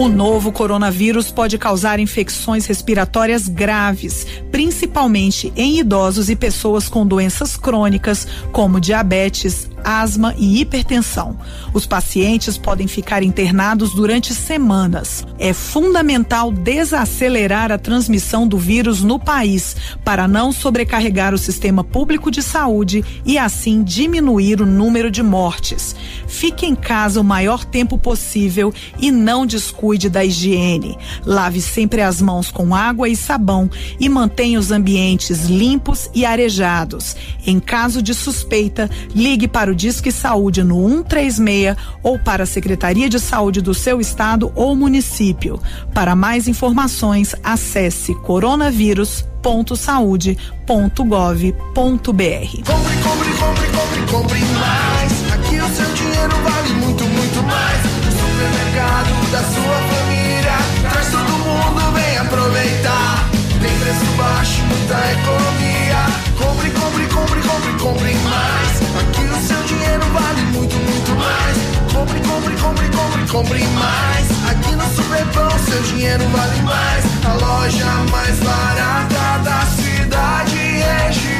O novo coronavírus pode causar infecções respiratórias graves, principalmente em idosos e pessoas com doenças crônicas, como diabetes, asma e hipertensão. Os pacientes podem ficar internados durante semanas. É fundamental desacelerar a transmissão do vírus no país para não sobrecarregar o sistema público de saúde e assim diminuir o número de mortes. Fique em casa o maior tempo possível e não descuide da higiene. Lave sempre as mãos com água e sabão e mantenha os ambientes limpos e arejados. Em caso de suspeita, ligue para o Disque Saúde no 136 ou para a Secretaria de Saúde do seu estado ou município. Para mais informações, acesse coronavírus.saude.gov.br. Compre, compre, compre, compre, compre mais. Aqui o seu dinheiro vale muito, muito mais. Supermercado da sua família. Traz todo mundo, vem aproveitar. Tem preço baixo, muita economia. Compre, compre, compre, mais. Aqui no Superpão seu dinheiro vale mais. A loja mais barata da cidade e região.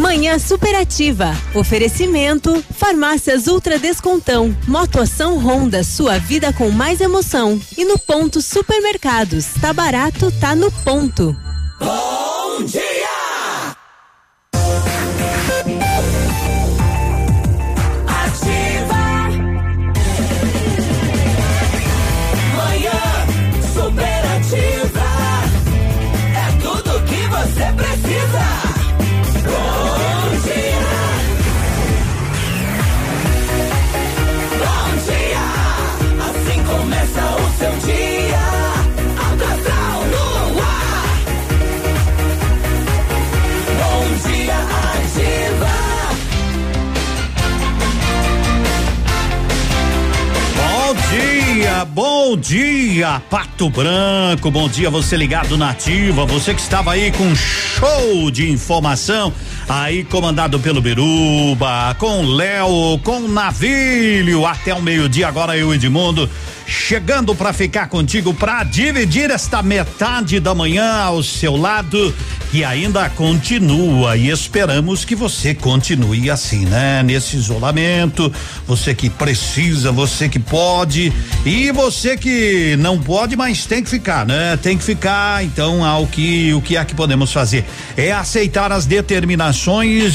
Manhã superativa. Oferecimento: Farmácias Ultra Descontão. Motoação Honda, sua vida com mais emoção. E no ponto supermercados. Tá barato, tá no ponto. Bom dia! Bom dia, Pato Branco. Bom dia, você ligado na Ativa, você que estava aí com um show de informação, aí comandado pelo Biruba, com Léo, com Navilho, até o meio-dia. Agora eu, Edmundo, chegando para ficar contigo, para dividir esta metade da manhã ao seu lado, que ainda continua e esperamos que você continue assim, né? Nesse isolamento, você que precisa, você que pode e você que não pode, mas tem que ficar, né? Tem que ficar, então, ao que o que é que podemos fazer? É aceitar as determinações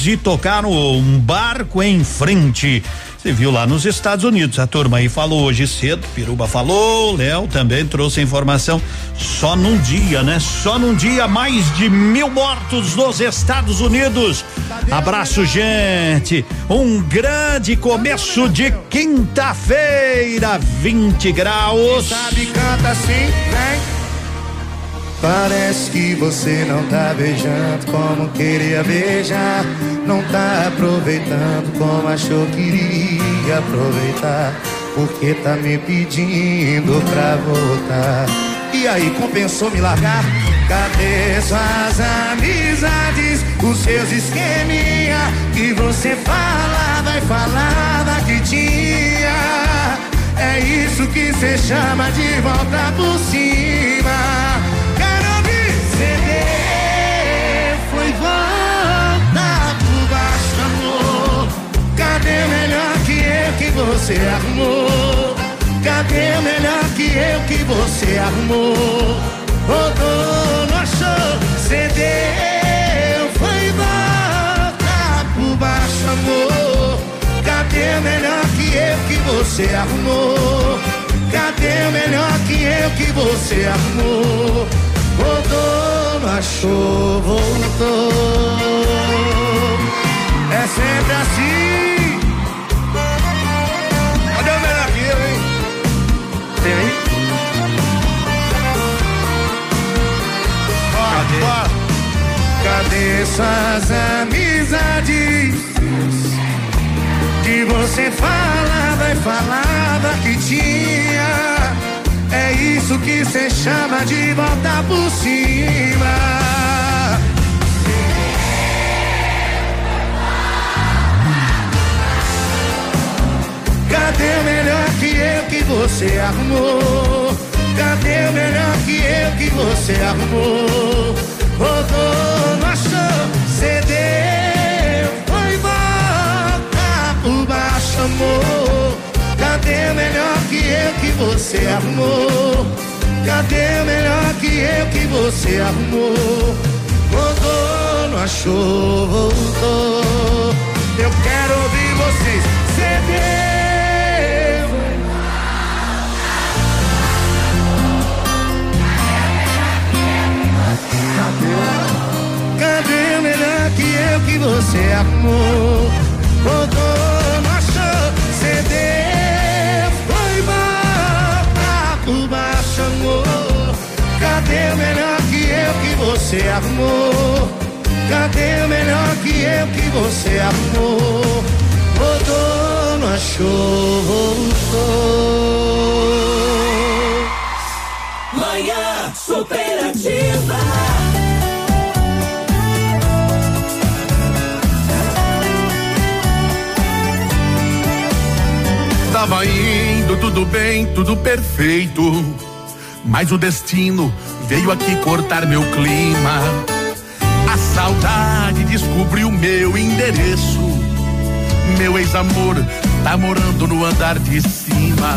e tocar um barco em frente. Você viu lá nos Estados Unidos, a turma aí falou hoje cedo, Piruba falou, Léo também trouxe a informação, só num dia, né? Só num dia, mais de mil mortos nos Estados Unidos. Abraço, gente. Um grande começo de quinta-feira, 20 graus. Sabe, canta assim, vem. Parece que você não tá beijando como queria beijar. Não tá aproveitando como achou que iria aproveitar. Porque tá me pedindo pra voltar. E aí, compensou me largar? Cadê suas amizades? Os seus esqueminha que você falava e falava que tinha. É isso que cê chama de volta por cima. Cadê o melhor que eu que você arrumou? Cadê o melhor que eu que você arrumou? O dono achou CD foi volta por baixo, amor. Cadê o melhor que eu que você arrumou? Cadê o melhor que eu que você arrumou? O dono achou, voltou. É sempre assim. Cadê? Cadê suas amizades? Que você falava e falava que tinha. É isso que cê chama de volta por cima. Cadê o melhor que eu que você arrumou? Cadê o melhor que eu que você arrumou? Rodou, achou, cedeu, foi volta por baixo, amor. Cadê o melhor que eu que você arrumou? Cadê o melhor que eu que você arrumou? Rodou, não achou, voltou. Eu quero ouvir vocês. Cedeu. Cadê o melhor que eu que você arrumou? Rodou, não achou, cedeu, foi mal, baixo, amor. Cadê o melhor que eu que você arrumou? Cadê o melhor que eu que você arrumou? Rodou, não achou, voltou. Manhã superativa. Tava indo tudo bem, tudo perfeito. Mas o destino veio aqui cortar meu clima. A saudade descobriu meu endereço. Meu ex-amor tá morando no andar de cima.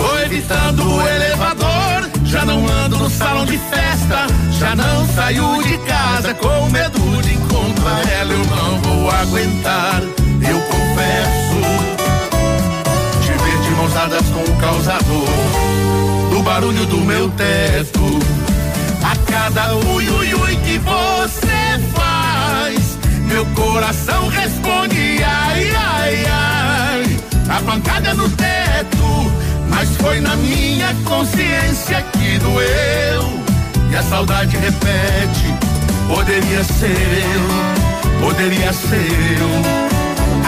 Tô evitando o elevador, já não ando no salão de festa. Já não saio de casa com medo de encontrar ela. Eu não vou aguentar, eu confesso te ver de mãos dadas com o causador do barulho do meu teto. A cada ui, ui, ui que você faz, meu coração responde ai, ai, ai. A pancada no teto, mas foi na minha consciência que doeu. E a saudade repete, poderia ser eu, poderia ser eu.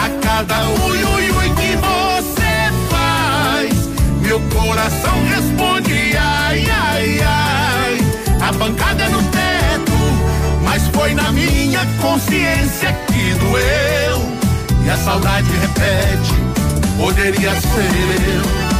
A cada ui, ui, ui que você faz, meu coração responde ai, ai, ai. A pancada no teto, mas foi na minha consciência que doeu. E a saudade repete, poderia ser eu.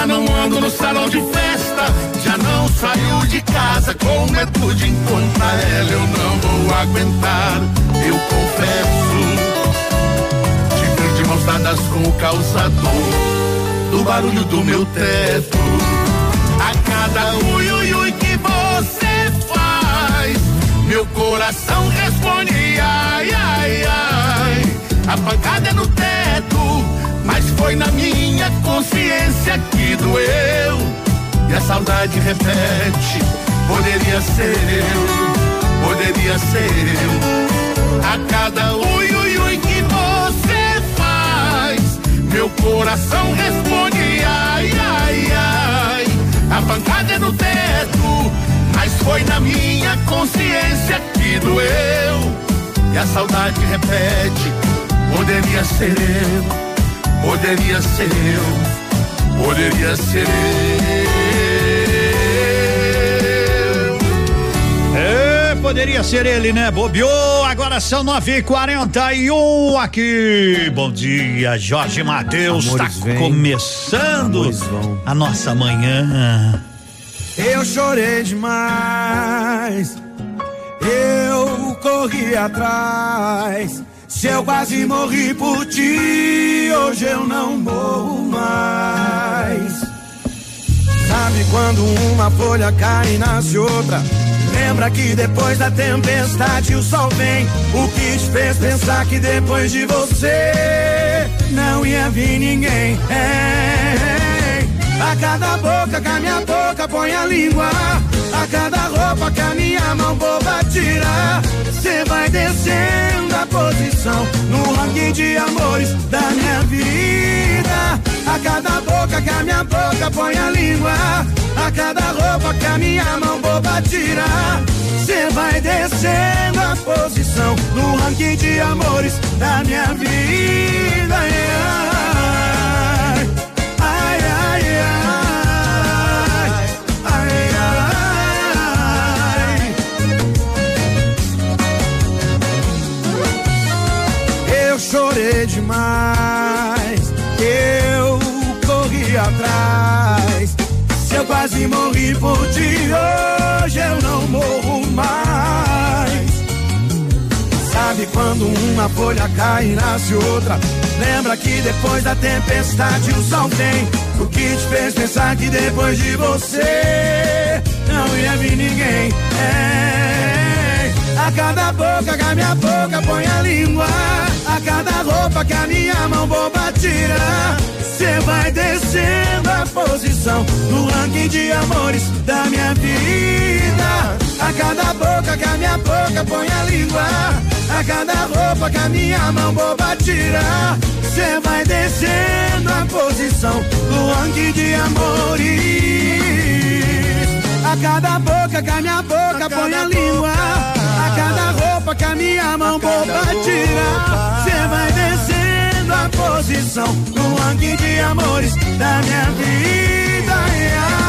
Já não ando no salão de festa, já não saio de casa com medo de encontrar ela. Eu não vou aguentar, eu confesso. Te de mãos dadas com o causador do barulho do meu teto. A cada ui, ui, ui que você faz, meu coração responde ai, ai, ai. A pancada é no teto, foi na minha consciência que doeu. E a saudade repete, poderia ser eu, poderia ser eu. A cada ui, ui, ui que você faz, meu coração responde ai, ai, ai. A pancada é no teto, mas foi na minha consciência que doeu. E a saudade repete, poderia ser eu, Poderia ser eu, poderia ser eu. É, poderia ser ele, né? Bobeou, agora são nove e quarenta e um aqui. Bom dia, Jorge Matheus, tá vêm, começando a nossa manhã. Eu chorei demais. Eu corri atrás. Se eu quase morri por ti, hoje eu não morro mais. Sabe quando uma folha cai e nasce outra? Lembra que depois da tempestade o sol vem. O que te fez pensar que depois de você não ia vir ninguém? É. A cada boca que a minha boca põe a língua. Cada roupa que a minha mão boba tira. Cê vai descendo a posição no ranking de amores da minha vida. A cada boca que a minha boca põe a língua. A cada roupa que a minha mão boba tira. Cê vai descendo a posição no ranking de amores da minha vida. Ai, chorei demais, eu corri atrás. Se eu quase morri por ti, hoje eu não morro mais. Sabe quando uma folha cai e nasce outra? Lembra que depois da tempestade o sol vem. O que te fez pensar que depois de você não ia vir ninguém? É. A cada boca que a minha boca põe a língua. A cada roupa que a minha mão boba tira. Cê vai descendo a posição no ranking de amores da minha vida. A cada boca que a minha boca põe a língua. A cada roupa que a minha mão boba tira. Cê vai descendo a posição no ranking de amores. A cada boca que a minha boca põe a língua. A cada roupa que a minha mão boba tira. Cê vai descendo a posição no ranking de amores da minha vida. Ai,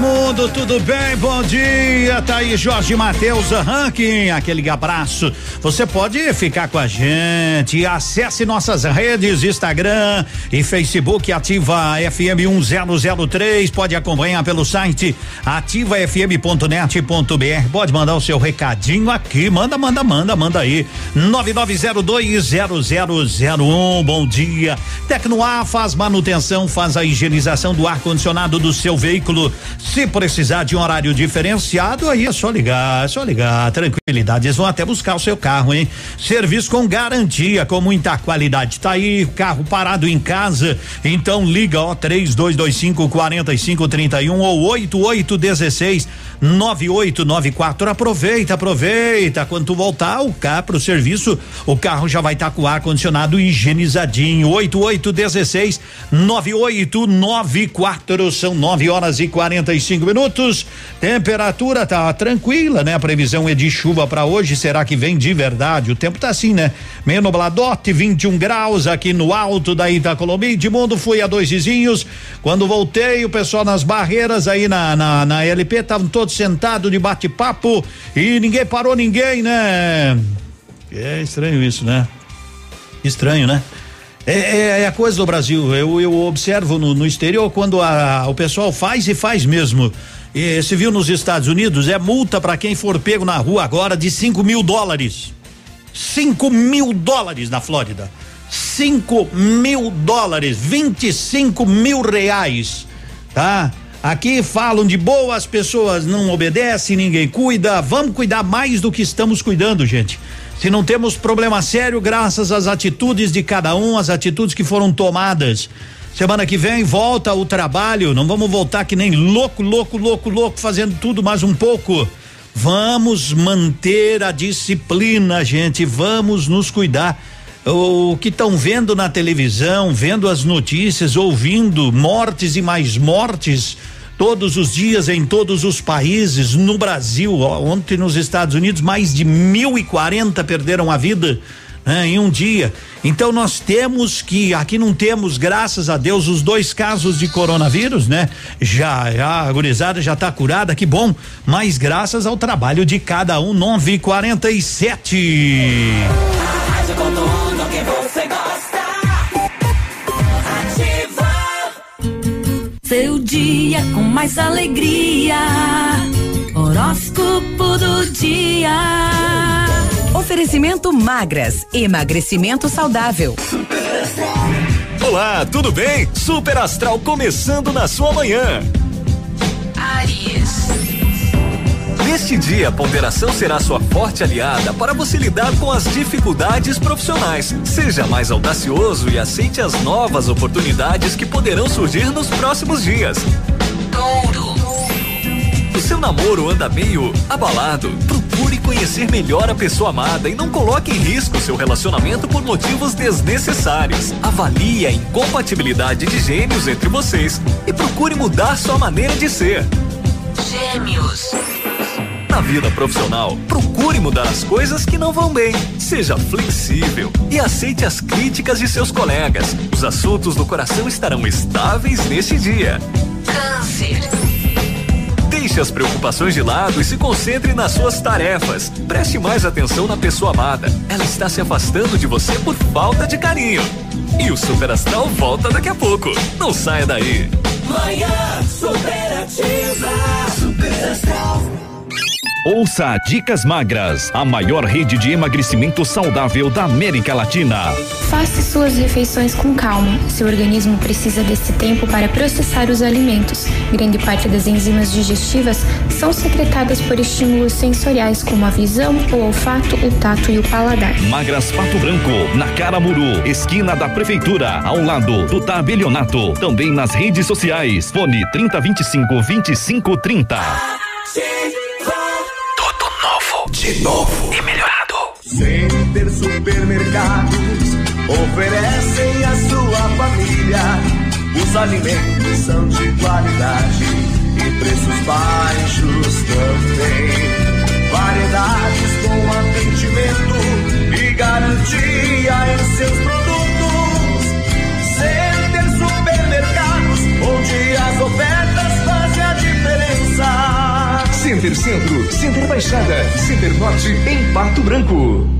Edmundo, tudo bem? Bom dia, tá aí Jorge Matheus Ranking, aquele abraço. Você pode ficar com a gente, acesse nossas redes Instagram e Facebook Ativa FM 1003, pode acompanhar pelo site ativafm.net.br, pode mandar o seu recadinho aqui, manda, manda, manda, manda aí, 99020001, bom dia. Tecnoar faz manutenção, faz a higienização do ar-condicionado do seu veículo. Se precisar de um horário diferenciado, aí é só ligar, é só ligar, tranquilidade. Eles vão até buscar o seu carro, hein? Serviço com garantia, com muita qualidade. Tá aí, carro parado em casa, então liga, ó, três dois dois cinco quarenta e cinco trinta e um ou oito oito dezesseis nove oito nove quatro. Aproveita, aproveita. Quando voltar o carro pro serviço, o carro já vai estar tá com o ar condicionado higienizadinho. Oito oito dezesseis nove oito nove quatro. São nove horas e quarenta e cinco minutos. Temperatura tá tranquila, né? A previsão é de chuva para hoje. Será que vem de verdade? O tempo tá assim, né? Meio nubladote, 21 graus aqui no alto da Itacolomi. De mundo fui a dois vizinhos. Quando voltei, o pessoal nas barreiras aí na, na, na LP estavam todos sentados de bate-papo e ninguém parou ninguém, né? É estranho isso, né? Estranho, né? É, é, é a coisa do Brasil. Eu, eu observo no, no exterior quando a, o pessoal faz e faz mesmo. E, se viu nos Estados Unidos, é multa para quem for pego na rua agora de 5 mil dólares. 5 mil dólares na Flórida. 5 mil dólares, 25 mil reais. Tá? Aqui falam de boas pessoas, não obedecem, ninguém cuida. Vamos cuidar mais do que estamos cuidando, gente. Se não temos problema sério, graças às atitudes de cada um, as atitudes que foram tomadas. Semana que vem volta o trabalho, não vamos voltar que nem louco, louco, louco, louco, fazendo tudo mais um pouco. Vamos manter a disciplina, gente, vamos nos cuidar. o que estão vendo na televisão, vendo as notícias, ouvindo mortes e mais mortes todos os dias em todos os países, no Brasil, ontem nos Estados Unidos, mais de 1.040 perderam a vida. Né, em um dia. Então nós temos que aqui não temos, graças a Deus, os dois casos de coronavírus, né? Já, já já está curada, que bom. Mas graças ao trabalho de cada um, 9 Dia com mais alegria. Horóscopo do dia. Oferecimento magras, emagrecimento saudável. Olá, tudo bem? Super Astral começando na sua manhã. Aries. Neste dia, a ponderação será sua forte aliada para você lidar com as dificuldades profissionais. Seja mais audacioso e aceite as novas oportunidades que poderão surgir nos próximos dias. Touro. O seu namoro anda meio abalado. Procure conhecer melhor a pessoa amada e não coloque em risco seu relacionamento por motivos desnecessários. Avalie a incompatibilidade de gênios entre vocês e procure mudar sua maneira de ser. Gêmeos. Na vida profissional, procure mudar as coisas que não vão bem. Seja flexível e aceite as críticas de seus colegas. Os assuntos do coração estarão estáveis neste dia. Câncer. Deixe as preocupações de lado e se concentre nas suas tarefas. Preste mais atenção na pessoa amada. Ela está se afastando de você por falta de carinho. E o Super Astral volta daqui a pouco. Não saia daí. Manhã superativa. Super Astral. Ouça Dicas Magras, a maior rede de emagrecimento saudável da América Latina. Faça suas refeições com calma. Seu organismo precisa desse tempo para processar os alimentos. Grande parte das enzimas digestivas são secretadas por estímulos sensoriais como a visão, o olfato, o tato e o paladar. Magras Pato Branco, na Caramuru, esquina da Prefeitura, ao lado do Tabelionato. Também nas redes sociais. Fone 3025 2530. De novo e melhorado. Center Supermercados oferecem à sua família os alimentos são de qualidade e preços baixos também. Variedades com atendimento e garantia em seus produtos. Center Supermercados, onde as ofertas a. Center Centro, Center Baixada, Center Norte em Pato Branco.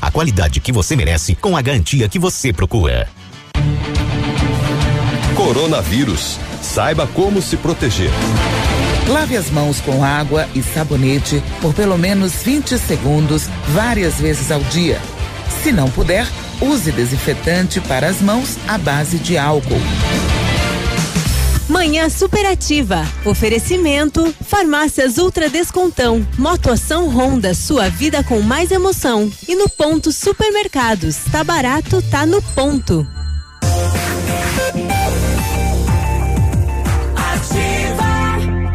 a qualidade que você merece com a garantia que você procura. Coronavírus. Saiba como se proteger. Lave as mãos com água e sabonete por pelo menos 20 segundos, várias vezes ao dia. Se não puder, use desinfetante para as mãos à base de álcool. Manhã superativa. Oferecimento: Farmácias Ultra Descontão. Motoação Honda, sua vida com mais emoção. E no ponto Supermercados. Tá barato, tá no ponto.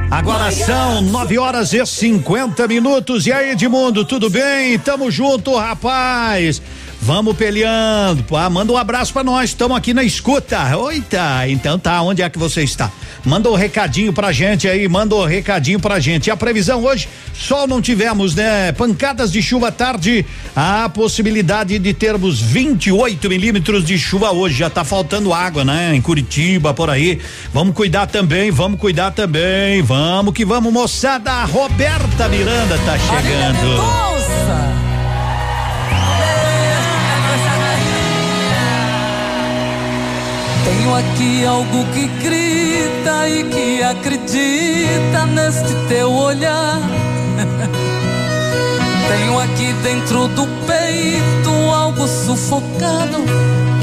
Agora são 9 horas e 50 minutos. E aí, Edmundo, tudo bem? Tamo junto, rapaz. Vamos peleando. Ah, manda um abraço pra nós. Estamos aqui na escuta. Oita, então tá. Onde é que você está? Manda um recadinho pra gente aí. Manda um recadinho pra gente. E a previsão hoje, sol não tivemos, né? Pancadas de chuva à tarde. A possibilidade de termos 28 milímetros de chuva hoje. Já tá faltando água, né? Em Curitiba, por aí. Vamos cuidar também, vamos cuidar também. Vamos que vamos, moçada. A Roberta Miranda tá chegando. Tenho aqui algo que grita e que acredita neste teu olhar. Tenho aqui dentro do peito algo sufocado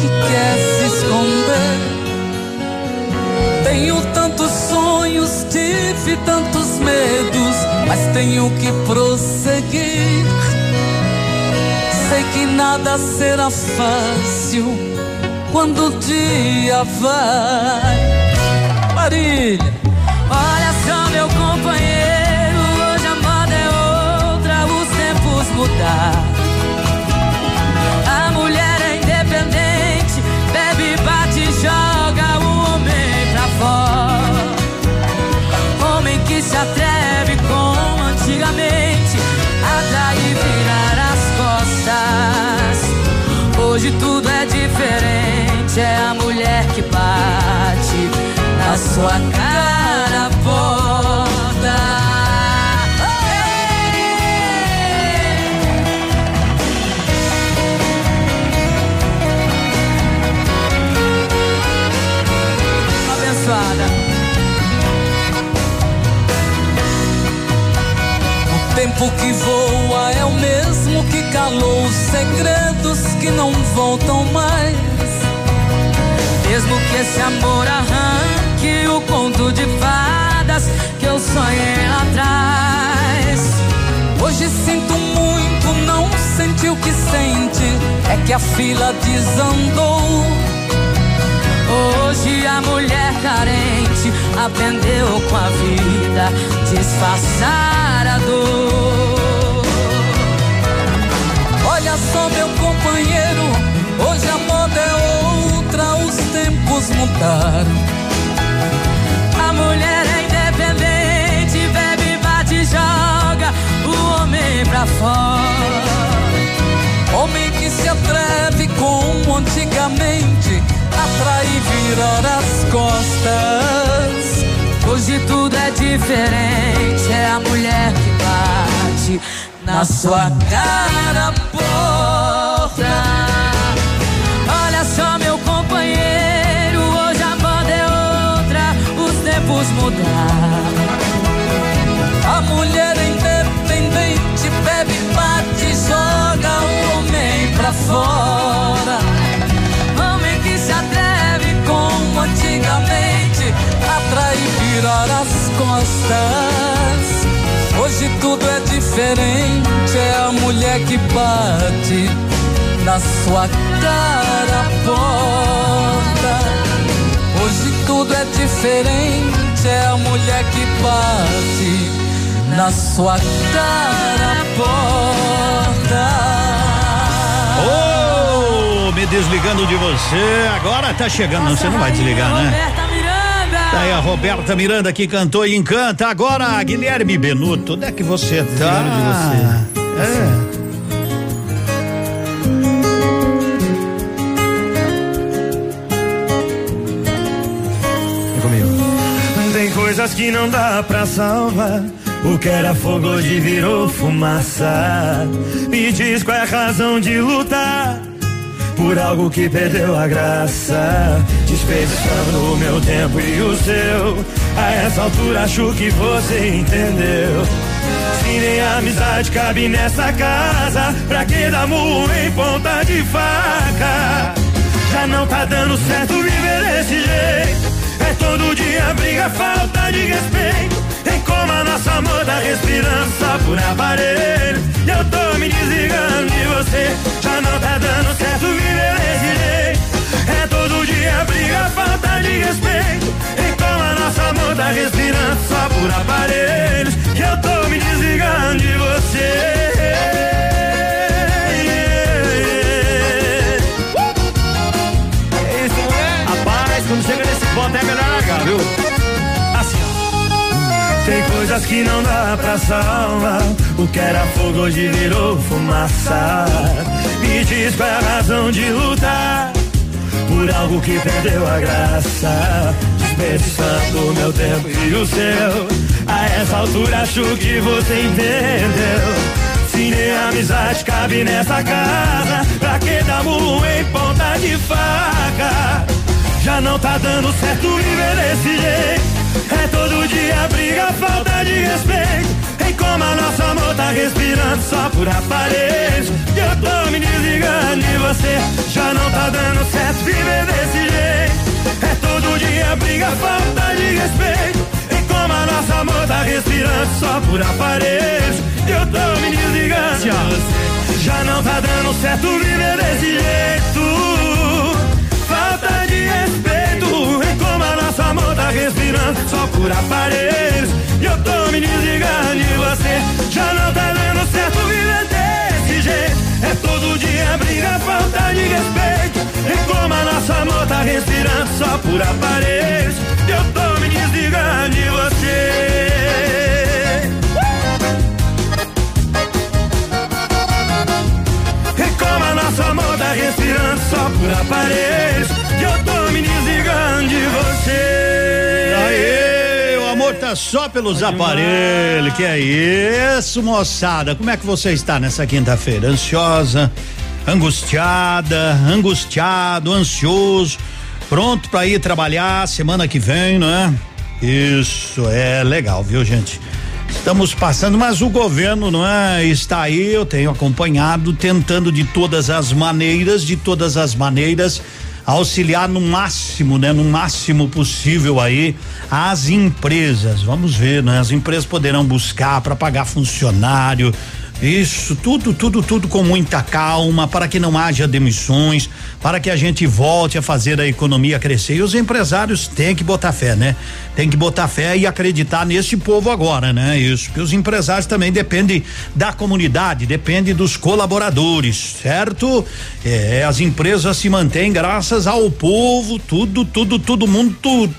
que quer se esconder. Tenho tantos sonhos, tive tantos medos, mas tenho que prosseguir. Sei que nada será fácil quando o dia vai. Marília, Olha só, meu companheiro, hoje a moda é outra, os tempos mudaram. Sua cara porta. Abençoada. o tempo que voa é o mesmo que calou os segredos que não voltam mais. Mesmo que esse amor arranque fadas que eu sonhei lá atrás. Hoje sinto muito, não senti o que sente, é que a fila desandou. Hoje a mulher carente aprendeu com a vida disfarçar a dor. Olha só, meu companheiro, hoje a moda é outra, os tempos mudaram. Pra fora. Homem que se atreve como antigamente, atrai e virar as costas. Hoje tudo é diferente, é a mulher que bate na sua cara porta. Olha só, meu companheiro, hoje a moda é outra, os tempos mudaram. Pra fora. Homem que se atreve Como antigamente, atrai e virar as costas. Hoje tudo é diferente, é a mulher que bate na sua cara porta. Hoje tudo é diferente, é a mulher que bate na sua cara porta. Me desligando de você, agora tá chegando, não, você não vai desligar, né? Roberta Miranda. Tá aí a Roberta Miranda que cantou e encanta. Agora, Guilherme Benuto, onde é que você tá? de você. É. Tem coisas que não dá pra salvar. O que era fogo hoje virou fumaça. Me diz qual é a razão de lutar por algo que perdeu a graça. Desperdiçando o meu tempo e o seu. A essa altura acho que você entendeu. Se nem a amizade cabe nessa casa, pra que dar murro em ponta de faca? Já não tá dando certo viver desse jeito. É todo dia briga, falta de respeito. Em como a nossa tá respirando só por aparelho. E eu tô me desligando de você. Já não tá dando certo viver desse jeito. É todo dia briga, falta de respeito. Em como a nossa tá respirando só por aparelhos. E eu tô me desligando de você. Tem coisas que não dá pra salvar. O que era fogo hoje virou fumaça. Me diz qual é a razão de lutar por algo que perdeu a graça. Desperdiçando o meu tempo e o seu. A essa altura acho que você entendeu. Se nem amizade cabe nessa casa, pra que dar murro em ponta de faca? Já não tá dando certo viver desse jeito. É todo dia briga, falta de respeito. Em como a nossa amor tá respirando só por aparelhos. E eu tô me desligando e você já não tá dando certo viver desse jeito. É todo dia briga, falta de respeito. E como a nossa amor tá respirando só por aparelhos, eu tô me desligando. e Você já não tá dando certo viver desse jeito. Tá respirando só por aparelhos, eu tô me desligando e você já não tá dando certo viver desse jeito. É todo dia briga, falta de respeito. E como a nossa amor tá respirando só por aparelhos, eu tô me desligando de você. Respirando só por aparelhos, eu tô me desligando de você. Aê, o amor tá só pelos aparelhos. Que é isso, moçada? Como é que você está nessa quinta-feira? Ansiosa, angustiada, angustiado, ansioso, pronto para ir trabalhar semana que vem, não é? Isso é legal, viu, gente? Estamos passando, mas o governo não é está aí, eu tenho acompanhado, tentando de todas as maneiras, de todas as maneiras auxiliar no máximo, né, no máximo possível aí as empresas. Vamos ver, né? As empresas poderão buscar para pagar funcionário, isso, tudo, tudo, tudo com muita calma, para que não haja demissões, para que a gente volte a fazer a economia crescer. E os empresários têm que botar fé, né? Tem que botar fé e acreditar nesse povo agora, né? Isso, porque os empresários também dependem da comunidade, dependem dos colaboradores, certo? É, as empresas se mantêm graças ao povo, tudo, tudo, tudo,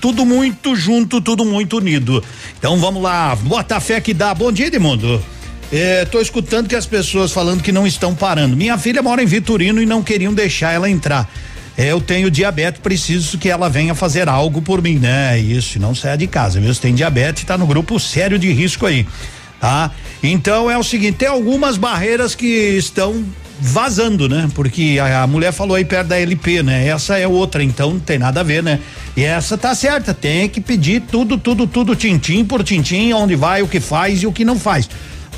tudo muito junto, tudo muito unido. Então vamos lá, bota fé que dá. Bom dia, Edmundo. É, tô escutando que as pessoas falando que não estão parando. Minha filha mora em Vitorino e não queriam deixar ela entrar. É, eu tenho diabetes, preciso que ela venha fazer algo por mim, né? Isso, não saia de casa, viu? Se tem diabetes, tá no grupo sério de risco aí, tá? Então é o seguinte, tem algumas barreiras que estão vazando, né? Porque a, a mulher falou aí perto da LP, né? Essa é outra, então não tem nada a ver, né? E essa tá certa, tem que pedir tudo, tudo, tudo, tintim por tintim, onde vai, o que faz e o que não faz.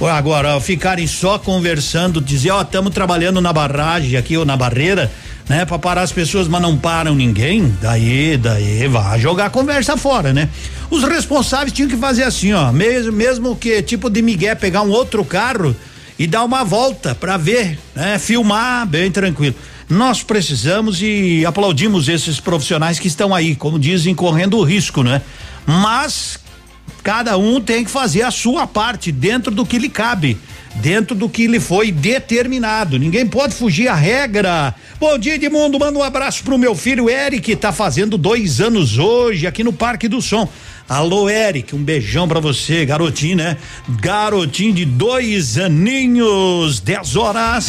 Agora, ficarem só conversando, dizer, ó, oh, estamos trabalhando na barragem aqui ou na barreira, né, para parar as pessoas, mas não param ninguém, daí, daí vai jogar a conversa fora, né? Os responsáveis tinham que fazer assim, ó, mesmo, mesmo que tipo de Miguel pegar um outro carro e dar uma volta para ver, né, filmar bem tranquilo. Nós precisamos e aplaudimos esses profissionais que estão aí, como dizem, correndo o risco, né? Mas cada um tem que fazer a sua parte dentro do que lhe cabe, dentro do que lhe foi determinado. Ninguém pode fugir à regra. Bom dia, Edmundo. Manda um abraço pro meu filho Eric, tá fazendo dois anos hoje aqui no Parque do Som. Alô, Eric, um beijão para você, garotinho, né? Garotinho de dois aninhos, dez horas.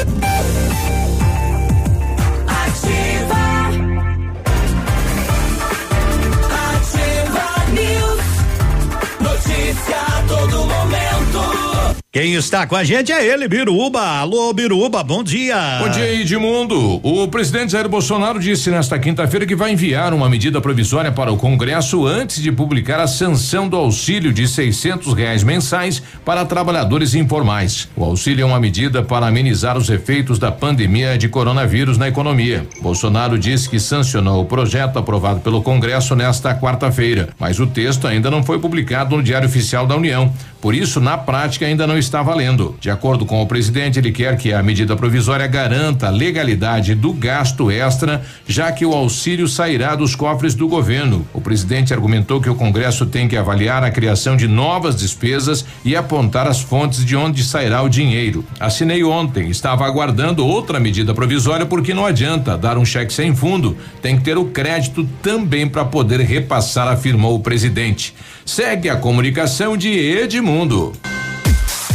Quem está com a gente é ele, Biruba. Alô, Biruba, bom dia. Bom dia, Edmundo. O presidente Jair Bolsonaro disse nesta quinta-feira que vai enviar uma medida provisória para o Congresso antes de publicar a sanção do auxílio de seiscentos reais mensais para trabalhadores informais. O auxílio é uma medida para amenizar os efeitos da pandemia de coronavírus na economia. Bolsonaro disse que sancionou o projeto aprovado pelo Congresso nesta quarta-feira, mas o texto ainda não foi publicado no Diário Oficial da União. Por isso, na prática, ainda não está valendo. De acordo com o presidente, ele quer que a medida provisória garanta a legalidade do gasto extra, já que o auxílio sairá dos cofres do governo. O presidente argumentou que o Congresso tem que avaliar a criação de novas despesas e apontar as fontes de onde sairá o dinheiro. Assinei ontem, estava aguardando outra medida provisória porque não adianta dar um cheque sem fundo, tem que ter o crédito também para poder repassar, afirmou o presidente. Segue a comunicação de Edmundo.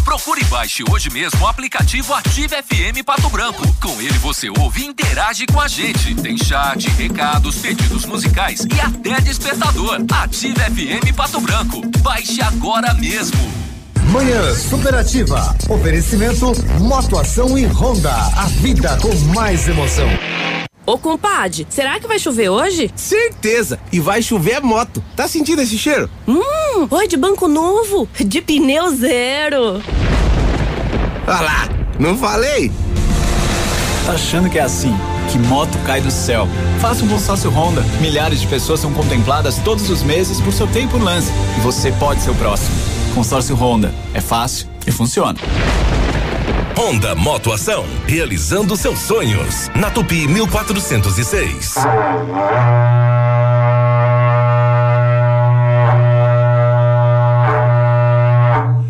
Procure e baixe hoje mesmo o aplicativo Ative FM Pato Branco. Com ele você ouve e interage com a gente. Tem chat, recados, pedidos musicais e até despertador. Ative FM Pato Branco. Baixe agora mesmo. Manhã Superativa. Oferecimento Motoação e Honda. A vida com mais emoção. Ô compadre, será que vai chover hoje? Certeza! E vai chover moto. Tá sentindo esse cheiro? Hum, oi de banco novo, de pneu zero. Olha lá, não falei? Tá achando que é assim? Que moto cai do céu? Faça um consórcio Honda. Milhares de pessoas são contempladas todos os meses por seu tempo no lance. E você pode ser o próximo. Consórcio Honda. É fácil e funciona. Honda Motoação, realizando seus sonhos. Na Tupi 1406.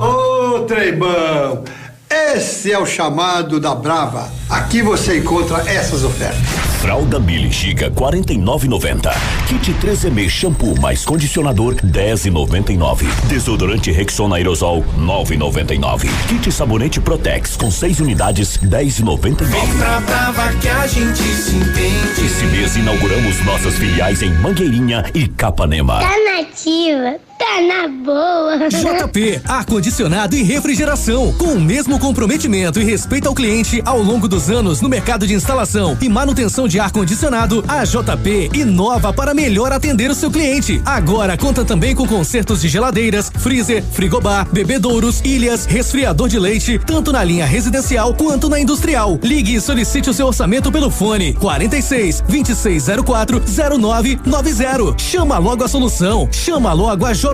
Ô, Treibão, esse é o chamado da Brava. Aqui você encontra essas ofertas. Fralda Mili Giga 49,90. Kit 3M shampoo mais condicionador 10,99. Desodorante Rexona aerosol 9,99. Kit sabonete Protex com 6 unidades 10,99. Pra Brava que a gente se entende. Esse mês inauguramos nossas filiais em Mangueirinha e Capanema. Tá nativa, tá na boa. JP, ar-condicionado e refrigeração. Com o mesmo comprometimento e respeito ao cliente ao longo dos anos no mercado de instalação e manutenção de ar-condicionado, a JP inova para melhor atender o seu cliente. Agora conta também com consertos de geladeiras, freezer, frigobar, bebedouros, ilhas, resfriador de leite, tanto na linha residencial quanto na industrial. Ligue e solicite o seu orçamento pelo fone 46 2604 0990. Chama logo a solução. Chama logo a JP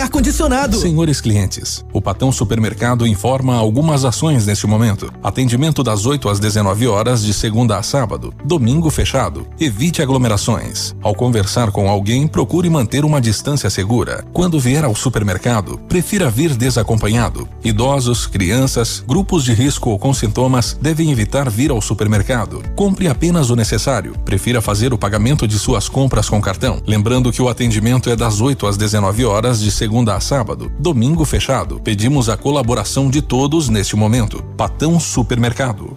Ar-Condicionado. Senhores clientes, o Patão Supermercado informa algumas ações neste momento. Atendimento das 8 às 19 horas de segunda a sábado. Domingo fechado. Evite aglomerações. Ao conversar com alguém, procure manter uma distância segura. Quando vier ao supermercado, prefira vir desacompanhado. Idosos, crianças, grupos de risco ou com sintomas devem evitar vir ao supermercado. Compre apenas o necessário. Prefira fazer o pagamento de suas compras com cartão. Lembrando que o atendimento é das 8 às 19 horas de segunda a sábado. Domingo fechado. Pedimos a colaboração de todos neste momento. Patão Supermercado.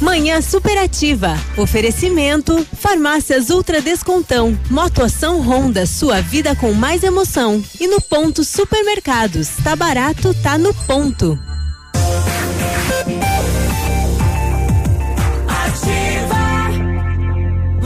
Manhã Superativa. Oferecimento: Farmácias Ultra Descontão. Motoação Honda, sua vida com mais emoção. E no ponto Supermercados. Tá barato, tá no ponto. Ativa.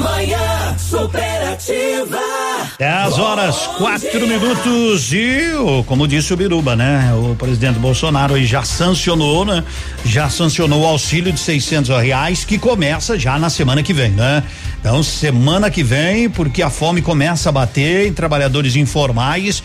Manhã Superativa. 10 horas, quatro minutos e, como disse o Biruba, né? O presidente Bolsonaro já sancionou, né? Já sancionou o auxílio de 600 reais que começa já na semana que vem, né? Então, semana que vem, porque a fome começa a bater em trabalhadores informais.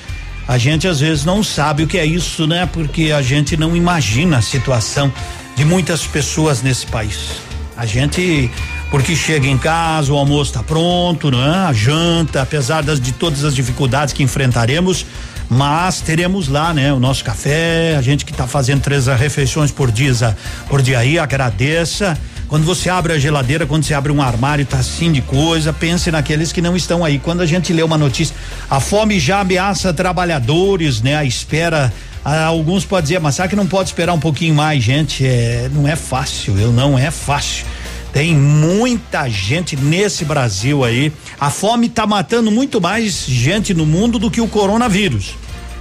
A gente às vezes não sabe o que é isso, né? Porque a gente não imagina a situação de muitas pessoas nesse país. A gente, porque chega em casa, o almoço está pronto, né? A janta, apesar das, de todas as dificuldades que enfrentaremos, mas teremos lá, né? O nosso café, a gente que está fazendo três refeições por dia, por dia aí, agradeça. Quando você abre a geladeira, quando você abre um armário, tá assim de coisa, pense naqueles que não estão aí. Quando a gente lê uma notícia, a fome já ameaça trabalhadores, né? A espera alguns podem dizer, mas será que não pode esperar um pouquinho mais, gente? É, não é fácil, eu não é fácil. Tem muita gente nesse Brasil aí. A fome tá matando muito mais gente no mundo do que o coronavírus.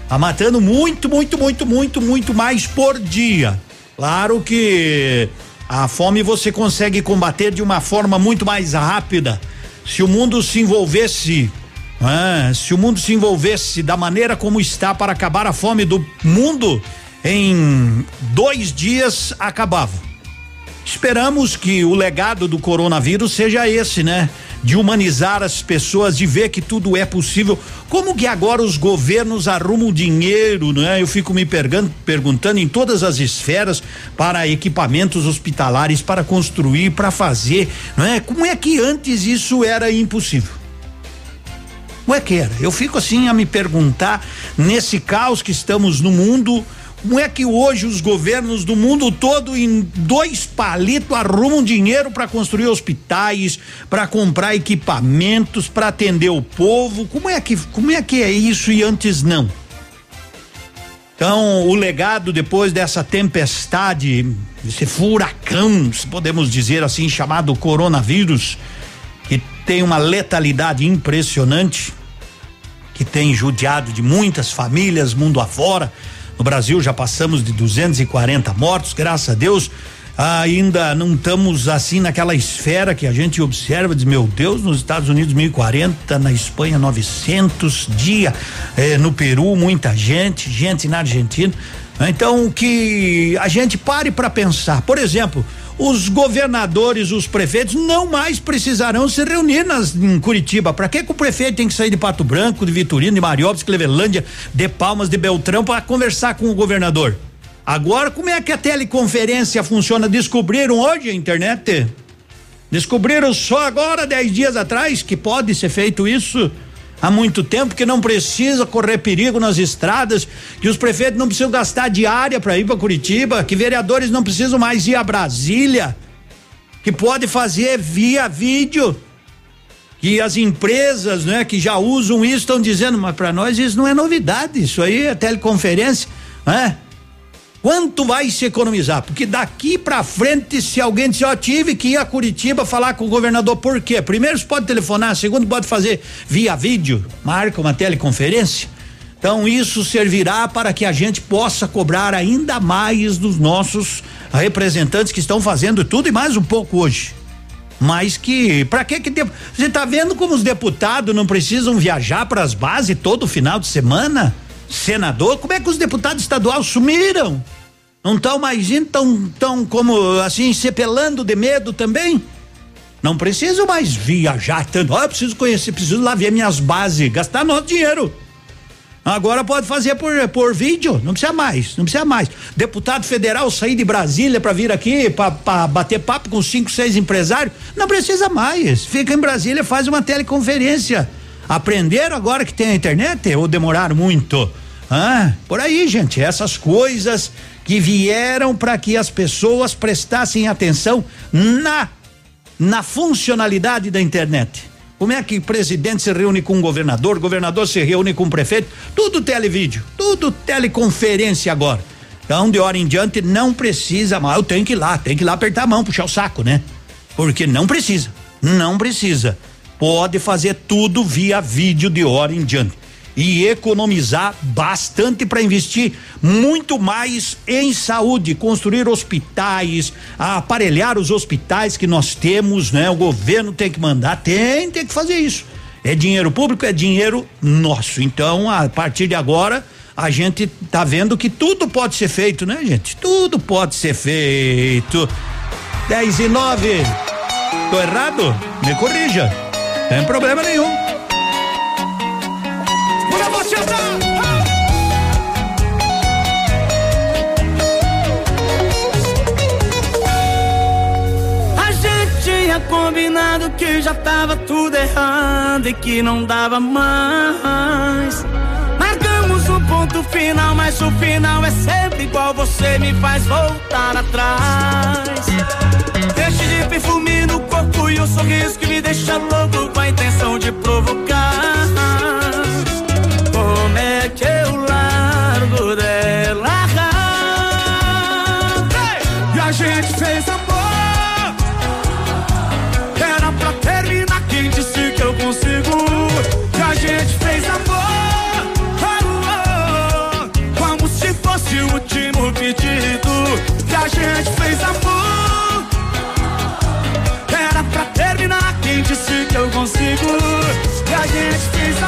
Tá matando muito, muito, muito, muito, muito mais por dia. Claro que a fome você consegue combater de uma forma muito mais rápida. Se o mundo se envolvesse ah, se o mundo se envolvesse da maneira como está para acabar a fome do mundo, em dois dias acabava. Esperamos que o legado do coronavírus seja esse, né? De humanizar as pessoas, de ver que tudo é possível. Como que agora os governos arrumam dinheiro, né? Eu fico me pergun- perguntando em todas as esferas para equipamentos hospitalares, para construir, para fazer, não é? Como é que antes isso era impossível? Como é que era? Eu fico assim a me perguntar, nesse caos que estamos no mundo, como é que hoje os governos do mundo todo, em dois palitos, arrumam dinheiro para construir hospitais, para comprar equipamentos, para atender o povo? Como é que como é que é isso e antes não? Então, o legado depois dessa tempestade, esse furacão, se podemos dizer assim, chamado coronavírus, que tem uma letalidade impressionante, que tem judiado de muitas famílias mundo afora. No Brasil já passamos de 240 mortos, graças a Deus. Ainda não estamos assim naquela esfera que a gente observa, diz, meu Deus, nos Estados Unidos 1040, na Espanha 900 dia, eh, no Peru muita gente, gente na Argentina. Então que a gente pare para pensar. Por exemplo, os governadores, os prefeitos não mais precisarão se reunir nas, em Curitiba. Para que, que o prefeito tem que sair de Pato Branco, de Vitorino, de Mariópolis, Clevelândia, de Palmas, de Beltrão para conversar com o governador? Agora, como é que a teleconferência funciona? Descobriram hoje a internet? Descobriram só agora, dez dias atrás, que pode ser feito isso? Há muito tempo que não precisa correr perigo nas estradas, que os prefeitos não precisam gastar diária para ir para Curitiba, que vereadores não precisam mais ir a Brasília, que pode fazer via vídeo. Que as empresas, né, que já usam isso estão dizendo, mas para nós isso não é novidade, isso aí é teleconferência, né? Quanto vai se economizar? Porque daqui para frente, se alguém disser, ó, tive que ir a Curitiba falar com o governador, por quê? Primeiro, você pode telefonar, segundo, pode fazer via vídeo, marca uma teleconferência. Então, isso servirá para que a gente possa cobrar ainda mais dos nossos representantes que estão fazendo tudo e mais um pouco hoje. Mas que, para que que você está vendo como os deputados não precisam viajar para as bases todo final de semana? Senador, como é que os deputados estaduais sumiram? Não estão mais indo, tão, tão como assim, sepelando de medo também? Não preciso mais viajar tanto. Ah, preciso conhecer, preciso lá ver minhas bases, gastar nosso dinheiro. Agora pode fazer por, por vídeo, não precisa mais, não precisa mais. Deputado federal sair de Brasília para vir aqui para bater papo com cinco, seis empresários, não precisa mais. Fica em Brasília, faz uma teleconferência. Aprenderam agora que tem a internet ou demoraram muito? Ah, por aí, gente, essas coisas que vieram para que as pessoas prestassem atenção na na funcionalidade da internet. Como é que presidente se reúne com o governador, governador se reúne com o prefeito? Tudo televídeo, tudo teleconferência agora. Então, de hora em diante, não precisa mais. Eu tenho que ir lá, tenho que ir lá apertar a mão, puxar o saco, né? Porque não precisa, não precisa pode fazer tudo via vídeo de hora em diante e economizar bastante para investir muito mais em saúde, construir hospitais, aparelhar os hospitais que nós temos, né? O governo tem que mandar, tem, tem que fazer isso. É dinheiro público, é dinheiro nosso. Então, a partir de agora, a gente tá vendo que tudo pode ser feito, né, gente? Tudo pode ser feito. 10 e 9. Tô errado? Me corrija. Tem problema nenhum. Baixada! A gente tinha combinado que já tava tudo errado e que não dava mais. Marcamos um ponto final, mas o final é sempre igual. Você me faz voltar atrás. Perfume no corpo e um sorriso que me deixa louco com a intenção de provocar. Como é que eu largo dela? E a gente fez amor. Era pra terminar, quem disse que eu consigo? E a gente fez amor. Oh, oh, como se fosse o último pedido. E a gente fez amor. Eu consigo? E a gente fez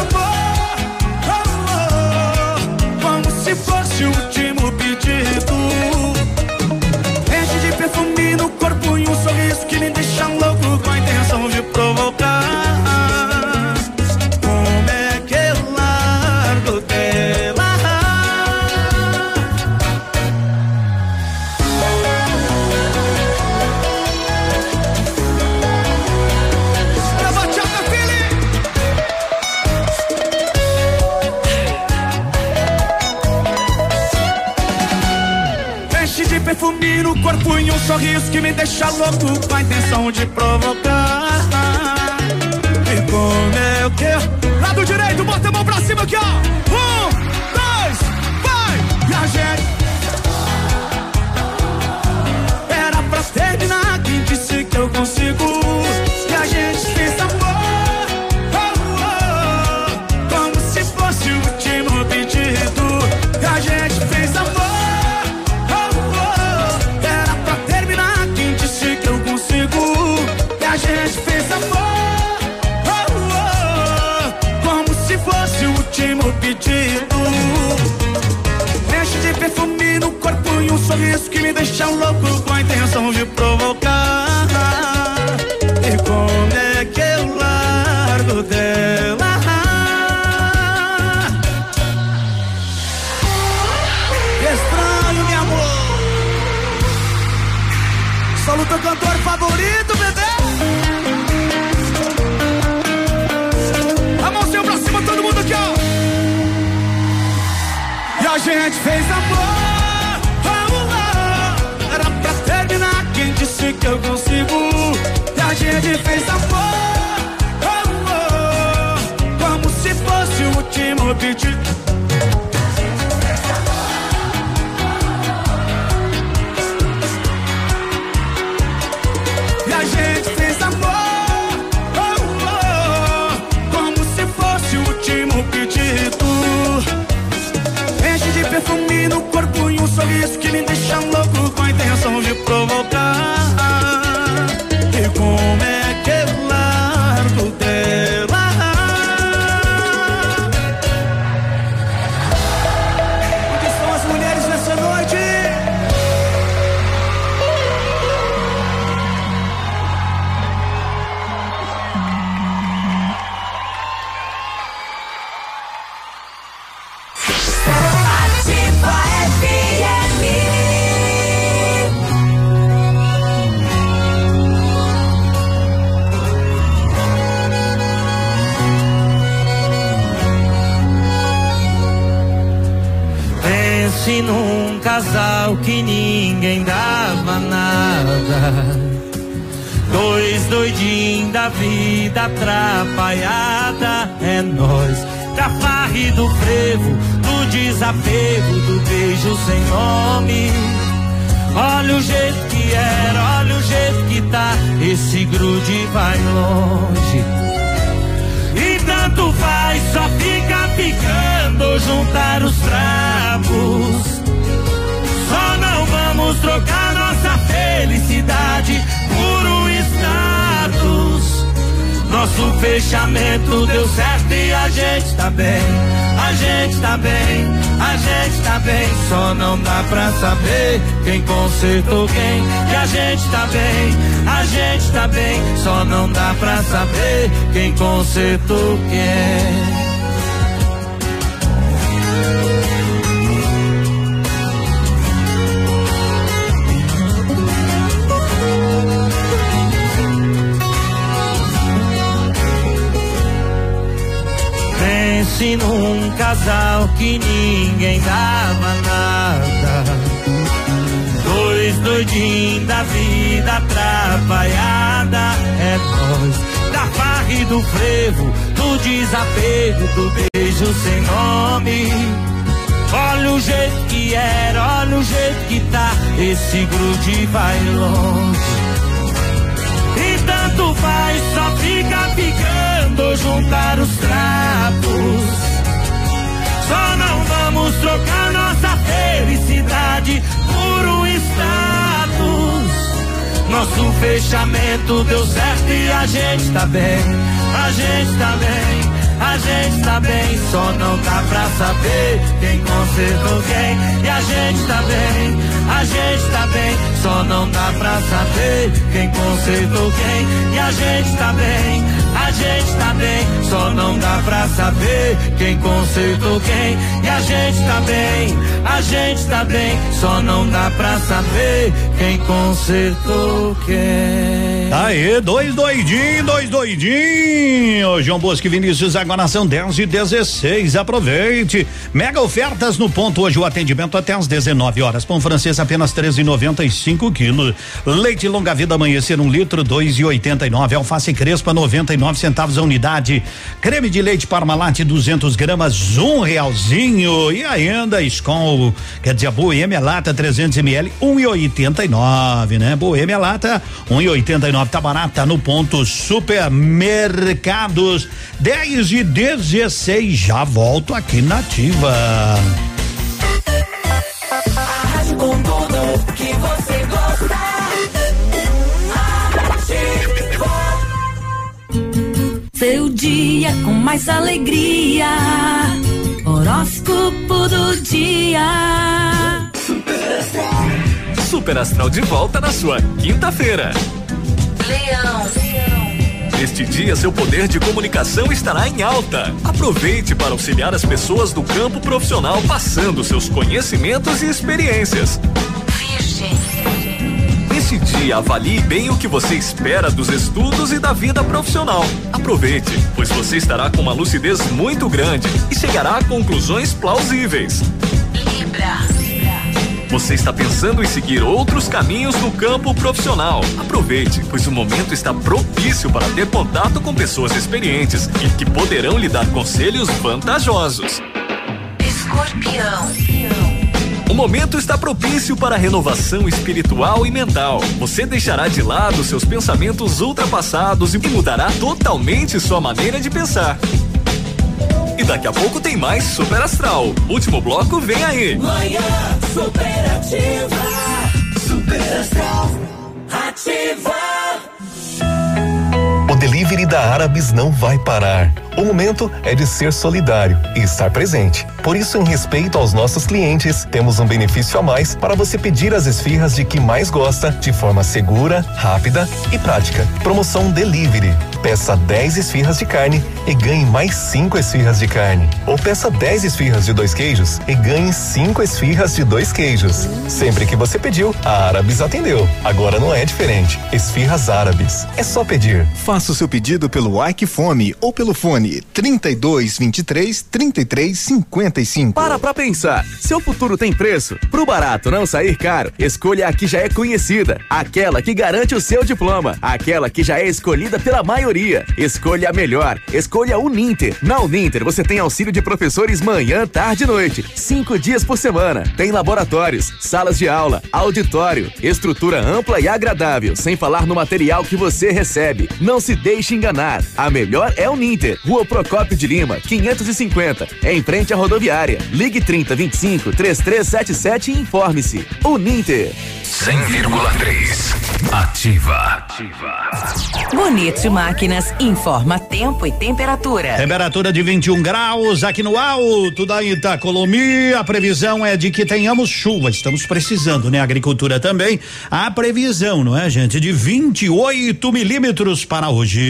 no corpo e um sorriso que me deixa louco com a intenção de provocar. E como é o que? Lado direito, bota a mão pra cima aqui, ó. Sorriso que me deixa louco com a intenção de provocar. E gente fez amor. Oh, oh. Como se fosse o último pedido. Casal que ninguém dava nada. Dois doidinhos da vida atrapalhada. É nós, da farra e do frevo, do desapego, do beijo sem nome. Olha o jeito que era, olha o jeito que tá. Esse grude vai longe. E tanto faz, só fica picando juntar os trapos. Vamos trocar nossa felicidade por um status. Nosso fechamento deu certo e a gente tá bem. A gente tá bem, a gente tá bem. Só não dá pra saber quem consertou quem. E a gente tá bem, a gente tá bem. Só não dá pra saber quem consertou quem. Num casal que ninguém dava nada. Dois doidinhos da vida atrapalhada. É nós, da farra e do frevo, do desapego, do beijo sem nome. Olha o jeito que era, olha o jeito que tá. Esse grude vai longe. E tanto faz, só fica ficando juntar os trapos. Só não vamos trocar nossa felicidade por um status. Nosso fechamento deu certo e a gente tá bem, a gente tá bem. A gente tá bem, só não dá pra saber quem consertou quem. E a gente tá bem, a gente tá bem, só não dá pra saber quem consertou quem. E a gente tá bem, a gente tá bem, só não dá pra saber quem consertou quem. E a gente tá bem, a gente tá bem, só não dá pra saber quem consertou quem. Aê, dois doidinhos, dois doidinhos. João Bosco e Vinícius, agora são 10 e 16. Aproveite. Mega ofertas no ponto hoje, o atendimento até às 19 horas. Pão francês apenas 13,95 quilos. Leite longa vida amanhecer um litro, 2,89. Alface crespa, 99 centavos a unidade. Creme de leite Parmalat 200 gramas, um realzinho. E ainda Skol, quer dizer, Boêmia Lata 300 ml, 1,89, né? Boêmia Lata, 1,89. Tá barata no ponto supermercados. 10 e 16. Já volto aqui na Ativa. Com tudo que você gosta. Ativa. Seu dia com mais alegria. Horóscopo do dia. Super Astral de volta na sua quinta-feira. Leão. Neste dia, seu poder de comunicação estará em alta. Aproveite para auxiliar as pessoas do campo profissional, passando seus conhecimentos e experiências. Virgem. Neste dia, avalie bem o que você espera dos estudos e da vida profissional. Aproveite, pois você estará com uma lucidez muito grande e chegará a conclusões plausíveis. Libra. Você está pensando em seguir outros caminhos no campo profissional. Aproveite, pois o momento está propício para ter contato com pessoas experientes e que poderão lhe dar conselhos vantajosos. Escorpião. O momento está propício para renovação espiritual e mental. Você deixará de lado seus pensamentos ultrapassados e mudará totalmente sua maneira de pensar. E daqui a pouco tem mais Super Astral. Último bloco vem aí. Manhã superativa. Super Astral. Ativa. Delivery da Árabes não vai parar. O momento é de ser solidário e estar presente. Por isso, em respeito aos nossos clientes, temos um benefício a mais para você pedir as esfirras de que mais gosta de forma segura, rápida e prática. Promoção Delivery. Peça 10 esfirras de carne e ganhe mais 5 esfirras de carne. Ou peça 10 esfirras de dois queijos e ganhe 5 esfirras de dois queijos. Sempre que você pediu, a Árabes atendeu. Agora não é diferente. Esfirras Árabes. É só pedir. Faça o seu pedido pelo Ike Fome ou pelo fone 32 23 33 55. Para pra pensar, seu futuro tem preço? Pro barato não sair caro, escolha a que já é conhecida, aquela que garante o seu diploma, aquela que já é escolhida pela maioria. Escolha a melhor, escolha a Uninter. Na Uninter você tem auxílio de professores manhã, tarde e noite, cinco dias por semana. Tem laboratórios, salas de aula, auditório, estrutura ampla e agradável, sem falar no material que você recebe. Não se deixe enganar, a melhor é Uninter. Rua Procópio de Lima, 550, em frente à rodoviária. Ligue 30 25 3377 e informe-se. Uninter. 100,3. Ativa. Bonito Máquinas informa tempo e temperatura. Temperatura de 21 graus aqui no alto da Itacolomi. A previsão é de que tenhamos chuva. Estamos precisando, né? Agricultura também. A previsão, não é, gente? De 28 milímetros para hoje.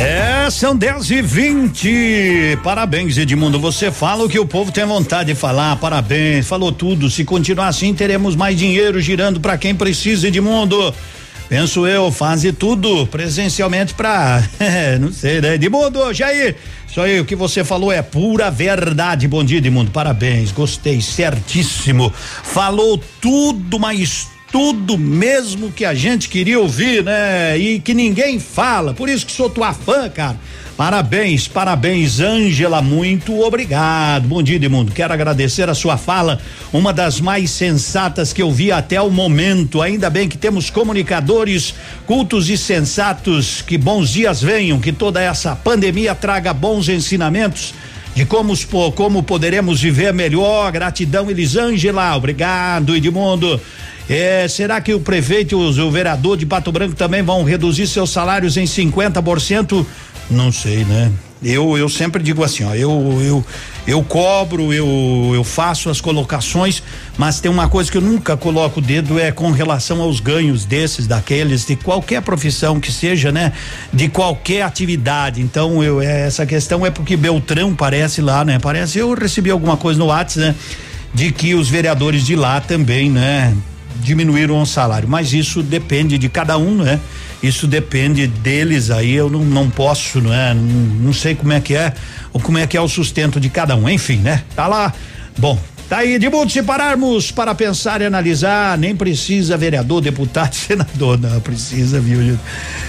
É, são 10 e 20 Parabéns, Edmundo. Você fala o que o povo tem vontade de falar. Parabéns, falou tudo. Se continuar assim, teremos mais dinheiro girando para quem precisa, Edmundo. Penso eu, faze tudo presencialmente pra. não sei, né? Edmundo, Jair. Isso aí, o que você falou é pura verdade. Bom dia, Edmundo. Parabéns, gostei, certíssimo. Falou tudo, mas tudo mesmo que a gente queria ouvir, né? E que ninguém fala. Por isso que sou tua fã, cara. Parabéns, parabéns, Ângela, muito obrigado. Bom dia, Edmundo. Quero agradecer a sua fala, uma das mais sensatas que eu vi até o momento. Ainda bem que temos comunicadores cultos e sensatos. Que bons dias venham, que toda essa pandemia traga bons ensinamentos de como, como poderemos viver melhor. Gratidão, Elisângela. Obrigado, Edmundo. É, será que o prefeito e o vereador de Pato Branco também vão reduzir seus salários em 50%? Não sei, né? Eu, eu sempre digo assim, ó, eu, eu, eu cobro, eu, eu faço as colocações, mas tem uma coisa que eu nunca coloco o dedo é com relação aos ganhos desses, daqueles, de qualquer profissão que seja, né? De qualquer atividade. Então, eu, é, essa questão é porque Beltrão parece lá, né? Parece, eu recebi alguma coisa no WhatsApp, né? De que os vereadores de lá também, né? Diminuíram o salário, mas isso depende de cada um, né? Isso depende deles aí, eu não, não posso, não é? Não, não sei como é que é, ou como é que é o sustento de cada um, enfim, né? Tá lá, bom, Tá aí, de mundo, se pararmos para pensar e analisar, nem precisa vereador, deputado, senador, não, precisa, viu?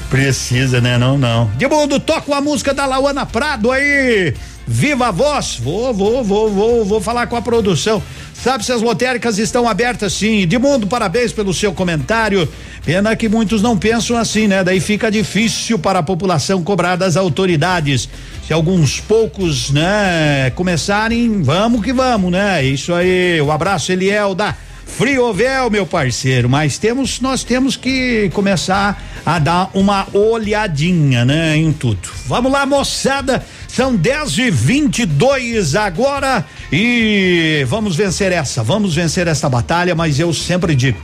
Precisa, né? Não, não. De mundo, toca uma música da Lauana Prado aí. Viva a voz! Vou, vou, vou, vou, vou falar com a produção. Sabe se as lotéricas estão abertas sim. De mundo, parabéns pelo seu comentário. Pena que muitos não pensam assim, né? Daí fica difícil para a população cobrar das autoridades. Se alguns poucos, né, começarem, vamos que vamos, né? Isso aí. O um abraço, Eliel da Friovel, meu parceiro, mas temos nós temos que começar a dar uma olhadinha, né, em tudo. Vamos lá, moçada. São 10 e 22 agora e vamos vencer essa, vamos vencer essa batalha, mas eu sempre digo,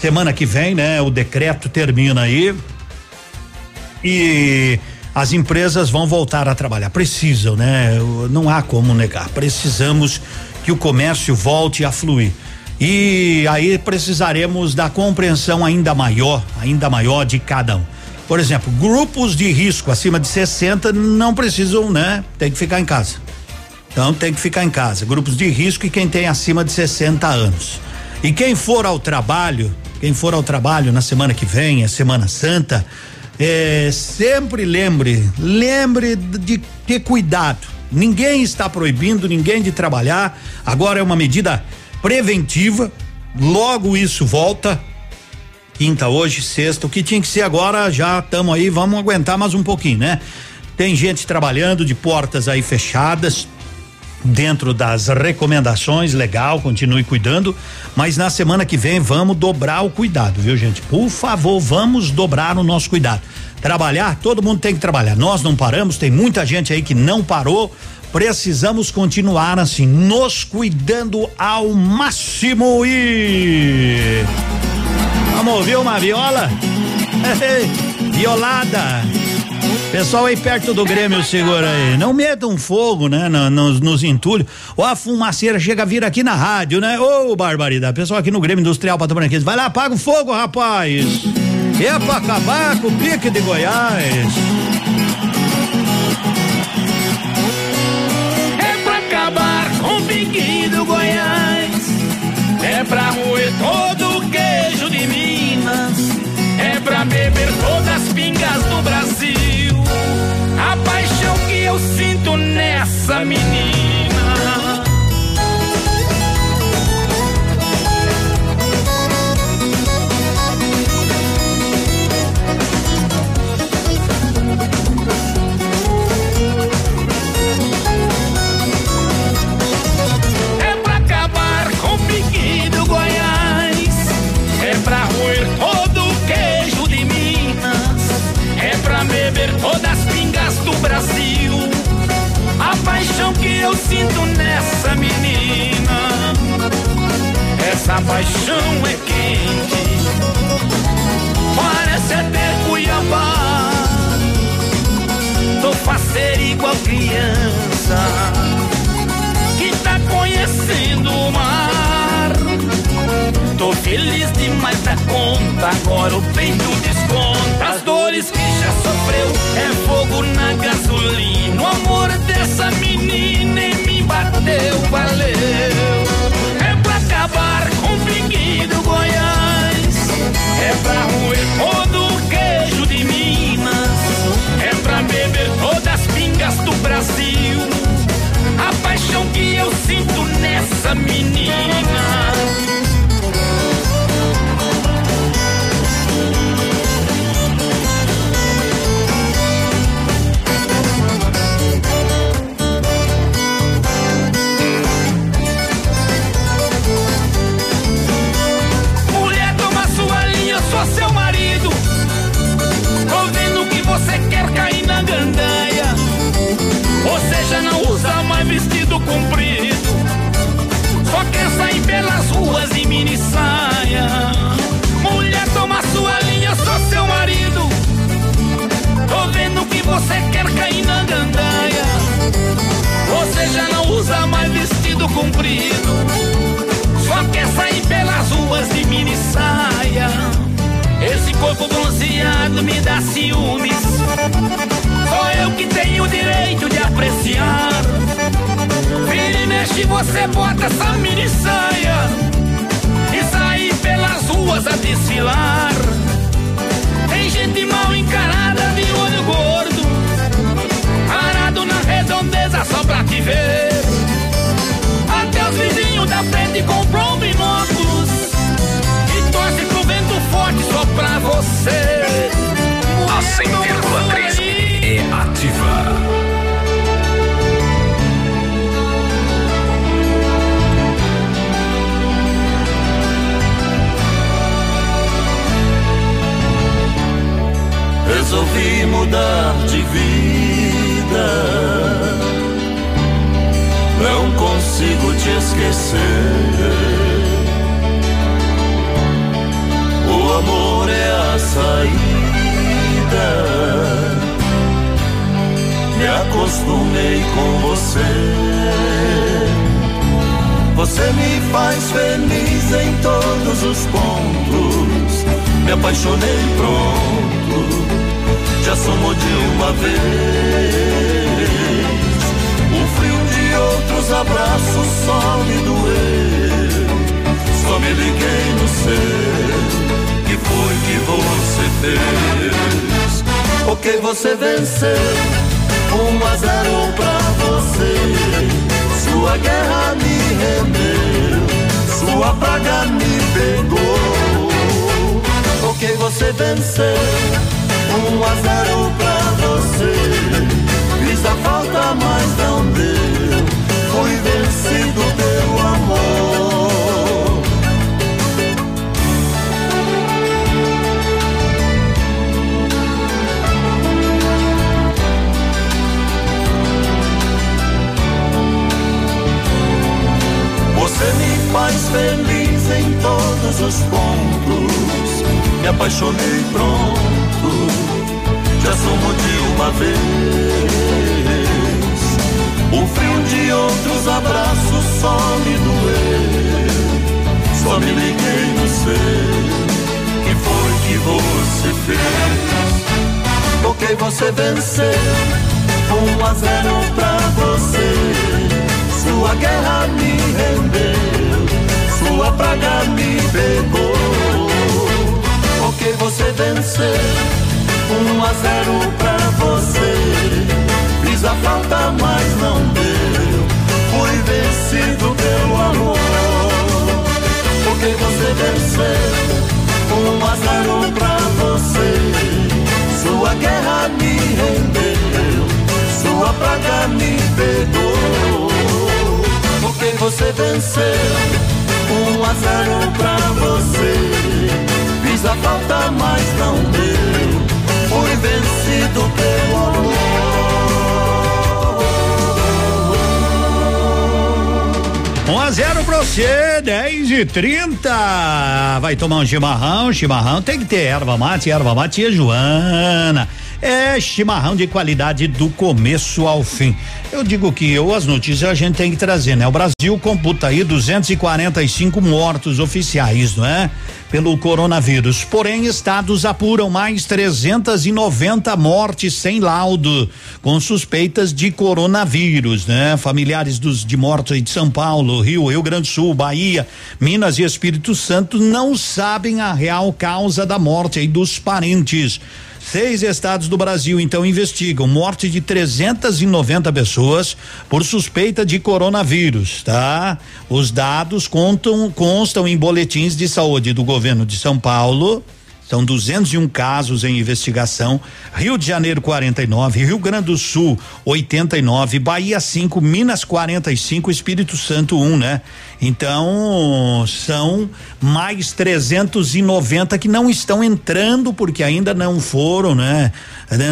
semana que vem, né, o decreto termina aí e as empresas vão voltar a trabalhar. Precisam, né? Não há como negar. Precisamos que o comércio volte a fluir. E aí precisaremos da compreensão ainda maior, ainda maior de cada um. Por exemplo, grupos de risco acima de 60 não precisam, né? Tem que ficar em casa. Então tem que ficar em casa. Grupos de risco e quem tem acima de 60 anos. E quem for ao trabalho, quem for ao trabalho na semana que vem, é Semana Santa, é, sempre lembre, lembre de ter cuidado. Ninguém está proibindo ninguém de trabalhar. Agora é uma medida preventiva. Logo isso volta. Quinta hoje, sexta, o que tinha que ser agora, já estamos aí, vamos aguentar mais um pouquinho, né? Tem gente trabalhando de portas aí fechadas, dentro das recomendações, legal, continue cuidando, mas na semana que vem vamos dobrar o cuidado, viu, gente? Por favor, vamos dobrar o nosso cuidado. Trabalhar, todo mundo tem que trabalhar. Nós não paramos, tem muita gente aí que não parou precisamos continuar assim, nos cuidando ao máximo e. Vamos ouvir uma viola? Violada. Pessoal aí perto do Grêmio segura aí. Não metam fogo, né? No, nos, nos entulhos. Ou a fumaceira chega a vir aqui na rádio, né? Ô, oh, barbaridade. Pessoal aqui no Grêmio Industrial Pato Branquense. Vai lá, apaga o fogo, rapaz. É pra acabar com o pique de Goiás. Goiás. É pra roer todo o queijo de Minas. É pra beber todas as pingas do Brasil. A paixão que eu sinto nessa menina. Sinto nessa menina. Essa paixão é quente, parece até Cuiabá. Tô faceiro igual criança que tá conhecendo o mar. Tô feliz demais da conta, agora o peito desconta as dores que já sofreu. É fogo na gasolina, o amor dessa menina bateu, valeu. É pra acabar com o pinguim Goiás, é pra roer todo o queijo de Minas, é pra beber todas as pingas do Brasil. A paixão que eu sinto nessa menina. Comprido. Só quer sair pelas ruas em mini saia. Mulher, toma sua linha, sou seu marido. Tô vendo que você quer cair na gandaia. Você já não usa mais vestido comprido. Só quer sair pelas ruas de mini saia. Esse corpo bronzeado me dá ciúmes. Só eu que tenho o direito de apreciar. Vira e mexe você bota essa mini saia e sai pelas ruas a desfilar. Tem gente mal encarada de olho gordo, parado na redondeza só pra te ver. Até os vizinhos da frente comprou binóculos e torce pro vento forte só pra você. A 100,3 Resolvi mudar de vida. Não consigo te esquecer. O amor é a saída. Me acostumei com você. Você me faz feliz em todos os pontos. Me apaixonei pronto. Já somos de uma vez. O frio de outros abraços só me doeu. Só me liguei no seu. Que foi que você fez? Ok, você venceu. Um a zero pra você. Sua guerra me rendeu. Sua praga me pegou. Ok, você venceu. Um a zero pra você. Fiz a falta, mas não deu. Fui vencido pelo amor. Você me faz feliz em todos os pontos. Me apaixonei pronto. Já somos de uma vez. O frio de outros abraços só me doeu. Só me liguei no seu. Que foi que você fez? Ok, você venceu. Um a zero pra você. Sua guerra me rendeu, sua praga me pegou. Ok, você venceu, um a zero pra você. Fiz a falta, mas não deu. Fui vencido pelo amor. Ok, você venceu, um a zero pra você. Sua guerra me rendeu, sua praga me pegou porque você venceu. Um a zero pra você. Fiz a falta, mas não deu. Fui vencido pelo amor. 1 a 0 pra você, 10 e 30 Vai tomar um chimarrão, chimarrão tem que ter erva mate, erva mate e Joana. É chimarrão de qualidade do começo ao fim. Eu digo que eu, as notícias a gente tem que trazer, né? O Brasil computa aí 245 mortos oficiais, não é? Pelo coronavírus. Porém, estados apuram mais 390 mortes sem laudo, com suspeitas de coronavírus, né? Familiares dos de mortos de São Paulo, Rio, Rio Grande do Sul, Bahia, Minas e Espírito Santo não sabem a real causa da morte aí dos parentes. Seis estados do Brasil então investigam morte de 390 pessoas por suspeita de coronavírus, tá? Os dados contam, constam em boletins de saúde do governo de São Paulo. São 201 casos em investigação. Rio de Janeiro 49, Rio Grande do Sul 89, Bahia 5, Minas 45, Espírito Santo 1, um, né? Então são mais 390 que não estão entrando porque ainda não foram, né?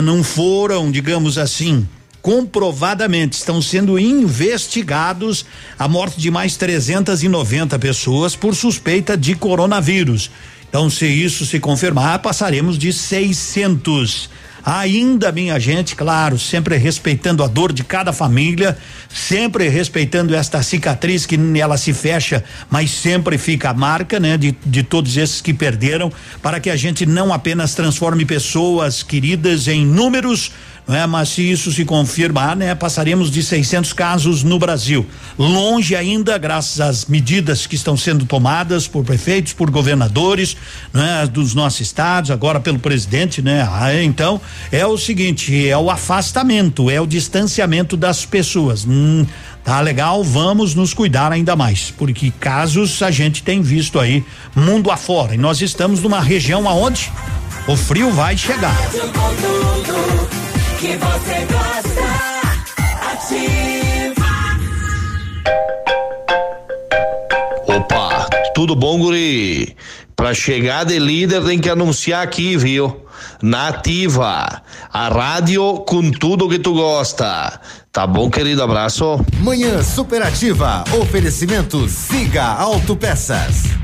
Não foram, digamos assim, comprovadamente estão sendo investigados a morte de mais 390 pessoas por suspeita de coronavírus. Então, se isso se confirmar, passaremos de 600. Ainda, minha gente, claro, sempre respeitando a dor de cada família, sempre respeitando esta cicatriz que ela se fecha, mas sempre fica a marca, né? De, de todos esses que perderam, para que a gente não apenas transforme pessoas queridas em números né? Mas se isso se confirmar, né, passaremos de 600 casos no Brasil. Longe ainda, graças às medidas que estão sendo tomadas por prefeitos, por governadores, né, dos nossos estados, agora pelo presidente, né? Ah, então, é o seguinte, é o afastamento, é o distanciamento das pessoas. Hum, Tá legal, vamos nos cuidar ainda mais, porque casos a gente tem visto aí mundo afora. E nós estamos numa região aonde o frio vai chegar. Que você gosta. Ativa. Opa, tudo bom, guri? Pra chegar de líder tem que anunciar aqui, viu? Nativa, a rádio com tudo que tu gosta. Tá bom, querido? Abraço. Manhã Superativa. Oferecimento Siga Autopeças.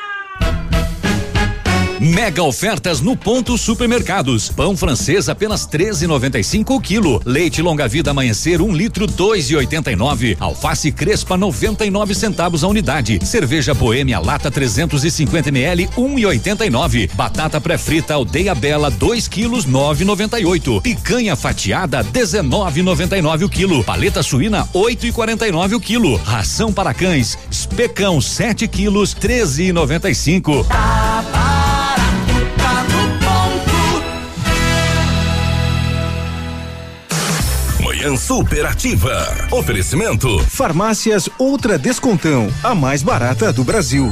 Mega ofertas no ponto supermercados. Pão francês apenas 13,95 o quilo. Leite longa vida amanhecer um litro 2,89. Alface crespa 99 centavos a unidade. Cerveja boêmia lata 350 ml 1,89. Batata pré-frita aldeia bela 2 quilos 9,98. Picanha fatiada 19,99 o quilo. Paleta suína 8,49 o quilo. Ração para cães especão 7 quilos 13,95. Manhã Superativa. Oferecimento. Farmácias Ultra Descontão, a mais barata do Brasil.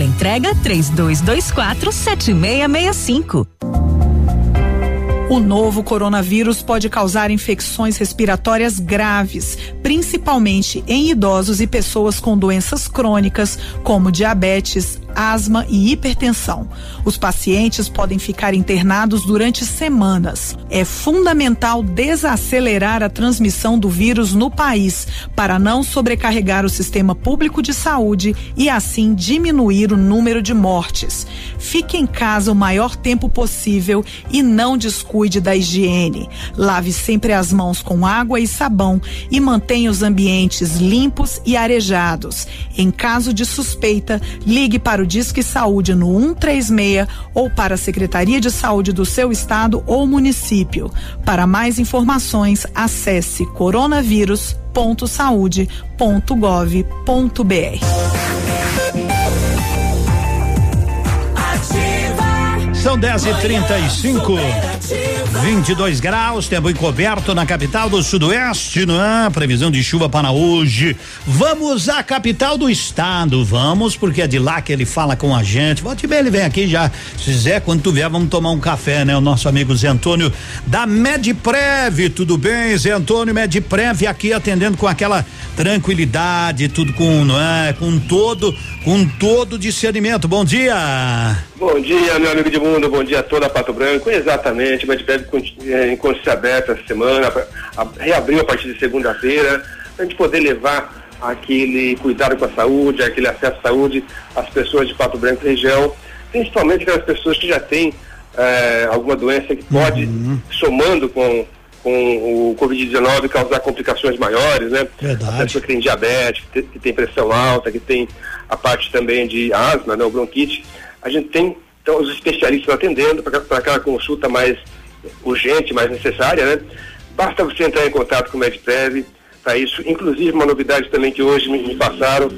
Teleentrega 3224 7665. O novo coronavírus pode causar infecções respiratórias graves, principalmente em idosos e pessoas com doenças crônicas, como diabetes, asma e hipertensão. Os pacientes podem ficar internados durante semanas. É fundamental desacelerar a transmissão do vírus no país para não sobrecarregar o sistema público de saúde e assim diminuir o número de mortes. Fique em casa o maior tempo possível e não descuide da higiene. Lave sempre as mãos com água e sabão e mantenha os ambientes limpos e arejados. Em caso de suspeita, ligue para o Disque Saúde no 136 ou para a Secretaria de Saúde do seu estado ou município. Para mais informações, acesse coronavírus.saude.gov.br. São 10 e 35 22 graus, tempo encoberto na capital do Sudoeste, não é? Previsão de chuva para hoje. Vamos à capital do estado, vamos, porque é de lá que ele fala com a gente. Volte bem, ele vem aqui já. Se quiser, quando tu vier, vamos tomar um café, né? O nosso amigo Zé Antônio da Medprev. Tudo bem, Zé Antônio Medprev aqui atendendo com aquela tranquilidade, tudo com, não é? Com todo, com todo discernimento. Bom dia. Bom dia, meu amigo de mundo, bom dia a toda a Pato Branco. Exatamente, o Medpeb em consciência aberta essa semana, reabriu a partir de segunda-feira, para a gente poder levar aquele cuidado com a saúde, aquele acesso à saúde às pessoas de Pato Branco e região, principalmente aquelas pessoas que já têm eh, alguma doença que pode, somando com com o Covid-19 causar complicações maiores, né? Verdade. A pessoa que tem diabetes, que tem, que tem pressão alta, que tem a parte também de asma, né, o bronquite. A gente tem então os especialistas atendendo para aquela consulta mais urgente, mais necessária, né? Basta você entrar em contato com o MedPrev para isso. Inclusive, uma novidade também que hoje me, passaram,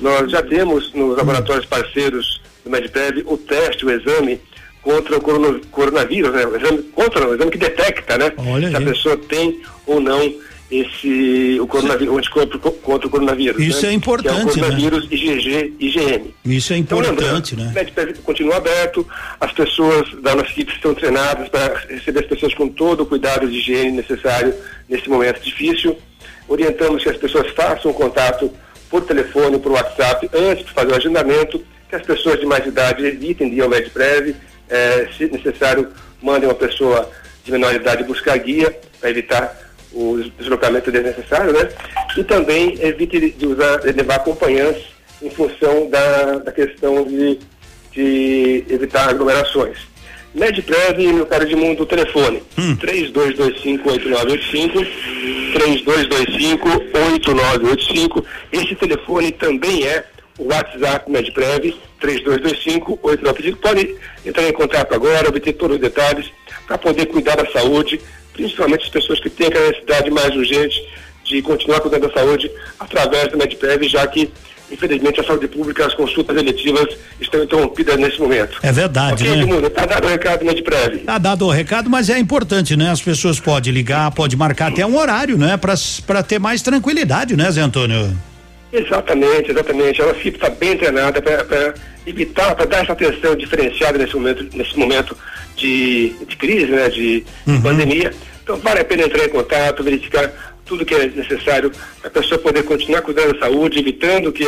nós já temos nos laboratórios parceiros do MedPrev o teste, o exame contra o corona- coronavírus, né? O exame, contra o exame que detecta, né? Olha Se a pessoa tem ou não esse o coronavírus, o anticorpo co- contra o coronavírus. Isso né? é importante, Que é o coronavírus IgG, IgM. Isso é Então, importante, lembrando, né? O MedPrev continua aberto, as pessoas da nossa equipe estão treinadas para receber as pessoas com todo o cuidado de higiene necessário nesse momento difícil. Orientamos que as pessoas façam contato por telefone, por WhatsApp, antes de fazer o agendamento, que as pessoas de mais idade evitem de ir ao MedPrev, eh, se necessário, mandem uma pessoa de menor idade buscar guia para evitar o deslocamento desnecessário, né? E também evite de usar, de levar acompanhantes em função da, da questão de, de evitar aglomerações. MedPrev, meu caro Edmundo, o telefone 3225-8985, 3225-8985. Esse telefone também é o WhatsApp MedPrev, 3225-8985. Pode entrar em contato agora, obter todos os detalhes para poder cuidar da saúde, principalmente as pessoas que têm aquela necessidade mais urgente de continuar cuidando da saúde através do MedPrev, já que, infelizmente, a saúde pública, as consultas eletivas estão interrompidas nesse momento. É verdade, Ok, né? Edmundo, está dado o recado do MedPrev. Tá dado o recado, mas é importante, né? As pessoas podem ligar, pode marcar até um horário, né? Pra ter mais tranquilidade, né, Zé Antônio? Exatamente, exatamente. A nossa equipe está bem treinada para evitar, para dar essa atenção diferenciada nesse momento, nesse momento de, de crise, né, de, de pandemia. Então vale a pena entrar em contato, verificar tudo que é necessário para a pessoa poder continuar cuidando da saúde, evitando que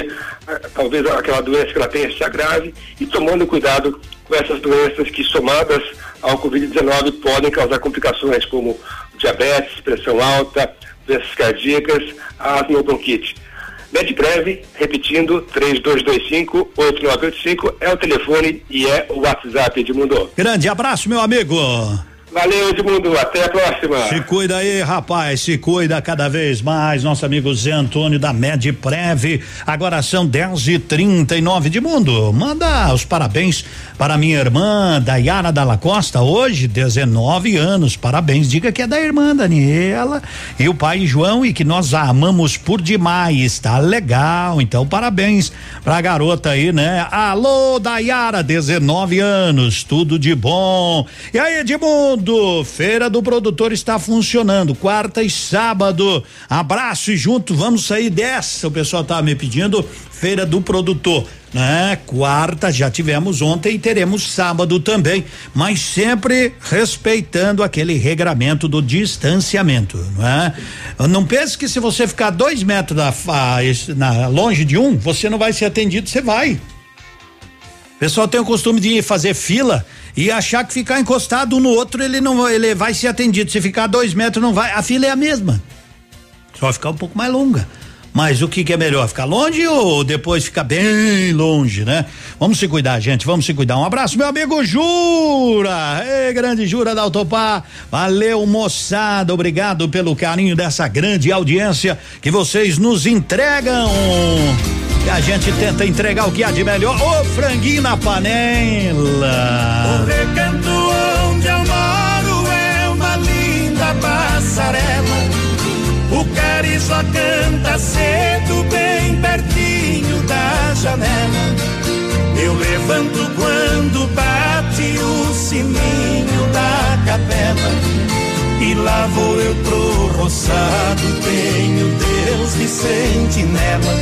ah, talvez aquela doença que ela tenha se agrave e tomando cuidado com essas doenças que somadas ao Covid-19 podem causar complicações como diabetes, pressão alta, doenças cardíacas, asma ou bronquite. MedPrev, repetindo, 3225-8985 é o telefone e é o WhatsApp, Edmundo. Grande abraço, meu amigo. Valeu, Edmundo. Até a próxima. Se cuida aí, rapaz, se cuida cada vez mais. Nosso amigo Zé Antônio da MedPrev. Agora são 10 e 39 de mundo. Manda os parabéns para minha irmã Dayara Dalla Costa, hoje, 19 anos. Parabéns. Diga que é da irmã Daniela e o pai João e que nós a amamos por demais. Tá legal. Então, parabéns pra garota aí, né? Alô, Dayara, 19 anos. Tudo de bom. E aí, Edmundo? Feira do Produtor está funcionando, quarta e sábado. Abraço e junto, vamos sair dessa. O pessoal tá me pedindo Feira do Produtor, né? Quarta já tivemos ontem e teremos sábado também, mas sempre respeitando aquele regramento do distanciamento, não é? Não pense que se você ficar dois metros da, na, longe de um, você não vai ser atendido, você vai. O pessoal tem o costume de fazer fila e achar que ficar encostado um no outro ele não ele vai ser atendido. Se ficar dois metros não vai, a fila é a mesma. Só ficar um pouco mais longa. Mas o que, que é melhor, ficar longe ou depois ficar bem longe, né? Vamos se cuidar, gente, vamos se cuidar. Um abraço, meu amigo Jura! Ei, grande Jura da Autopar. Valeu, moçada, obrigado pelo carinho dessa grande audiência que vocês nos entregam. E a gente tenta entregar o que há de melhor. Ô, franguinho na panela. O recanto onde eu moro é uma linda passarela. O carizó canta cedo, bem pertinho da janela. Eu levanto quando bate o sininho da capela. E lá vou eu pro roçado, tenho Deus de sentinela.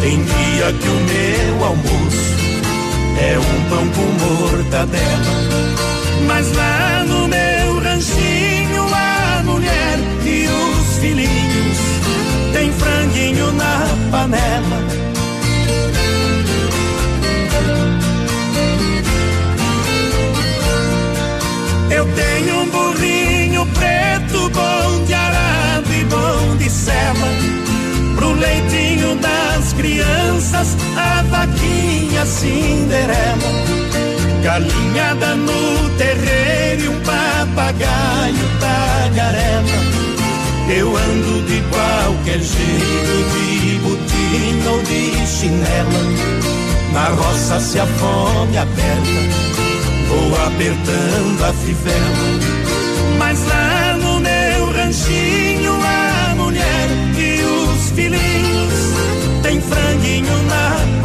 Tem dia que o meu almoço é um pão com mortadela. Mas lá no meu ranchinho a mulher e os filhinhos tem franguinho na panela. Eu tenho um burrinho preto, bom de arado e bom de sela. Pro leitinho das crianças, a vaquinha cinderela. Galinhada no terreiro e um papagaio papagaio, tagarela. Eu ando de qualquer jeito, de botina ou de chinela. Na roça se a fome aperta, vou apertando a fivela. Mas lá no meu ranchinho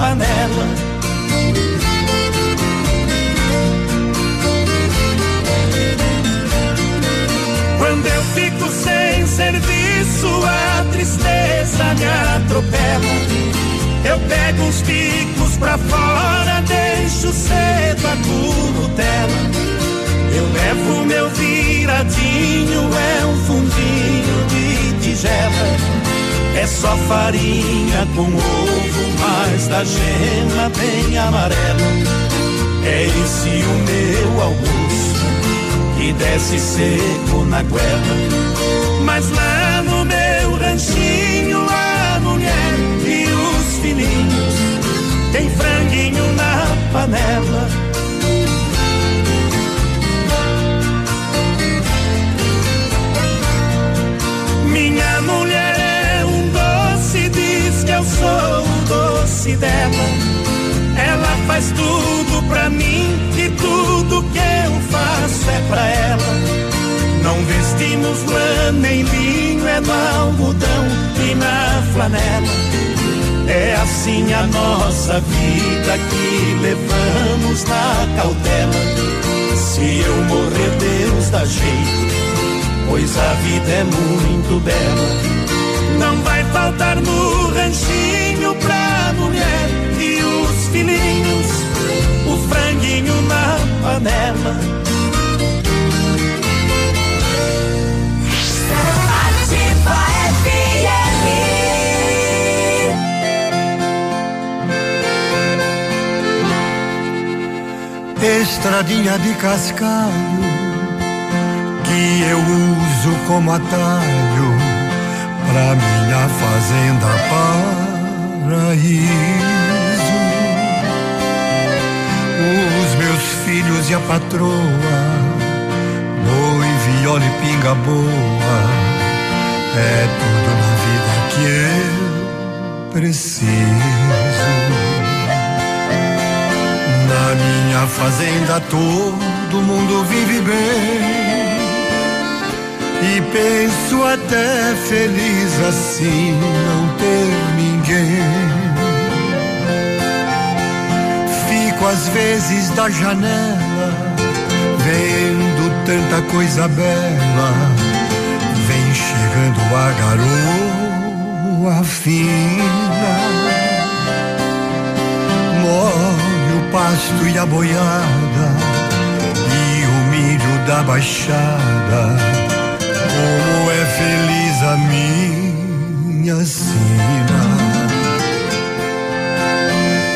panela. Quando eu fico sem serviço, a tristeza me atropela. Eu pego uns picos pra fora, deixo cedo a curutela. Eu levo meu viradinho, é um fundinho de tigela. É só farinha com ovo, mas da gema bem amarela. É esse o meu almoço que desce seco na guela. Mas lá no meu ranchinho, a mulher e os filhinhos tem franguinho na panela. Sou o doce dela. Ela faz tudo pra mim e tudo que eu faço é pra ela. Não vestimos lã nem linho, é no algodão e na flanela. É assim a nossa vida que levamos na cautela. Se eu morrer, Deus dá jeito, pois a vida é muito bela. Não vai faltar no ranchinho pra mulher e os filhinhos, o franguinho na panela. Ativa Estradinha de cascalho que eu uso como atalho pra minha fazenda paraíso. Os meus filhos e a patroa, boi, viola e pinga boa, é tudo na vida que eu preciso. Na minha fazenda todo mundo vive bem. E penso até feliz assim não ter ninguém. Fico às vezes da janela, vendo tanta coisa bela. Vem chegando a garoa fina. Molho o pasto e a boiada e o milho da baixada. Como é feliz a minha sina.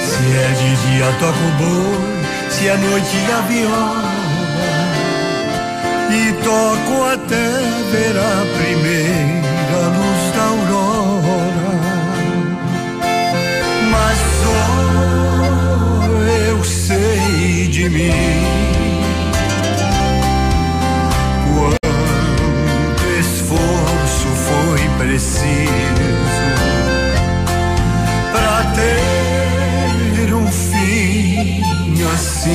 Se é de dia toca o boi, se é noite a viola. E toco até ver a primeira luz da aurora. Mas só eu sei de mim. Preciso pra ter um fim assim.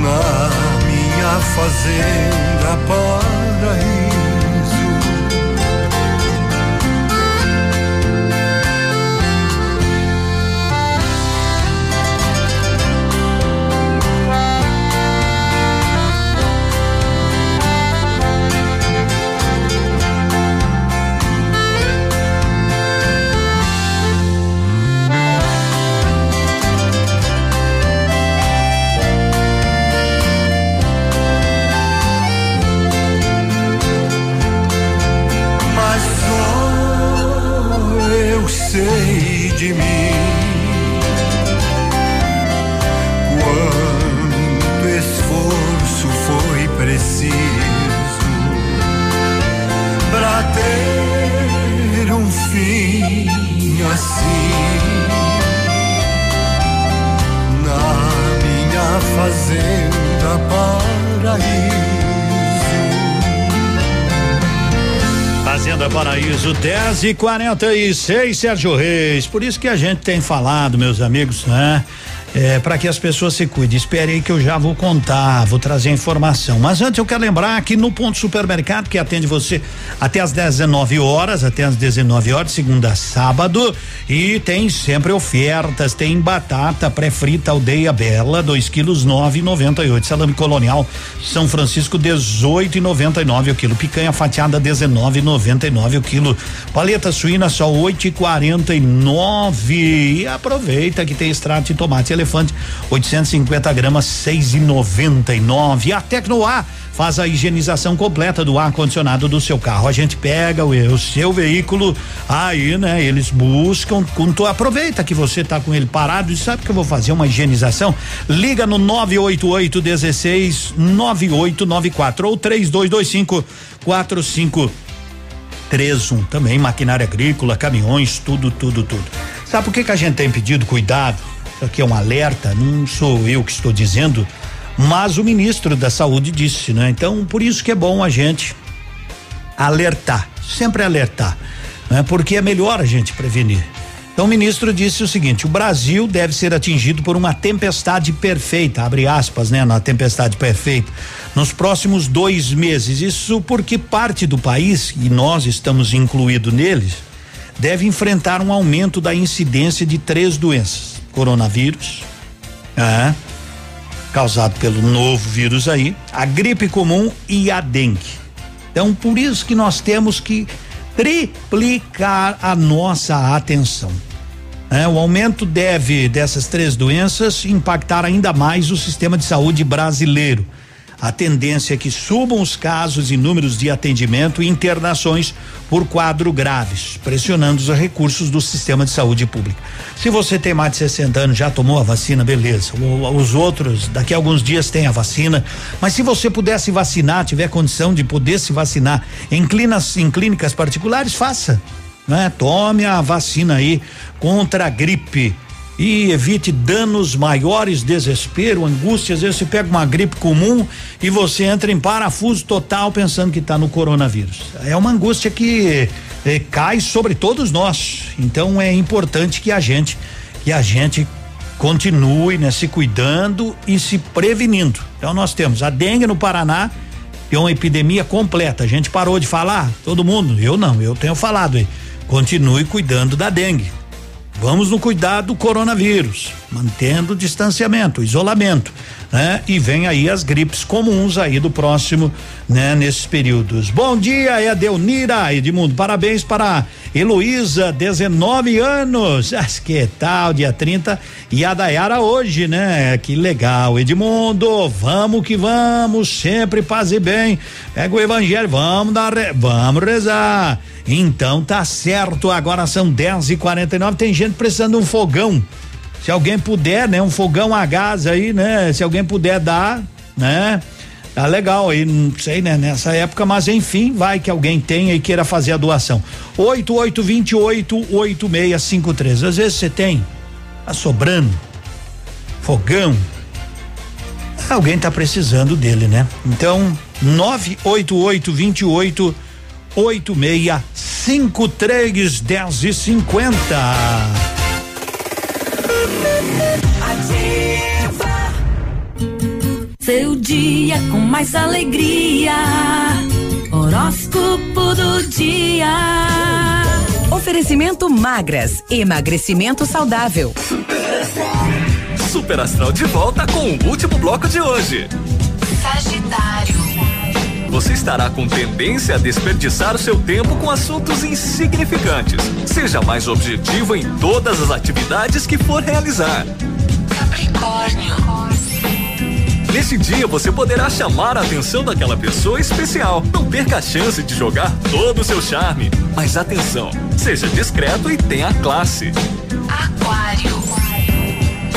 Na minha fazenda paraíso. Mas sei Paraíso. Fazenda Paraíso 10 e 46, Sérgio Reis. Por isso que a gente tem falado, meus amigos, né? É, para que as pessoas se cuidem. Espere aí que eu já vou contar, vou trazer a informação. Mas antes eu quero lembrar que no ponto supermercado que atende você até às 19 horas, até às 19 horas, segunda a sábado, e tem sempre ofertas, tem batata pré-frita aldeia bela, 2 quilos nove noventa e oito, salame colonial São Francisco 18 e noventa e nove o quilo, picanha fatiada 19 e noventa e nove o quilo, paleta suína só oito e quarenta e e aproveita que tem extrato de tomate elefante 850 gramas 6,99 e a Tecnoar faz a higienização completa do ar condicionado do seu carro. A gente pega o, o seu veículo, aí, né? Eles buscam, tu aproveita que você tá com ele parado e sabe que eu vou fazer uma higienização. Liga no 988 16 9894 ou 3225 45 31 também maquinária agrícola, caminhões, tudo, tudo, tudo. Sabe por que que a gente tem pedido cuidado? Aqui é um alerta, não sou eu que estou dizendo, mas o ministro da Saúde disse, né? Então, por isso que é bom a gente alertar, sempre alertar, né? Porque é melhor a gente prevenir. Então o ministro disse o seguinte: o Brasil deve ser atingido por uma tempestade perfeita, abre aspas, né, na tempestade perfeita, nos próximos dois meses. Isso porque parte do país, e nós estamos incluídos neles, deve enfrentar um aumento da incidência de três doenças: coronavírus, causado pelo novo vírus aí, a gripe comum e a dengue. Então, por isso que nós temos que triplicar a nossa atenção. É, o aumento deve dessas três doenças impactar ainda mais o sistema de saúde brasileiro. A tendência é que subam os casos e números de atendimento e internações por quadro graves, pressionando os recursos do sistema de saúde pública. Se você tem mais de 60 anos, já tomou a vacina, beleza. O, os outros, daqui a alguns dias tem a vacina. Mas se você pudesse vacinar, tiver condição de poder se vacinar em, em clínicas particulares, faça. Né? Tome a vacina aí contra a gripe e evite danos maiores, desespero, angústia. Às vezes você pega uma gripe comum e você entra em parafuso total pensando que está no coronavírus. É uma angústia que eh, cai sobre todos nós. Então é importante que a gente, que a gente continue né, se cuidando e se prevenindo. Então nós temos a dengue no Paraná, que é uma epidemia completa. A gente parou de falar, todo mundo. Eu não, eu tenho falado aí. Continue cuidando da dengue. Vamos no cuidado do coronavírus, mantendo o distanciamento, o isolamento, né? E vem aí as gripes comuns aí do próximo, né? Nesses períodos. Bom dia, Edelnira Edmundo, parabéns para Heloísa, 19 anos. Ah, que tal, dia 30 e a Dayara hoje, né? Que legal, Edmundo, vamos que vamos, sempre paz e bem. Pega o evangelho, vamos dar, vamos rezar. Então tá certo, agora são 10 e 49 tem gente precisando de um fogão. Se alguém puder, né? Um fogão a gás aí, né? Se alguém puder dar, né? Tá legal aí, não sei, né? Nessa época, mas enfim, vai que alguém tenha e queira fazer a doação. 8828 8653. Às vezes você tem, tá sobrando, fogão. Alguém tá precisando dele, né? Então, 988 28 8653 10 e 50. Seu dia com mais alegria. Horóscopo do dia. Oferecimento magras, emagrecimento saudável. Super Astral de volta com o último bloco de hoje. Sagitário. Você estará com tendência a desperdiçar o seu tempo com assuntos insignificantes. Seja mais objetivo em todas as atividades que for realizar. Capricórnio. Nesse dia você poderá chamar a atenção daquela pessoa especial. Não perca a chance de jogar todo o seu charme. Mas atenção, seja discreto e tenha classe. Aquário.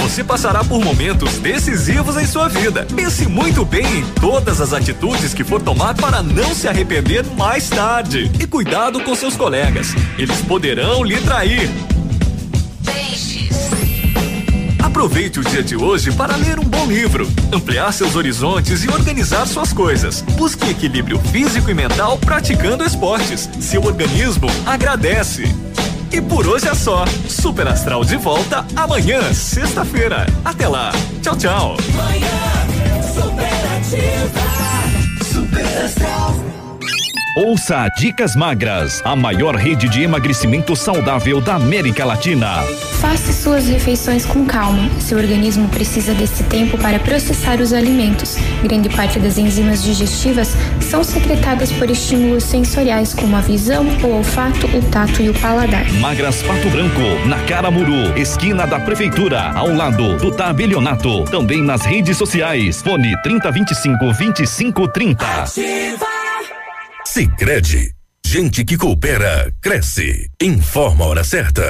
Você passará por momentos decisivos em sua vida. Pense muito bem em todas as atitudes que for tomar para não se arrepender mais tarde. E cuidado com seus colegas. Eles poderão lhe trair. Aproveite o dia de hoje para ler um bom livro, ampliar seus horizontes e organizar suas coisas. Busque equilíbrio físico e mental praticando esportes. Seu organismo agradece. E por hoje é só. Super Astral de volta amanhã, sexta-feira. Até lá. Tchau, tchau. Super Astral. Ouça Dicas Magras, a maior rede de emagrecimento saudável da América Latina. Faça suas refeições com calma. Seu organismo precisa desse tempo para processar os alimentos. Grande parte das enzimas digestivas são secretadas por estímulos sensoriais como a visão, o olfato, o tato e o paladar. Magras Pato Branco, na Caramuru, esquina da Prefeitura, ao lado do Tabelionato. Também nas redes sociais. Fone 3025 2530. Ativa. Sicredi, gente que coopera cresce. Informa a hora certa.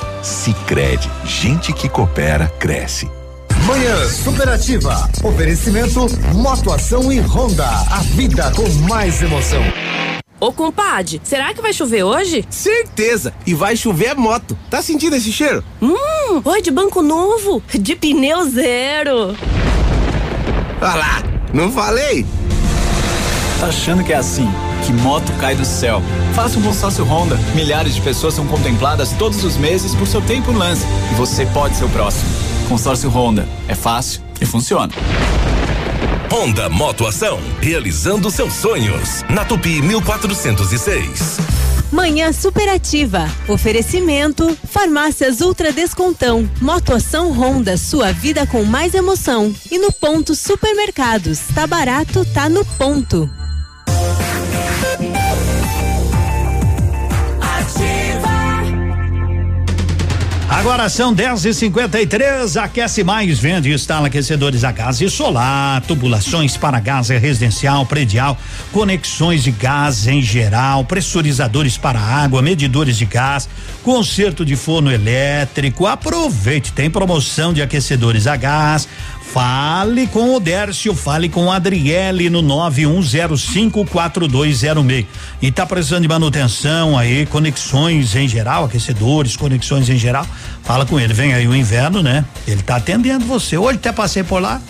Sicredi, gente que coopera cresce. Manhã Superativa. Oferecimento Motoação e Honda. A vida com mais emoção. Ô compadre, será que vai chover hoje? Certeza! E vai chover moto. Tá sentindo esse cheiro? Hum, oi de banco novo, de pneu zero. Olha lá, não falei? Tá achando que é assim? Que moto cai do céu? Faça um consórcio Honda. Milhares de pessoas são contempladas todos os meses por seu tempo no lance. E você pode ser o próximo. Consórcio Honda. É fácil e funciona. Honda Motoação, realizando seus sonhos. Na Tupi 1406. Manhã superativa. Oferecimento: Farmácias Ultra Descontão. Motoação Honda, sua vida com mais emoção. E no ponto supermercados. Tá barato, tá no ponto. Agora são 10 e 53 Aquece Mais vende e instala aquecedores a gás e solar, tubulações para gás residencial, predial, conexões de gás em geral, pressurizadores para água, medidores de gás, conserto de forno elétrico. Aproveite, tem promoção de aquecedores a gás. Fale com o Dércio, fale com a Adriele no 91054206. E tá precisando de manutenção aí, conexões em geral, aquecedores, conexões em geral. Fala com ele, vem aí o inverno, né? Ele tá atendendo você. Hoje até passei por lá.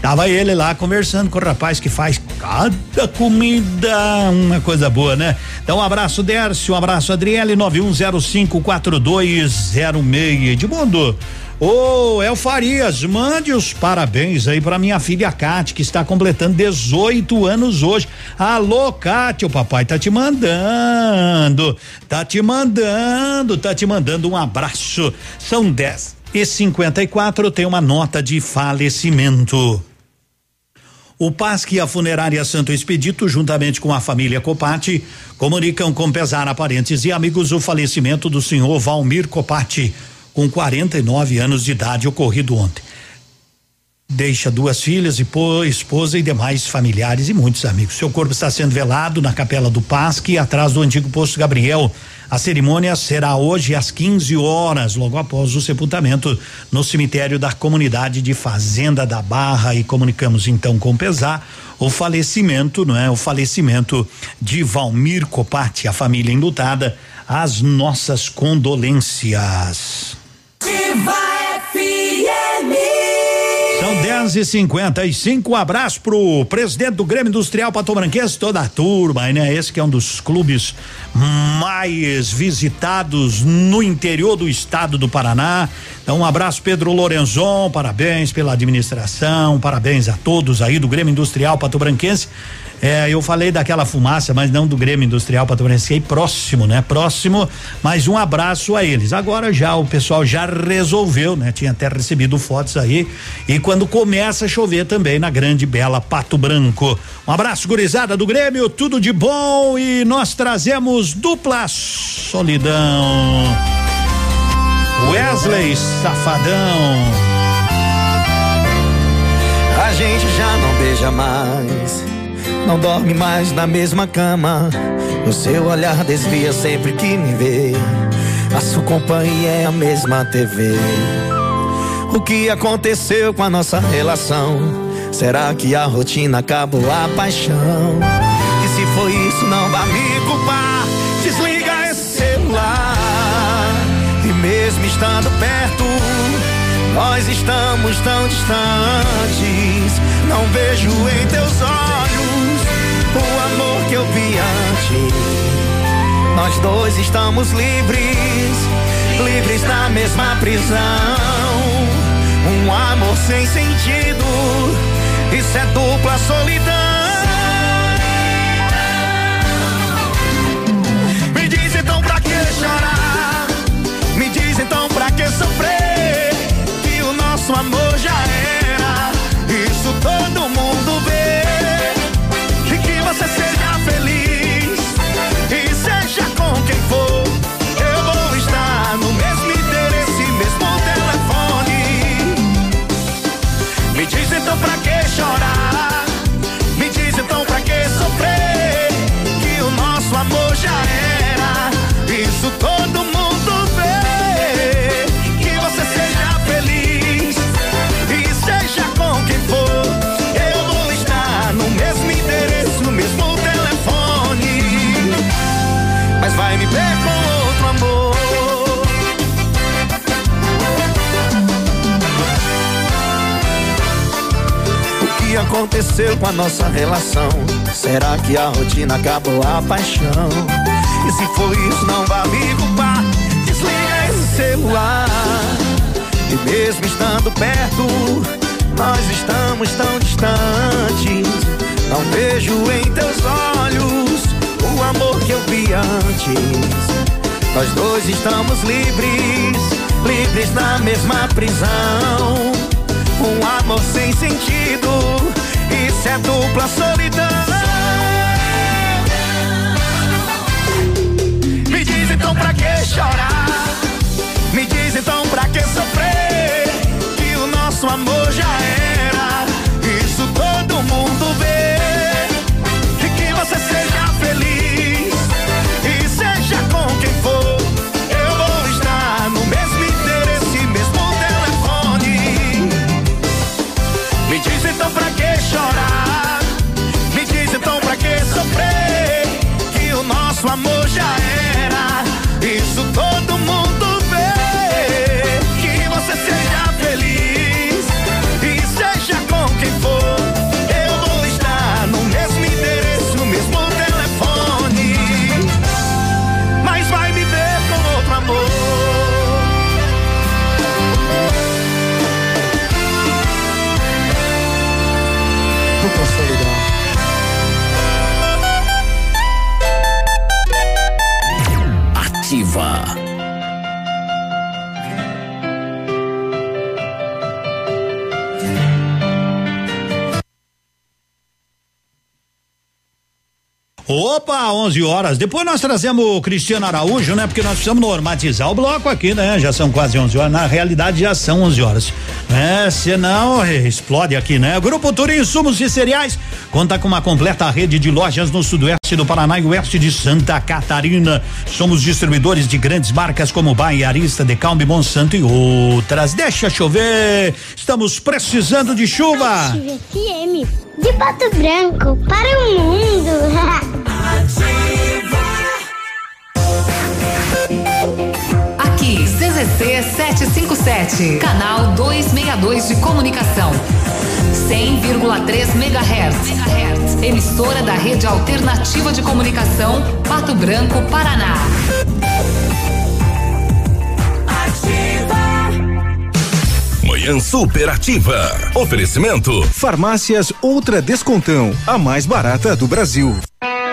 Tava ele lá conversando com o rapaz que faz cada comida, uma coisa boa, né? Então, um abraço, Dércio, um abraço, Adriele, 91054206. Edmundo, Ô, El Farias, mande os parabéns aí para minha filha Cátia, que está completando 18 anos hoje. Alô, Cátia, o papai tá te mandando, tá te mandando, tá te mandando um abraço. São 10 e 54 tem uma nota de falecimento. O PASC e a funerária Santo Expedito, juntamente com a família Copati, comunicam com pesar a parentes e amigos o falecimento do senhor Valmir Copati com 49 anos de idade, ocorrido ontem. Deixa duas filhas, esposa e demais familiares e muitos amigos. Seu corpo está sendo velado na Capela do Pasque, atrás do antigo posto Gabriel. A cerimônia será hoje às 15 horas, logo após o sepultamento no cemitério da comunidade de Fazenda da Barra. E comunicamos então com pesar o falecimento, não é? O falecimento de Valmir Copati, a família enlutada. As nossas condolências. São 10 e 55 um abraço pro presidente do Grêmio Industrial Patobranquense, toda a turma, né? Esse que é um dos clubes mais visitados no interior do estado do Paraná. Então, um abraço, Pedro Lorenzon, parabéns pela administração, parabéns a todos aí do Grêmio Industrial Patobranquense. É, eu falei daquela fumaça, mas não do Grêmio Industrial aí próximo, né? Próximo, mas um abraço a eles. Agora já o pessoal já resolveu, né? Tinha até recebido fotos aí. E quando começa a chover também na grande bela Pato Branco. Um abraço, gurizada do Grêmio, tudo de bom e nós trazemos dupla solidão. Wesley Safadão. gente já não beija mais. Não dorme mais na mesma cama. O seu olhar desvia sempre que me vê. A sua companhia é a mesma TV. O que aconteceu com a nossa relação? Será que a rotina acabou a paixão? E se foi isso, não vá me culpar. Desliga esse celular. E mesmo estando perto, nós estamos tão distantes. Não vejo em teus olhos o amor que eu vi antes. Nós dois estamos livres, livres na mesma prisão. Um amor sem sentido, isso é dupla solidão. Me diz então pra que chorar? Me diz então pra que sofrer? Que o nosso amor já era, isso todo então pra que chorar? Aconteceu com a nossa relação? Será que a rotina acabou a paixão? E se foi isso, não vá me culpar. Desliga esse celular. E mesmo estando perto, nós estamos tão distantes. Não vejo em teus olhos o amor que eu vi antes. Nós dois estamos livres, livres na mesma prisão. Um amor sem sentido, isso é dupla solidão. Me diz então pra que chorar? Me diz então pra que sofrer? Que o nosso amor já era, chorar? Me diz então pra que sofrer? Que o nosso amor já era. Isso todo Opa, 11 horas. Depois nós trazemos o Cristiano Araújo, né? Porque nós precisamos normatizar o bloco aqui, né? Já são quase 11 horas. Na realidade, já são 11 horas. Né? Senão, eh, explode aqui, né? Grupo Turim Insumos e Cereais conta com uma completa rede de lojas no sudoeste do Paraná e oeste de Santa Catarina. Somos distribuidores de grandes marcas como Baia, Arista, Decalme, Monsanto e outras. Deixa chover. Estamos precisando de chuva. FM de Pato Branco para o mundo. Aqui, CZC 757, canal 262 de comunicação. 100,3 MHz. Emissora da Rede Alternativa de Comunicação, Pato Branco, Paraná. Manhã superativa. Oferecimento. Farmácias Ultra Descontão, a mais barata do Brasil.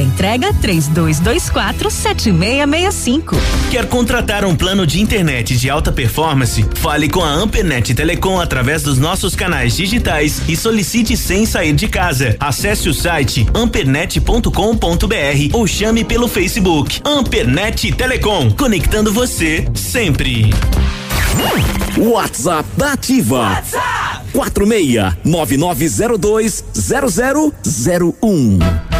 Teleentrega 3224 7665. Quer contratar um plano de internet de alta performance? Fale com a Ampernet Telecom através dos nossos canais digitais e solicite sem sair de casa. Acesse o site ampernet.com.br ou chame pelo Facebook. Ampernet Telecom, conectando você sempre. WhatsApp da Ativa. WhatsApp 46 9902 0001.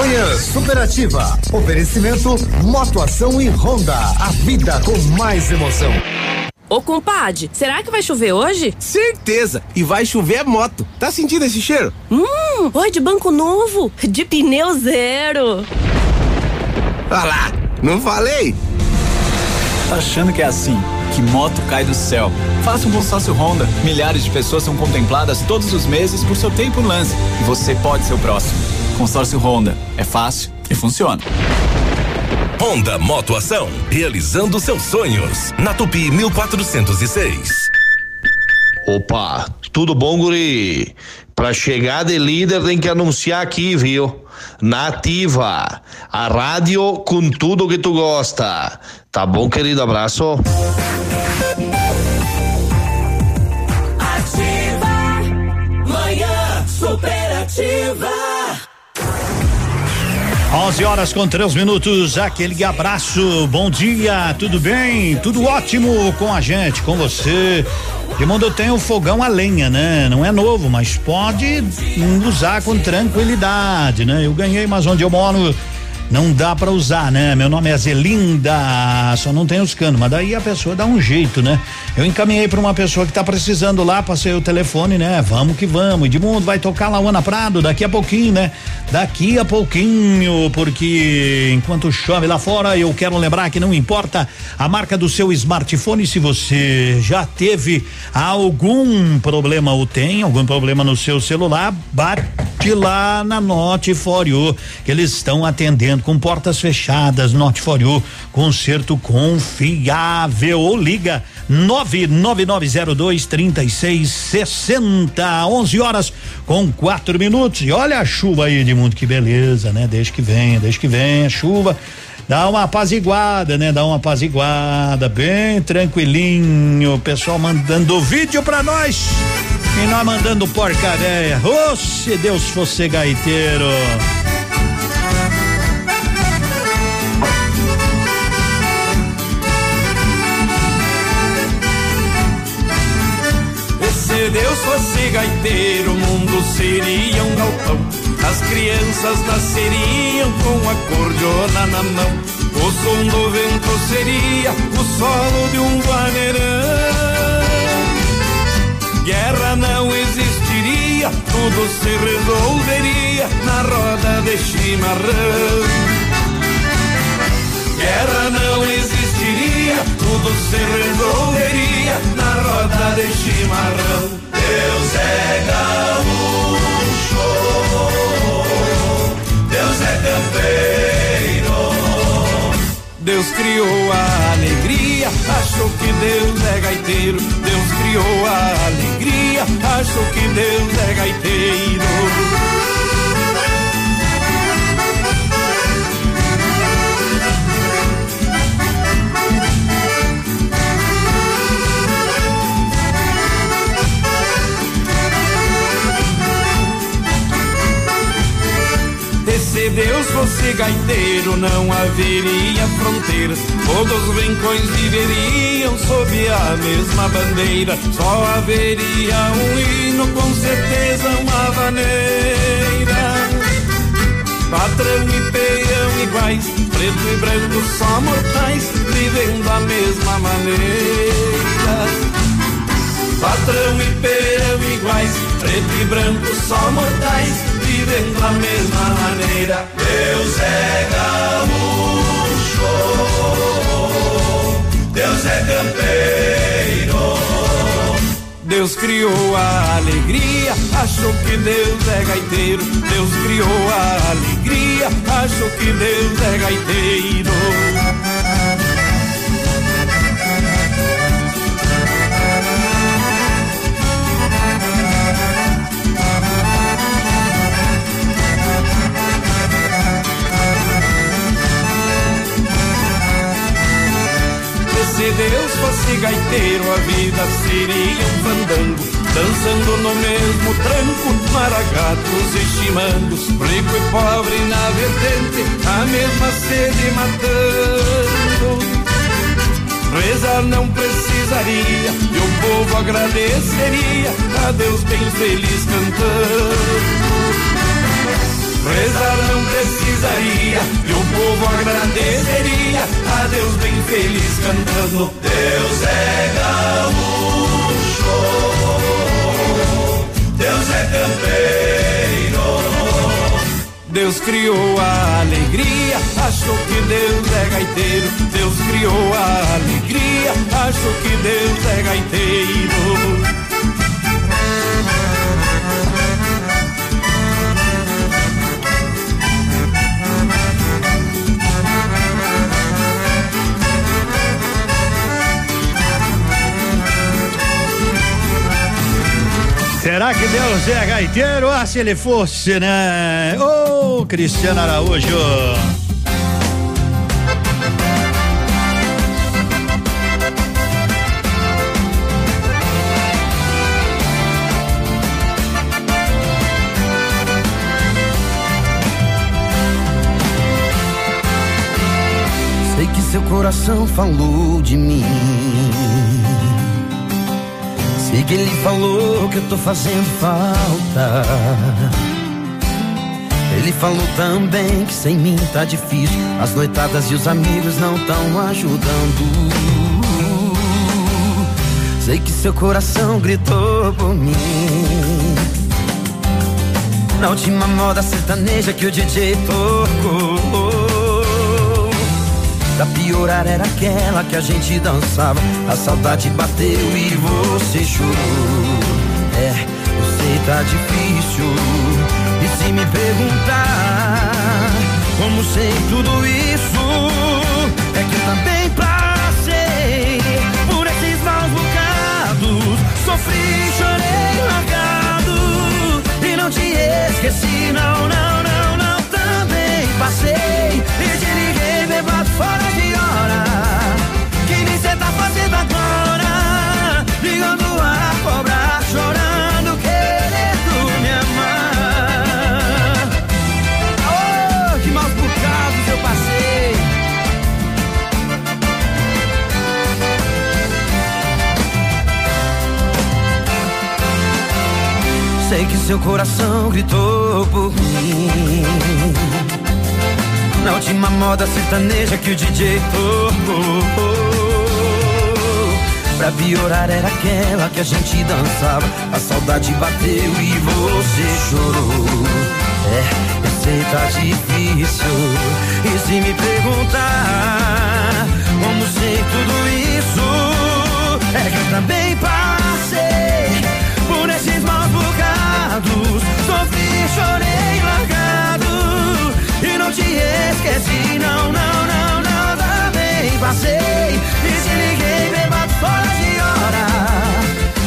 Manhã Superativa. Oferecimento Motoação e Honda. A vida com mais emoção. Ô compadre, será que vai chover hoje? Certeza! E vai chover moto. Tá sentindo esse cheiro? Hum, oi de banco novo, de pneu zero. Olha lá, não falei? Achando que é assim, que moto cai do céu. Faça um consórcio Honda. Milhares de pessoas são contempladas todos os meses por seu tempo no lance. E você pode ser o próximo. Consórcio Honda. É fácil e funciona. Honda Motoação, realizando seus sonhos. Na Tupi 1406. Opa, tudo bom, guri? Pra chegar de líder tem que anunciar aqui, viu? Nativa, a rádio com tudo que tu gosta. Tá bom, querido? Abraço. Ativa, manhã superativa. 11 horas com três minutos, aquele abraço, bom dia, tudo bem? Tudo ótimo com a gente, com você. De mundo eu tenho fogão a lenha, né? Não é novo, mas pode usar com tranquilidade, né? Eu ganhei, mas onde eu moro não dá para usar, né? Meu nome é Zelinda, só não tem os canos, mas daí a pessoa dá um jeito, né? Eu encaminhei para uma pessoa que tá precisando lá, passei o telefone, né? Vamos que vamos. Edmundo vai tocar lá Ana Prado daqui a pouquinho, né? Daqui a pouquinho, porque enquanto chove lá fora, eu quero lembrar que não importa a marca do seu smartphone, se você já teve algum problema ou tem algum problema no seu celular, bate lá na Note For You, que eles estão atendendo com portas fechadas, Note For You, conserto confiável. Ou liga 99902 3660, 11 horas com quatro minutos. E olha a chuva aí, Edmundo, que beleza, né? Desde que venha, desde que venha chuva. Dá uma apaziguada, né? Dá uma apaziguada, bem tranquilinho. O pessoal mandando vídeo pra nós. E nós mandando porca véia. Ô, oh, se Deus fosse gaiteiro. Se Deus fosse gaiteiro, o mundo seria um galpão. As crianças nasceriam com a cordiona na mão. O som do vento seria o solo de um vaneirão. Guerra não existiria, tudo se resolveria na roda de chimarrão. Guerra não existiria, tudo se resolveria roda de chimarrão. Deus é gaúcho, Deus é campeiro. Deus criou a alegria, achou que Deus é gaiteiro. Deus criou a alegria, achou que Deus é gaiteiro. Se Deus fosse gaiteiro, não haveria fronteiras. Todos os rincões viveriam sob a mesma bandeira. Só haveria um hino, com certeza uma vaneira. Patrão e peão iguais, preto e branco só mortais, vivendo da mesma maneira. Patrão e peão iguais, preto e branco só mortais, vivendo da mesma maneira. Deus é gaúcho, Deus é campeiro. Deus criou a alegria, achou que Deus é gaiteiro. Deus criou a alegria, achou que Deus é gaiteiro. Se Deus fosse gaiteiro, a vida seria um fandango, dançando no mesmo tranco, maragatos e chimangos, rico e pobre na vertente, a mesma sede matando. Rezar não precisaria, e o povo agradeceria a Deus bem feliz cantando. Rezar não precisaria e o povo agradeceria a Deus bem feliz cantando. Deus é gaúcho, Deus é campeiro. Deus criou a alegria, achou que Deus é gaiteiro. Deus criou a alegria, achou que Deus é gaiteiro. Será que Deus é gaiteiro? Ah, se ele fosse, né? Ô, oh, Cristiano Araújo. Sei que seu coração falou de mim. Sei que ele falou que eu tô fazendo falta. Ele falou também que sem mim tá difícil. As noitadas e os amigos não tão ajudando. Sei que seu coração gritou por mim. Na última moda sertaneja que o DJ tocou. Pra piorar era aquela que a gente dançava. A saudade bateu e você chorou. É, eu sei tá difícil. E se me perguntar como sei tudo isso, seu coração gritou por mim. Na última moda sertaneja que o DJ tocou. Pra piorar era aquela que a gente dançava. A saudade bateu e você chorou. É, eu sei tá difícil. E se me perguntar como sei tudo isso, é que eu também passei por esses maus bocados. Sofri, chorei, largado. E não te esqueci, não, não, não, não, também passei. E te liguei, bebado fora de hora.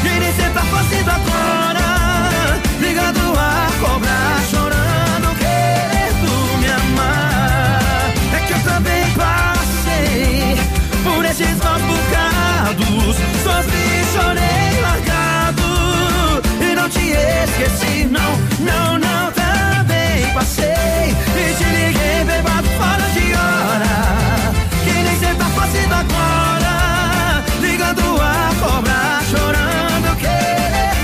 E nem cê tá fazendo agora. Ligando a cobrar, chorando, querendo me amar. É que eu também passei por esses maus bocados. Sofri, chorei, largado te esqueci, não, não, não, também passei. E te liguei bebado fora de hora. Que nem cê tá fazendo agora, ligando a cobra, chorando que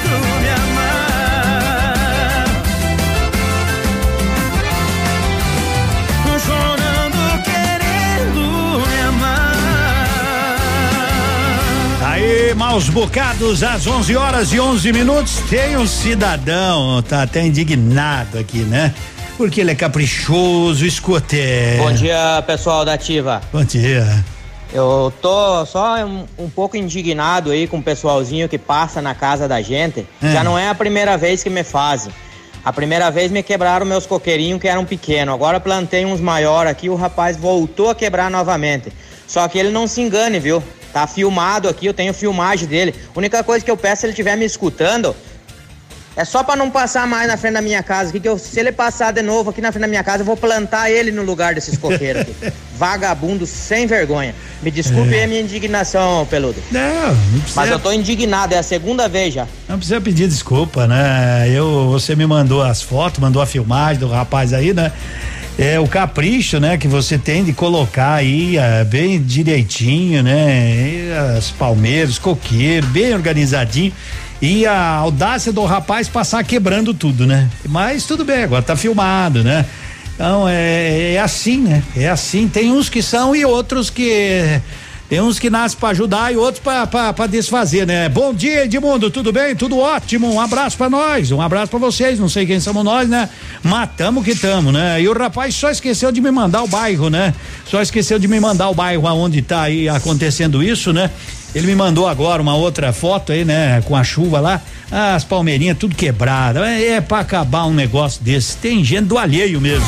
Maus bocados às 11 horas e 11 minutos. Tem um cidadão, tá até indignado aqui, né? Porque ele é caprichoso, escoteiro. Bom dia, pessoal da Ativa. Bom dia. Eu tô só um, um pouco indignado aí com o pessoalzinho que passa na casa da gente. É. Já não é a primeira vez que me fazem. A primeira vez me quebraram meus coqueirinhos que eram pequenos. Agora plantei uns maiores aqui, o rapaz voltou a quebrar novamente. Só que ele não se engane, viu? Tá filmado aqui, eu tenho filmagem dele. A única coisa que eu peço se ele estiver me escutando é só pra não passar mais na frente da minha casa aqui, que eu, se ele passar de novo aqui na frente da minha casa, eu vou plantar ele no lugar desses coqueiros aqui. Vagabundo sem vergonha. Me desculpe É. aí a minha indignação, peludo. Não, não precisa. Mas eu tô indignado, é a segunda vez já. Não precisa pedir desculpa, né? Eu, você me mandou as fotos, mandou a filmagem do rapaz aí, né? É o capricho, né, que você tem de colocar aí é, bem direitinho, né? As palmeiras, coqueiro, bem organizadinho. E a audácia do rapaz passar quebrando tudo, né? Mas tudo bem, agora tá filmado, né? Então é, é assim, né? É assim. Tem uns que são e outros que tem uns que nascem pra ajudar e outros pra desfazer, né? Bom dia, Edmundo, tudo bem? Tudo ótimo. Um abraço pra nós, um abraço pra vocês. Não sei quem somos nós, né? Matamos que tamo, né? E o rapaz só esqueceu de me mandar o bairro, né? Só esqueceu de me mandar o bairro aonde tá aí acontecendo isso, né? Ele me mandou agora uma outra foto aí, né? Com a chuva lá. As palmeirinhas tudo quebradas. É, é pra acabar um negócio desse. Tem gente do alheio mesmo.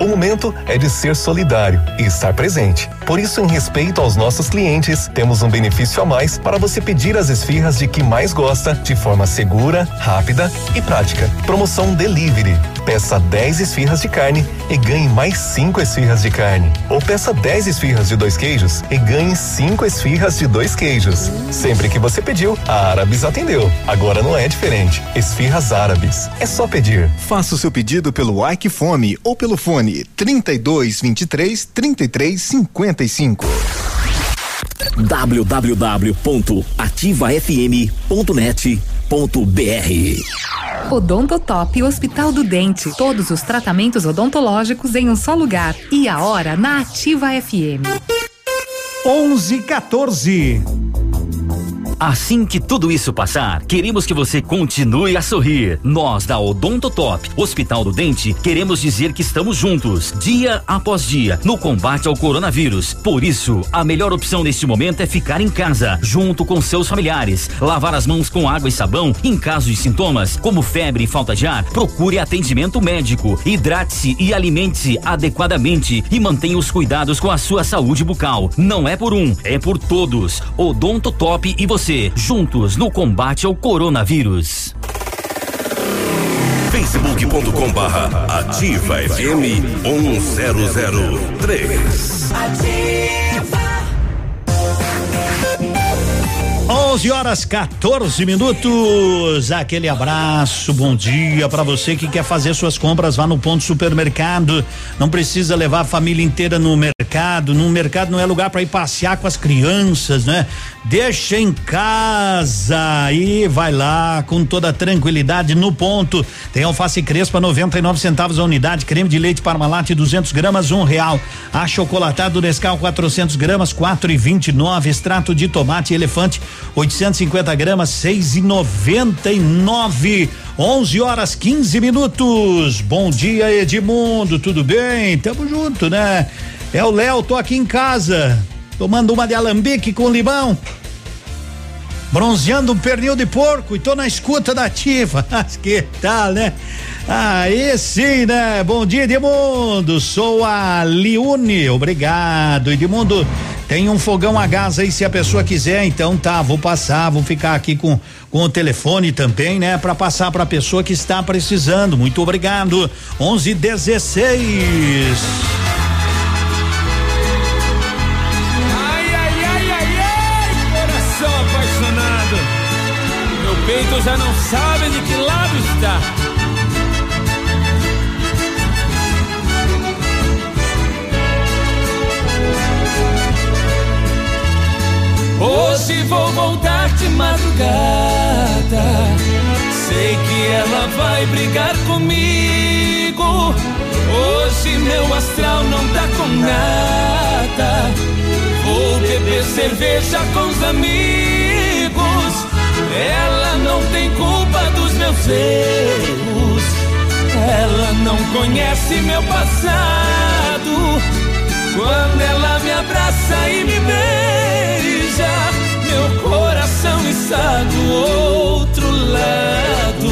O momento é de ser solidário e estar presente. Por isso, em respeito aos nossos clientes, temos um benefício a mais para você pedir as esfirras de que mais gosta de forma segura, rápida e prática. Promoção Delivery. Peça 10 esfirras de carne e ganhe mais 5 esfirras de carne. Ou peça 10 esfirras de dois queijos e ganhe 5 esfirras de dois queijos. Sempre que você pediu, a Árabes atendeu. Agora não é diferente. Esfirras Árabes. É só pedir. Faça o seu pedido pelo Ike Fome ou pelo fone 32 23 33 55. www.ativafm.net.br Odontotop Hospital do Dente. Todos os tratamentos odontológicos em um só lugar. E a hora na Ativa FM. 11 14. Assim que tudo isso passar, queremos que você continue a sorrir. Nós da Odontotop, Hospital do Dente, queremos dizer que estamos juntos, dia após dia, no combate ao coronavírus. Por isso, a melhor opção neste momento é ficar em casa, junto com seus familiares. Lavar as mãos com água e sabão. Em caso de sintomas, como febre e falta de ar, procure atendimento médico. Hidrate-se e alimente-se adequadamente e mantenha os cuidados com a sua saúde bucal. Não é por um, é por todos. Odontotop e você, juntos no combate ao coronavírus. facebook.com barra ativa FM 1003. 11 horas 14 minutos. Aquele abraço, bom dia para você que quer fazer suas compras lá no ponto supermercado. Não precisa levar a família inteira no mercado. No mercado não é lugar para ir passear com as crianças, né? Deixa em casa e vai lá com toda tranquilidade no ponto. Tem alface crespa 99 centavos a unidade, creme de leite Parmalat 200 gramas um real. Achocolatado Nescau 400 gramas quatro e vinte e nove. Extrato de tomate elefante 850 gramas seis e noventa e nove. 11 horas 15 minutos. Bom dia, Edmundo. Tudo bem? Tamo junto, né? É o Léo, tô aqui em casa, tomando uma de alambique com limão. Bronzeando um pernil de porco e tô na escuta da ativa. Que tal, né? Aí sim, né? Bom dia, Edmundo. Sou a Liune. Obrigado, Edmundo. Tem um fogão a gás aí se a pessoa quiser, então tá, vou passar, vou ficar aqui com com o telefone também, né, para passar para a pessoa que está precisando. Muito obrigado. 1116. Já não sabe de que lado está. Hoje vou voltar de madrugada. Sei que ela vai brigar comigo. Hoje meu astral não tá com nada. Vou beber cerveja com os amigos. Ela não tem culpa dos meus erros. Ela não conhece meu passado. Quando ela me abraça e me beija, meu coração está do outro lado.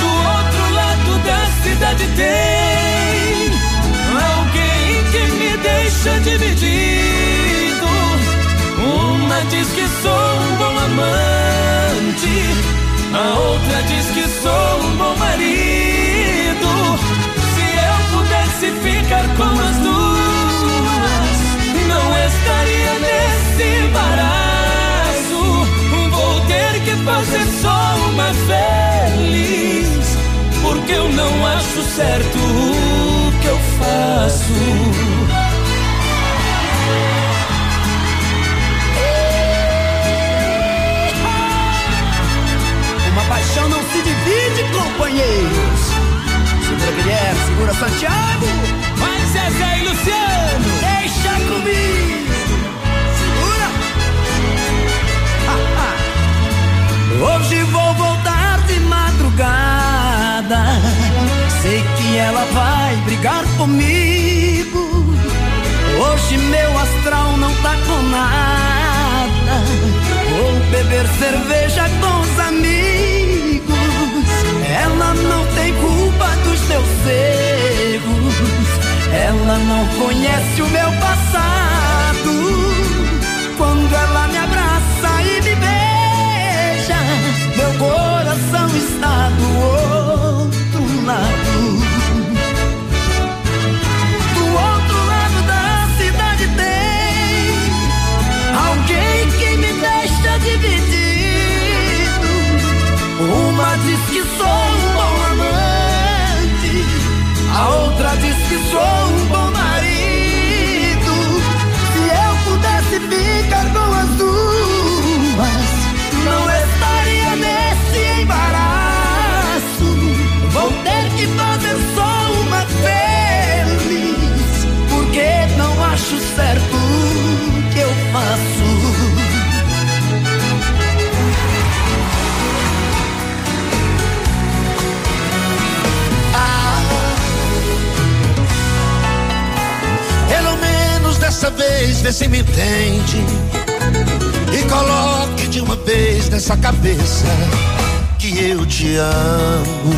Do outro lado da cidade tem alguém que me deixa dividido. Sou um bom amante, a outra diz que sou um bom marido. Se eu pudesse ficar com as duas, não estaria nesse embaraço. Vou ter que fazer só uma feliz, porque eu não acho certo o que eu faço. Companheiros. Segura Guilherme, segura Santiago. Vai Zezé e Luciano. Deixa comigo. Segura. Hoje vou voltar de madrugada. Sei que ela vai brigar comigo. Hoje meu astral não tá com nada. Vou beber cerveja com os amigos. Ela não tem culpa dos meus erros. Ela não conhece o meu passado. Vez, vê se me entende. E coloque de uma vez nessa cabeça que eu te amo.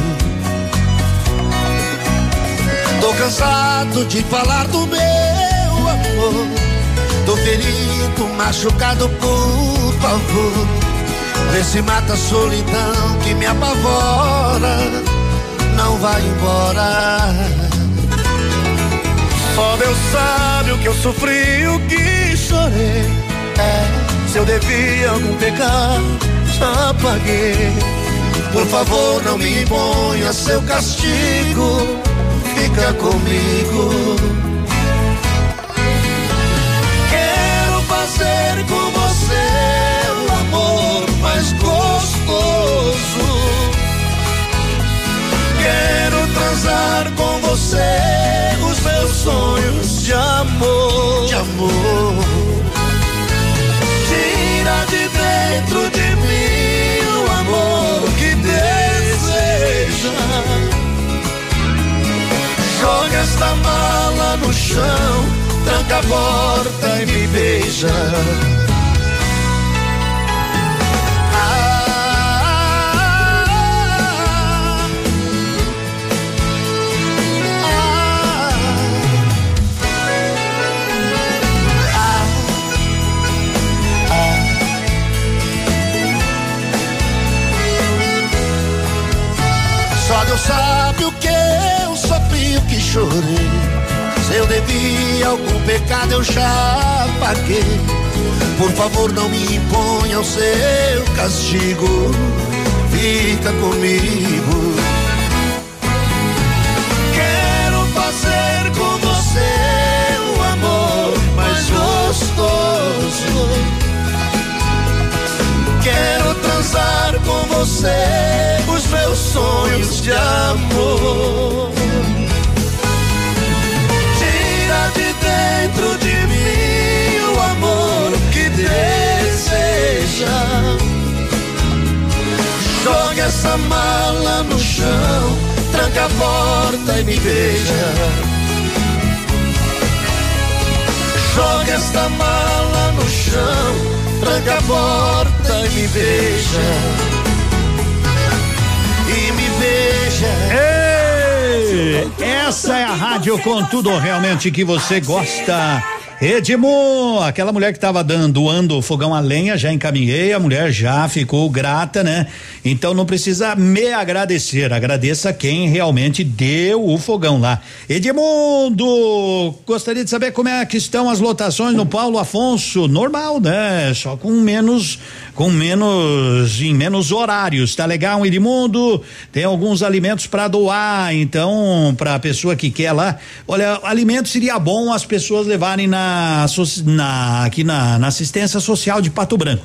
Tô cansado de falar do meu amor. Tô ferido, machucado, por favor. Vê se mata a solidão que me apavora. Não vai embora. Só Deus sabe o que eu sofri, o que chorei. É, se eu devia algum pecado, já paguei. Por favor, não me imponha seu castigo. Fica comigo. Quero fazer com você o amor mais gostoso. Quero transar com você meus sonhos de amor. De amor. Tira de dentro de mim o amor que deseja. Joga esta mala no chão, tranca a porta e me beija. Deus sabe o que eu sofri, o que chorei. Se eu devia algum pecado, eu já paguei. Por favor, não me imponha o seu castigo. Fica comigo. Quero fazer com você o amor mais gostoso. Quero transar com você os meus sonhos de amor. Tira de dentro de mim o amor que deseja. Joga essa mala no chão, tranca a porta e me beija. Joga esta mala no chão, tranca a porta e me beija. Essa é a rádio com tudo realmente que você gosta. Edmo, aquela mulher que estava dando, doando fogão a lenha, já encaminhei, a mulher já ficou grata, né? Então não precisa me agradecer, agradeça quem realmente deu o fogão lá. Edmundo, gostaria de saber como é que estão as lotações no Paulo Afonso, normal, né? Só com menos, com menos, em menos horários, tá legal, Edmundo? Tem alguns alimentos para doar, então, para a pessoa que quer lá, olha, alimento seria bom as pessoas levarem na, soci- na aqui na, na assistência social de Pato Branco.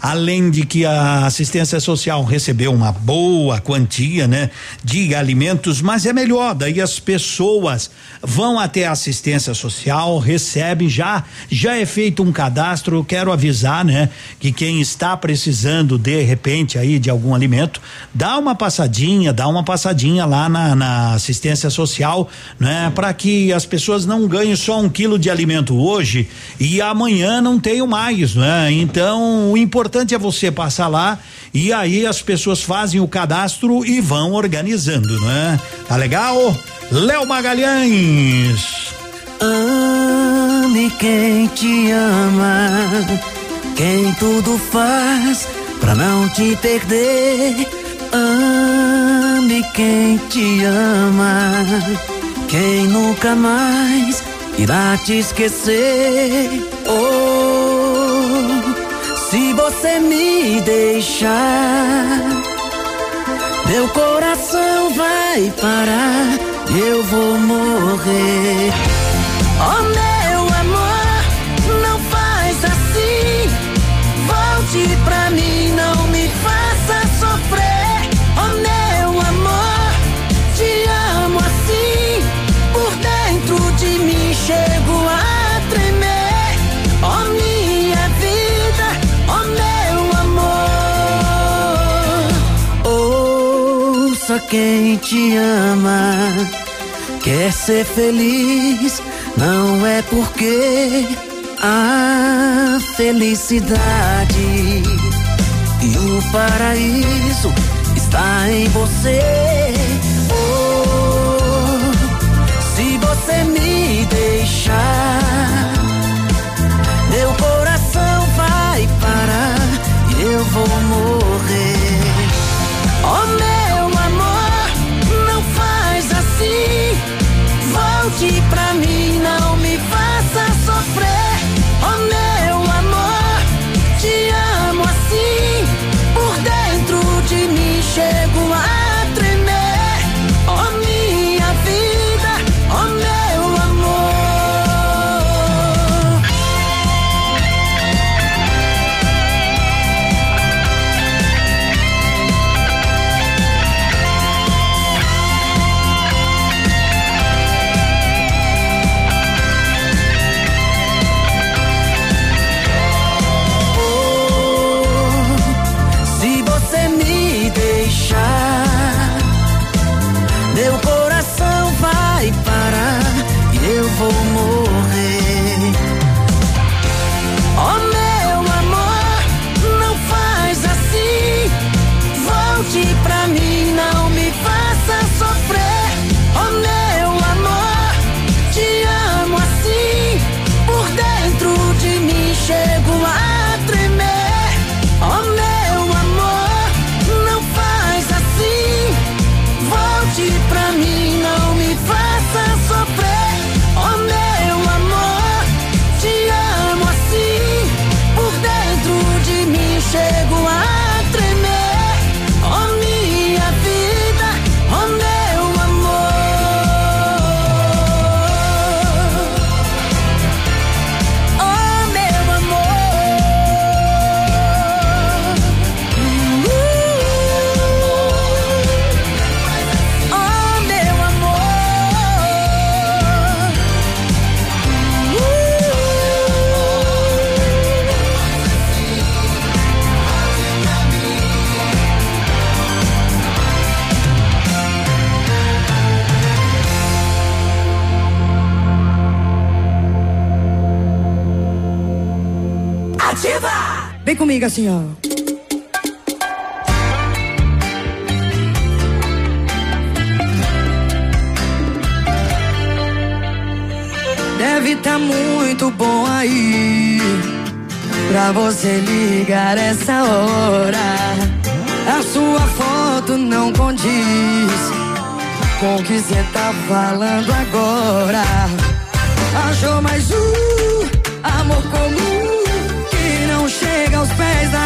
Além de que a assistência social recebeu uma boa quantia, né, de alimentos, mas é melhor, daí as pessoas vão até a assistência social, recebem já, já é feito um cadastro, quero avisar, né, que quem está precisando de repente aí de algum alimento, dá uma passadinha, dá uma passadinha lá na, na assistência social, né, para que as pessoas não ganhem só um quilo de alimento hoje e amanhã não tenham mais, né? Então o importante é você passar lá e aí as pessoas fazem o cadastro e vão organizando, né? Tá legal? Léo Magalhães. Ame quem te ama, quem tudo faz pra não te perder. Ame quem te ama, quem nunca mais irá te esquecer. Oh, você me deixar, meu coração vai parar eu vou morrer. Oh meu quem te ama. Quer ser feliz, não é porque a felicidade e o paraíso está em você. Oh, se você me deixar, meu coração vai parar e eu vou morrer. Comigo assim, ó. Deve tá muito bom aí pra você ligar essa hora. A sua foto não condiz com o que você tá falando agora. Achou mais um amor comum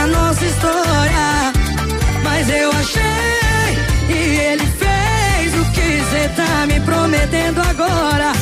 nossa história. Mas eu achei e ele fez o que você tá me prometendo agora.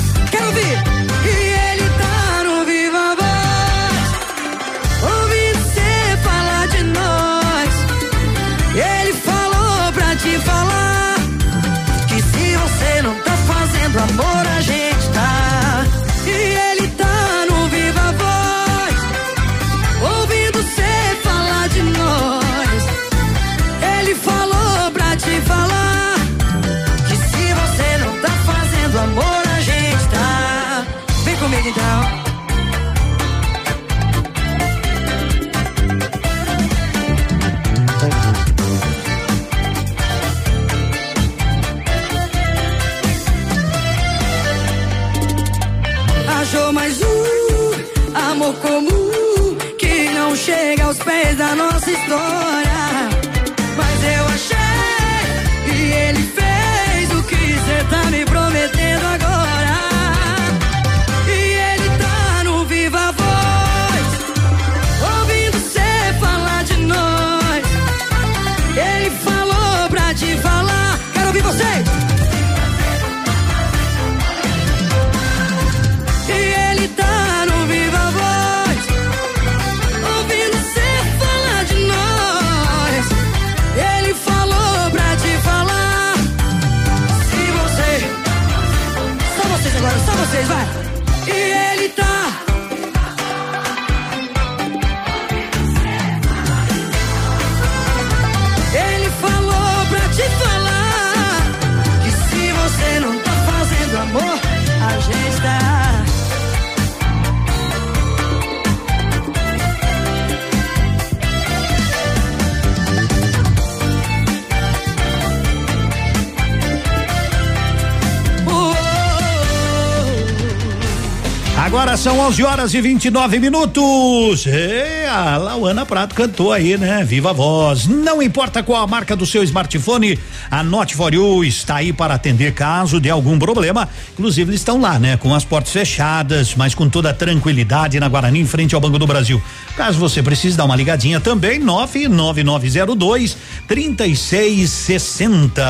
11 horas e 29 minutos. É, a Lauana Prato cantou aí, né? Viva voz. Não importa qual a marca do seu smartphone, a Note for You está aí para atender caso de algum problema. Inclusive, eles estão lá, né? Com as portas fechadas, mas com toda tranquilidade na Guarani, em frente ao Banco do Brasil. Caso você precise dar uma ligadinha também, 99902 3660.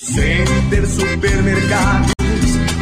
Center Supermercados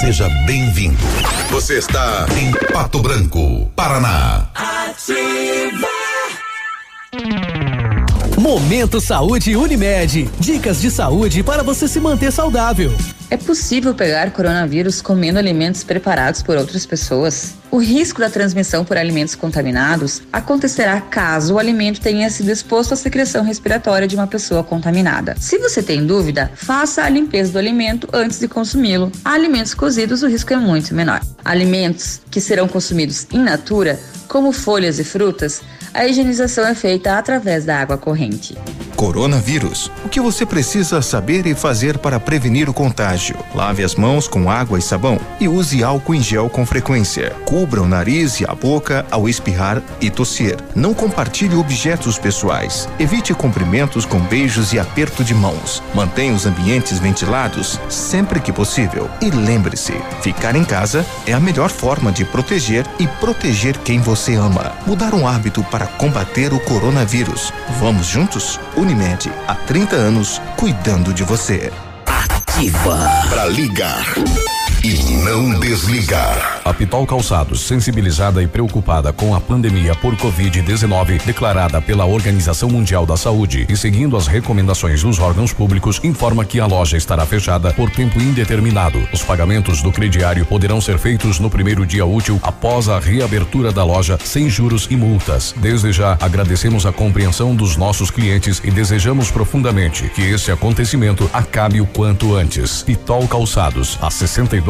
Seja bem-vindo. Você está em Pato Branco, Paraná. Ativa. Momento Saúde Unimed. Dicas de saúde para você se manter saudável. É possível pegar coronavírus comendo alimentos preparados por outras pessoas? O risco da transmissão por alimentos contaminados acontecerá caso o alimento tenha sido exposto à secreção respiratória de uma pessoa contaminada. Se você tem dúvida, faça a limpeza do alimento antes de consumi-lo. Há alimentos cozidos, o risco é muito menor. Alimentos que serão consumidos in natura, como folhas e frutas, a higienização é feita através da água corrente. Coronavírus. O que você precisa saber e fazer para prevenir o contágio? Lave as mãos com água e sabão e use álcool em gel com frequência. Cubra o nariz e a boca ao espirrar e tossir. Não compartilhe objetos pessoais. Evite cumprimentos com beijos e aperto de mãos. Mantenha os ambientes ventilados sempre que possível. E lembre-se, ficar em casa é a melhor forma de proteger e proteger quem você ama. Mudar um hábito para combater o coronavírus. Vamos juntos? Unimed, há 30 anos, cuidando de você. Ativa. Para ligar e não desligar. A Pitol Calçados, sensibilizada e preocupada com a pandemia por Covid-19 declarada pela Organização Mundial da Saúde e seguindo as recomendações dos órgãos públicos, informa que a loja estará fechada por tempo indeterminado. Os pagamentos do crediário poderão ser feitos no primeiro dia útil após a reabertura da loja, sem juros e multas. Desde já, agradecemos a compreensão dos nossos clientes e desejamos profundamente que esse acontecimento acabe o quanto antes. Pitol Calçados, há 62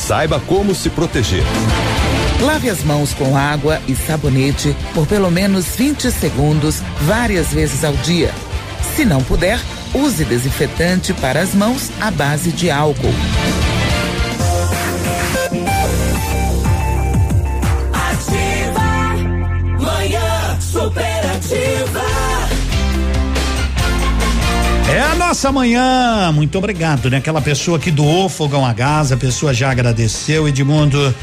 Saiba como se proteger. Lave as mãos com água e sabonete por pelo menos 20 segundos, várias vezes ao dia. Se não puder, use desinfetante para as mãos à base de álcool. Ativa. Manhã superativa. É a nossa manhã, muito obrigado, né? Aquela pessoa que doou fogão a gás, a pessoa já agradeceu, Edmundo,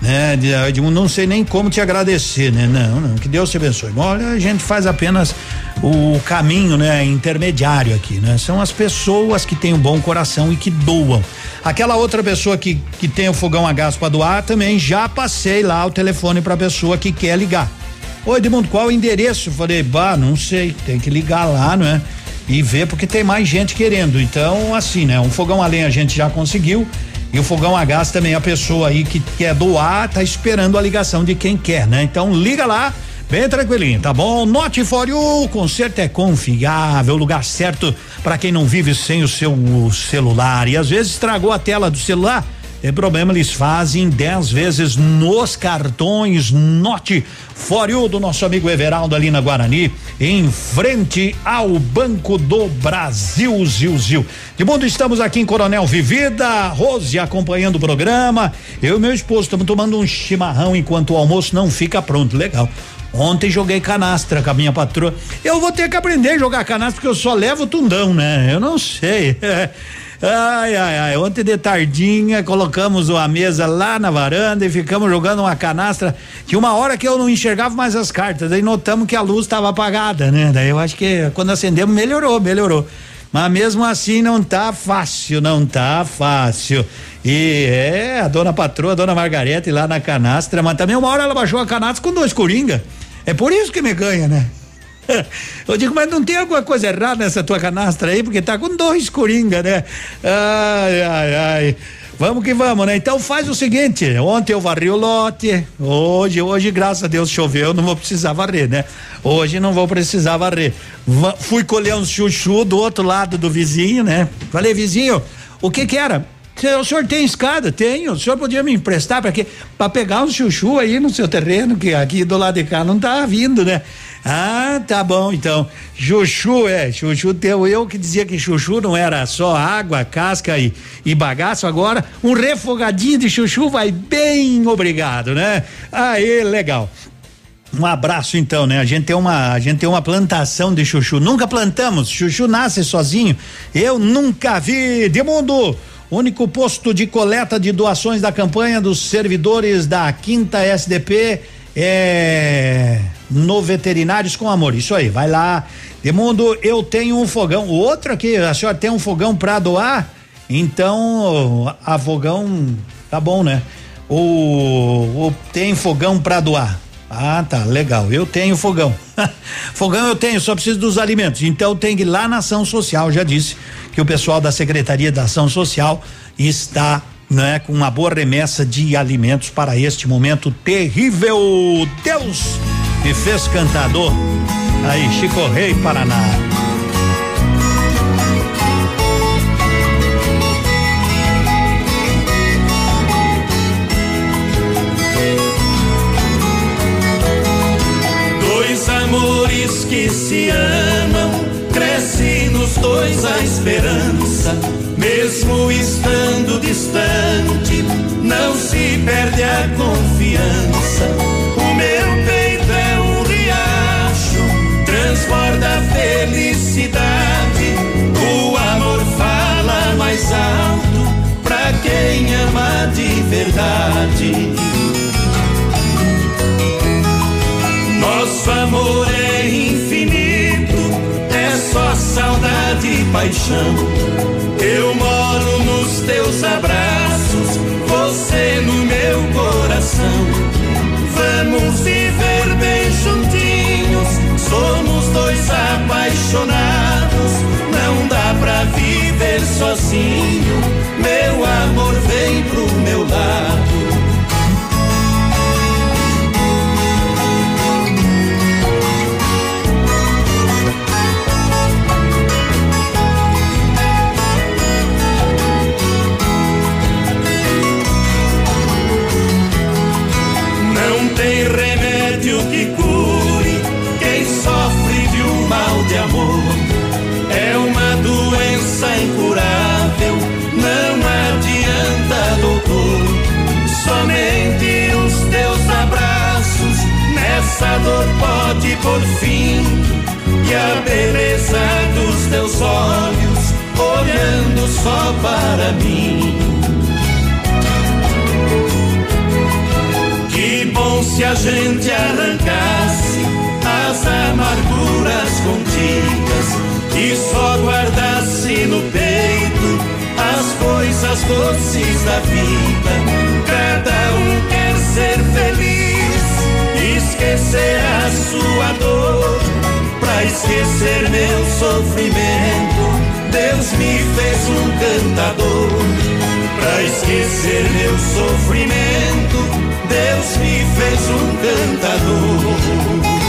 né? Edmundo, não sei nem como te agradecer, né? Não, não, que Deus te abençoe. Olha, a gente faz apenas o caminho, né? Intermediário aqui, né? São as pessoas que têm um bom coração e que doam. Aquela outra pessoa que, que tem o fogão a gás para doar, também já passei lá o telefone para a pessoa que quer ligar. Oi, Edmundo, qual o endereço? Falei, bah, não sei, tem que ligar lá, não é? E ver porque tem mais gente querendo. Então, assim, né? Um fogão a lenha a gente já conseguiu e o fogão a gás também a pessoa aí que quer doar tá esperando a ligação de quem quer, né? Então liga lá. Bem tranquilinho, tá bom? Note for you, conserto é confiável, lugar certo para quem não vive sem o seu celular e às vezes estragou a tela do celular. Tem problema, eles fazem 10 vezes nos cartões Note For You do nosso amigo Everaldo ali na Guarani, em frente ao Banco do Brasil, Zil, Zil. De mundo estamos aqui em Coronel Vivida, Rose acompanhando o programa. Eu e meu esposo estamos tomando um chimarrão enquanto o almoço não fica pronto. Legal. Ontem joguei canastra com a minha patroa. Eu vou ter que aprender a jogar canastra porque eu só levo tundão, né? Eu não sei. Ai, ai, ai. Ontem de tardinha colocamos a mesa lá na varanda e ficamos jogando uma canastra. Tinha uma hora que eu não enxergava mais as cartas. Daí notamos que a luz estava apagada, né? Daí eu acho que quando acendemos melhorou, melhorou. Mas mesmo assim não tá fácil, não tá fácil. E é, a dona patroa, a dona Margarete lá na canastra, mas também uma hora ela baixou a canastra com dois coringa. É por isso que me ganha, né? Eu digo, mas não tem alguma coisa errada nessa tua canastra aí, porque tá com dois coringa, né? Ai, ai, ai. Vamos que vamos, né? Então faz o seguinte, ontem eu varri o lote, hoje, hoje graças a Deus choveu, não vou precisar varrer, né? Hoje não vou precisar varrer. Va fui colher uns chuchu do outro lado do vizinho, né? Falei, vizinho, o que que era? O senhor tem escada? Tenho. O senhor podia me emprestar para quê? Para pegar um chuchu aí no seu terreno, que aqui do lado de cá não tá vindo, né? Ah, tá bom, então. Chuchu, é, chuchu teu eu que dizia que chuchu não era só água, casca e, e bagaço, agora um refogadinho de chuchu vai bem, obrigado, né? Aí, legal. Um abraço então, né? A gente tem uma, a gente tem uma plantação de chuchu. Nunca plantamos, chuchu nasce sozinho. Eu nunca vi. De mundo único posto de coleta de doações da campanha dos servidores da quinta SDP é no Veterinários com Amor. Isso aí, vai lá. Demundo, eu tenho um fogão. O outro aqui, a senhora tem um fogão para doar? Então, a fogão tá bom, né? O, o tem fogão para doar. Ah, tá, legal. Eu tenho fogão. fogão eu tenho, só preciso dos alimentos. Então tem que ir lá na ação social, já disse que o pessoal da Secretaria da Ação Social está né, com uma boa remessa de alimentos para este momento terrível. Deus me fez cantador. Aí, Chico Rei, Paraná. Dois amores que se amam, cresce nos dois a esperança, mesmo estando distante não se perde a confiança. O meu peito é um riacho, transborda felicidade. O amor fala mais alto pra quem ama de verdade. Nosso amor é infinito, é só saudade e paixão. Sozinho, nessa dor pode por fim. E a beleza dos teus olhos olhando só para mim. Que bom se a gente arrancasse as amarguras contidas e só guardasse no peito as coisas doces da vida. Cada esquecer a sua dor. Pra esquecer meu sofrimento, Deus me fez um cantador. Pra esquecer meu sofrimento, Deus me fez um cantador.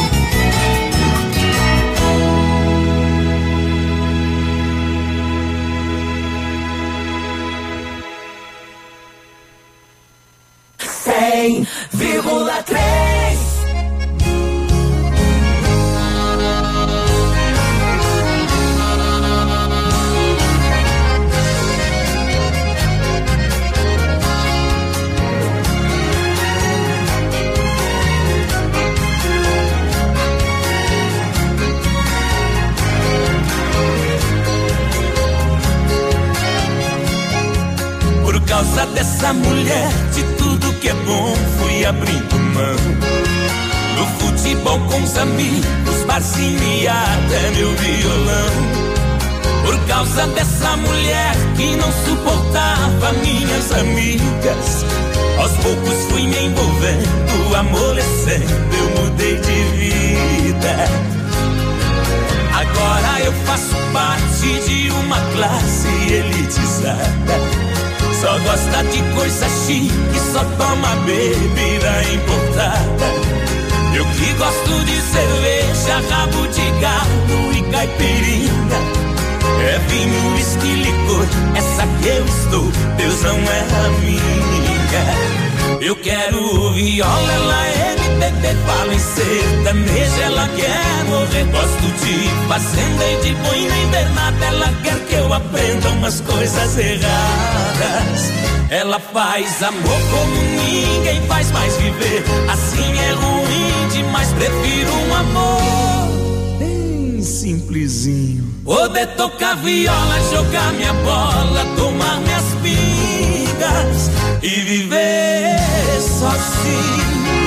Fazenda e de boina invernada, ela quer que eu aprenda umas coisas erradas. Ela faz amor como ninguém faz mais viver. Assim é ruim demais, prefiro um amor bem simplesinho. Poder tocar viola, jogar minha bola, tomar minhas pingas e viver sozinho.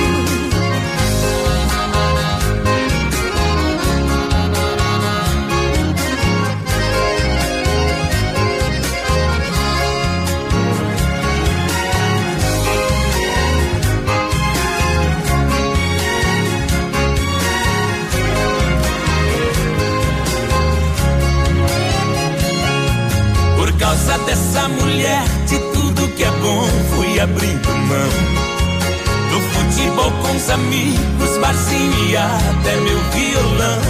Dessa mulher, de tudo que é bom, fui abrindo mão. No futebol com os amigos, barzinho e até meu violão.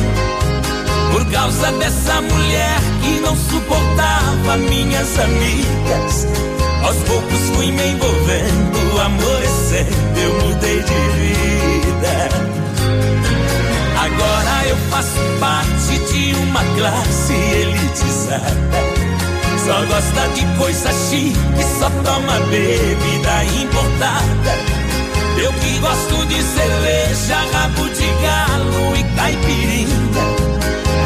Por causa dessa mulher que não suportava minhas amigas. Toma bebida importada. Eu que gosto de cerveja, rabo de galo e caipirinha.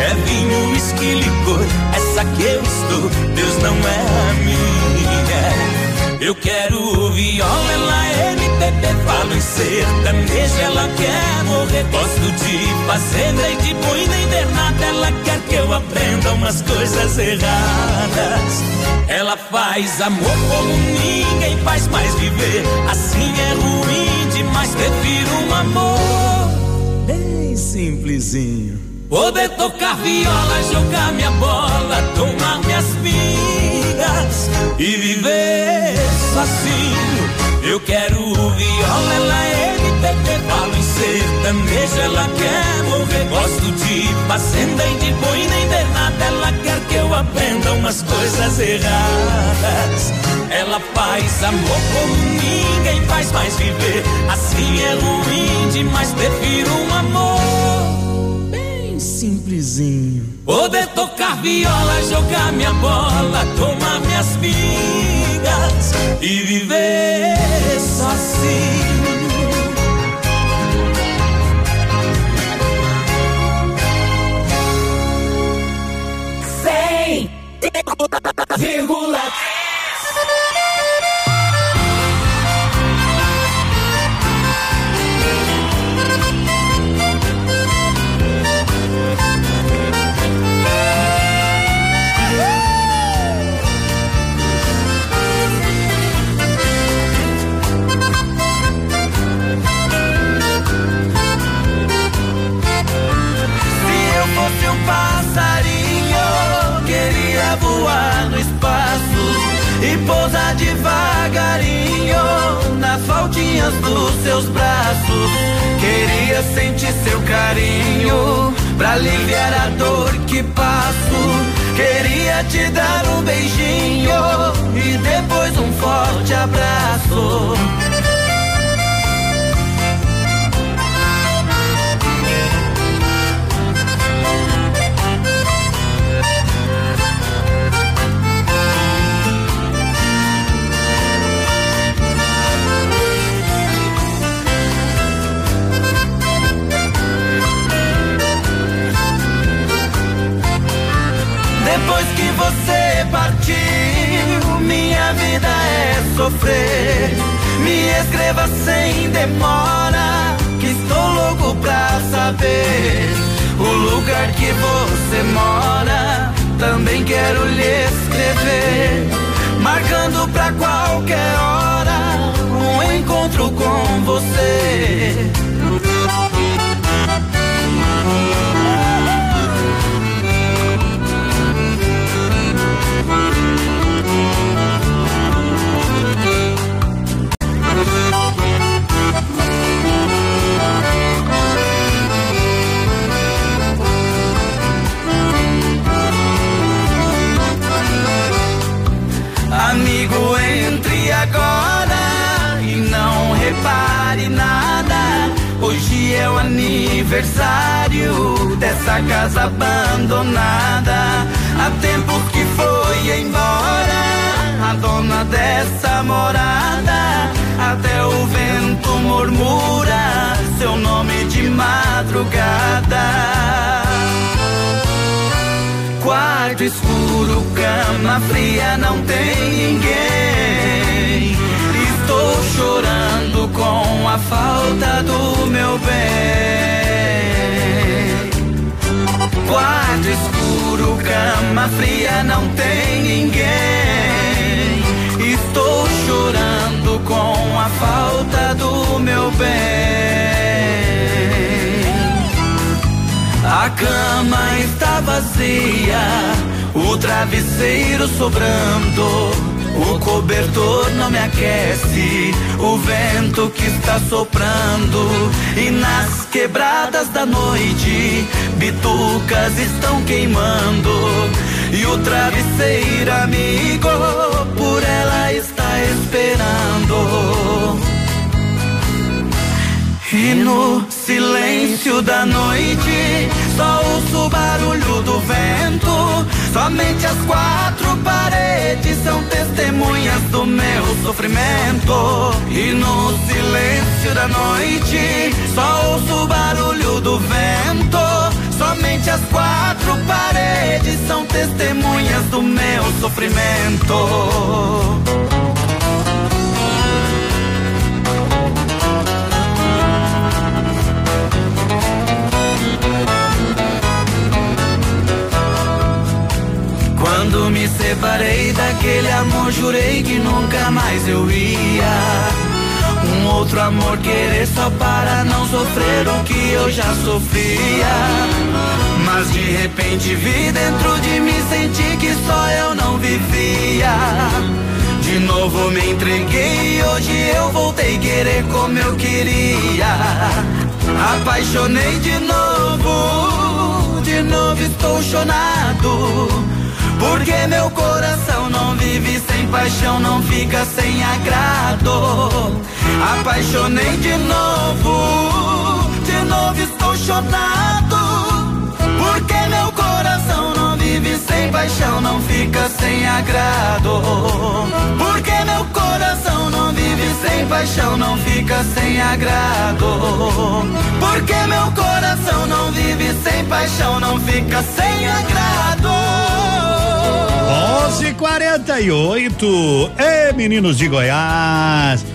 É vinho, uísque, licor, essa que eu estou, Deus não é a minha. Eu quero Em sertanejo, ela quer morrer. Gosto de fazenda e de boi nem nada, ela quer que eu aprenda umas coisas erradas. Ela faz amor como ninguém faz mais viver, assim é ruim demais, prefiro um amor bem simplesinho. Poder tocar viola, jogar minha bola, tomar minhas pingas e viver sozinho. Eu quero viola, ela é MPB, falo em sertanejo, ela quer morrer. Gosto de fazenda e de boi, nem de nada, ela quer que eu aprenda umas coisas erradas. Ela faz amor como ninguém faz mais viver. Assim é ruim demais, prefiro um amor simplesinho. Poder tocar viola, jogar minha bola, tomar minhas pingas e viver sozinho. Vírgula passarinho, queria voar no espaço e pousar devagarinho nas faltinhas dos seus braços. Queria sentir seu carinho pra aliviar a dor que passo. Queria te dar um beijinho e depois um forte abraço. Partiu, minha vida é sofrer. Me escreva sem demora, que estou louco pra saber o lugar que você mora. Também quero lhe escrever, marcando pra qualquer hora um encontro com você. Repare nada. Hoje é o aniversário dessa casa abandonada. Há tempo que foi embora a dona dessa morada. Até o vento murmura seu nome de madrugada. Quarto escuro, cama fria, não tem ninguém. Com a falta do meu bem. Quarto escuro, cama fria, não tem ninguém. Estou chorando com a falta do meu bem. A cama está vazia, o travesseiro sobrando. O cobertor não me aquece, o vento que está soprando. E nas quebradas da noite, bitucas estão queimando. E o travesseiro amigo, por ela está esperando. E no silêncio da noite, só ouço o barulho do vento. Somente as quatro paredes são testemunhas do meu sofrimento. E no silêncio da noite, só ouço o barulho do vento. Somente as quatro paredes são testemunhas do meu sofrimento. Quando me separei daquele amor, jurei que nunca mais eu ia. Um outro amor querer só para não sofrer o que eu já sofria. Mas de repente vi dentro de mim, senti que só eu não vivia. De novo me entreguei e hoje eu voltei querer como eu queria. Apaixonei de novo, de novo estou chonado. Porque meu coração não vive sem paixão, não fica sem agrado. Apaixonei de novo, de novo estou chorado. Porque meu coração não vive sem paixão, não fica sem agrado. Porque meu coração não vive sem paixão, não fica sem agrado. Porque meu coração não vive sem paixão, não fica sem agrado. 11:48. Ê, meninos de Goiás.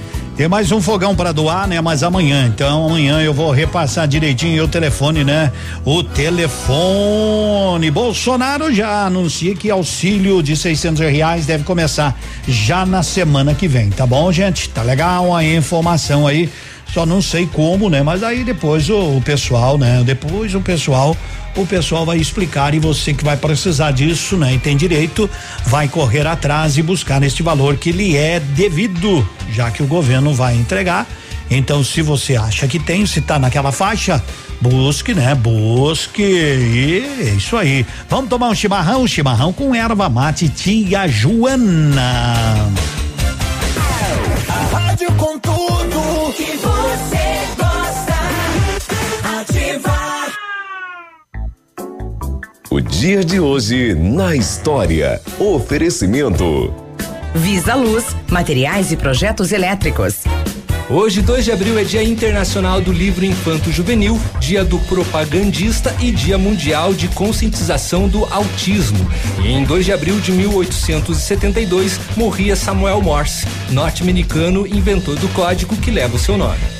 Tem mais um fogão para doar, né? Mas amanhã, então amanhã eu vou repassar direitinho o telefone, né? O telefone. Bolsonaro já anuncia que auxílio de 600 reais deve começar já na semana que vem, tá bom, gente? Tá legal a informação aí. Só não sei como, né? Mas aí depois o, o pessoal, né? Depois o pessoal o pessoal vai explicar e você que vai precisar disso, né? E tem direito, vai correr atrás e buscar este valor que lhe é devido, já que o governo vai entregar. Então, se você acha que tem, se tá naquela faixa, busque, né? Busque. E é isso aí. Vamos tomar um chimarrão, chimarrão com erva mate tia Joana. A rádio com tudo que você gosta. Ativa. O dia de hoje na história. Oferecimento. Visa Luz, materiais e projetos elétricos. Hoje, 2 de abril, é Dia Internacional do Livro Infanto Juvenil, Dia do Propagandista e Dia Mundial de Conscientização do Autismo. E em 2 de abril de 1872, morria Samuel Morse, norte-americano inventor do código que leva o seu nome.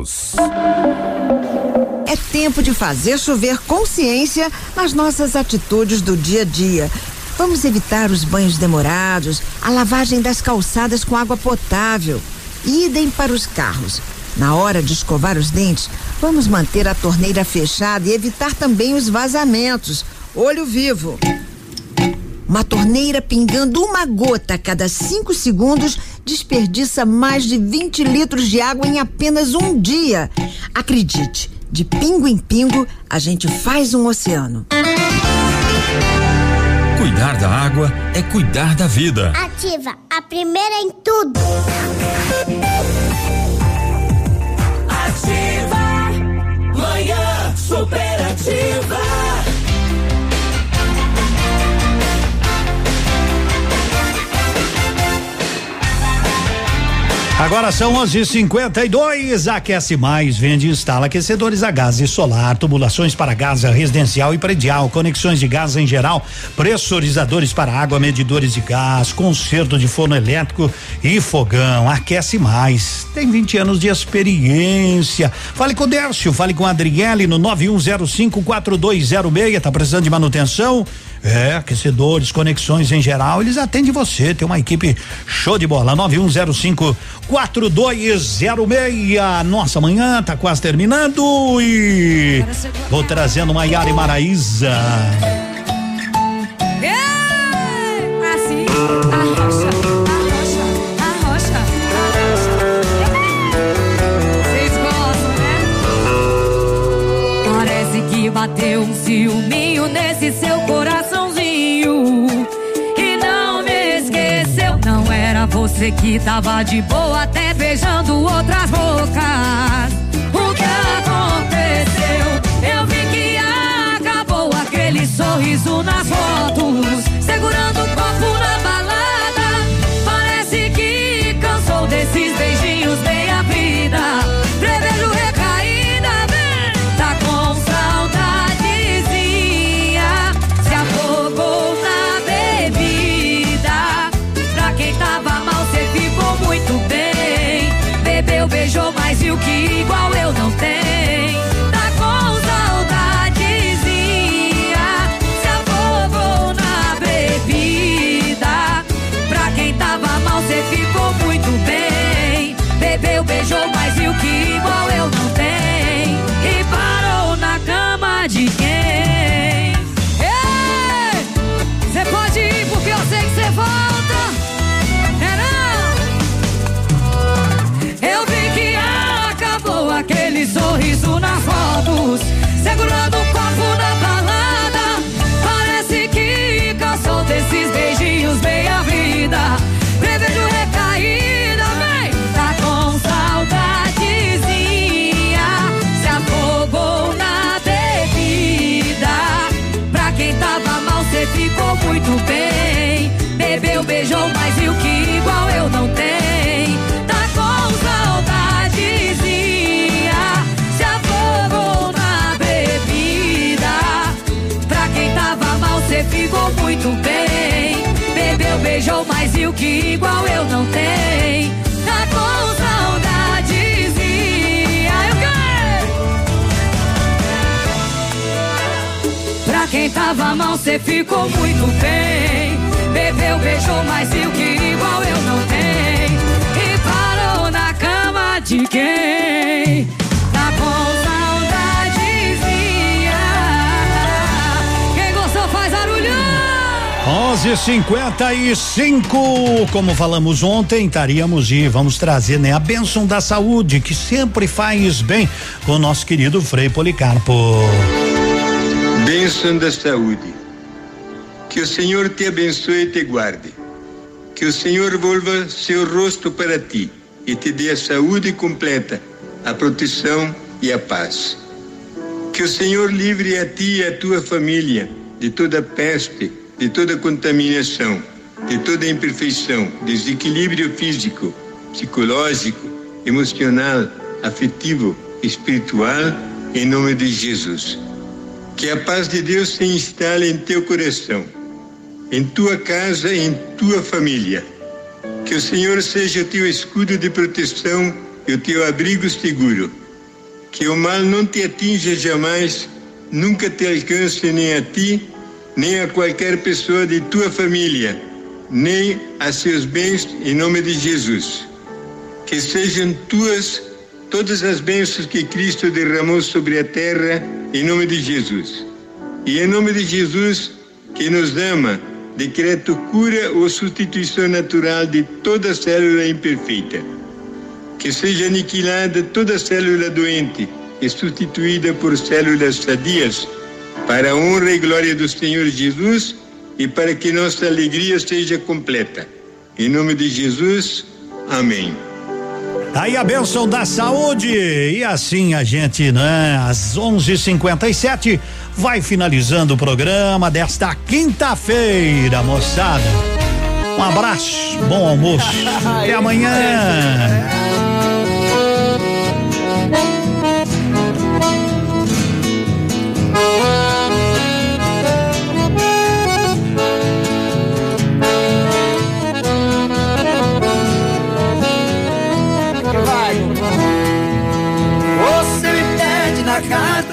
É tempo de fazer chover consciência nas nossas atitudes do dia a dia. Vamos evitar os banhos demorados, a lavagem das calçadas com água potável. Idem para os carros. Na hora de escovar os dentes, vamos manter a torneira fechada e evitar também os vazamentos. Olho vivo. Uma torneira pingando uma gota a cada cinco segundos desperdiça mais de 20 litros de água em apenas um dia. Acredite, de pingo em pingo, a gente faz um oceano. Cuidar da água é cuidar da vida. Ativa, a primeira em tudo. Ativa, manhã superativa. Agora são 11:52. Aquece mais, vende e instala aquecedores a gás e solar, tubulações para gás residencial e predial, conexões de gás em geral, pressurizadores para água, medidores de gás, conserto de forno elétrico e fogão. Aquece mais. Tem 20 anos de experiência. Fale com o Dércio, fale com a Adriele no 91054206. Tá precisando de manutenção? É, aquecedores, conexões em geral, eles atendem você. Tem uma equipe show de bola. 9105 4206. Nossa, amanhã tá quase terminando e vou trazendo uma Yara e Maraíza. Bateu um ciúminho nesse seu coraçãozinho. E não me esqueceu. Não era você que tava de boa, até beijando outras bocas. O que aconteceu? Eu vi que acabou aquele sorriso nas tava mal, cê ficou muito bem. Bebeu, beijou, mas viu que igual eu não tenho. E parou na cama de quem? Tá com saudadezinha. Quem gostou faz barulho. 11:55. Como falamos ontem, estaríamos e vamos trazer né, a bênção da saúde que sempre faz bem com o nosso querido Frei Policarpo. Bênção da saúde. Que o Senhor te abençoe e te guarde. Que o Senhor volva seu rosto para ti e te dê a saúde completa, a proteção e a paz. Que o Senhor livre a ti e a tua família de toda peste, de toda contaminação, de toda imperfeição, desequilíbrio físico, psicológico, emocional, afetivo, espiritual, em nome de Jesus. Que a paz de Deus se instale em teu coração, em tua casa em tua família. Que o Senhor seja o teu escudo de proteção e o teu abrigo seguro. Que o mal não te atinja jamais, nunca te alcance nem a ti, nem a qualquer pessoa de tua família, nem a seus bens, em nome de Jesus. Que sejam tuas todas as bênçãos que Cristo derramou sobre a terra, em nome de Jesus. E em nome de Jesus, que nos ama, decreto cura ou substituição natural de toda célula imperfeita. Que seja aniquilada toda célula doente e substituída por células sadias, para a honra e glória do Senhor Jesus e para que nossa alegria seja completa. Em nome de Jesus, amém. Aí a bênção da saúde. E assim a gente, né? Às 11:57 vai finalizando o programa desta quinta-feira, moçada. Um abraço, bom almoço. Até amanhã.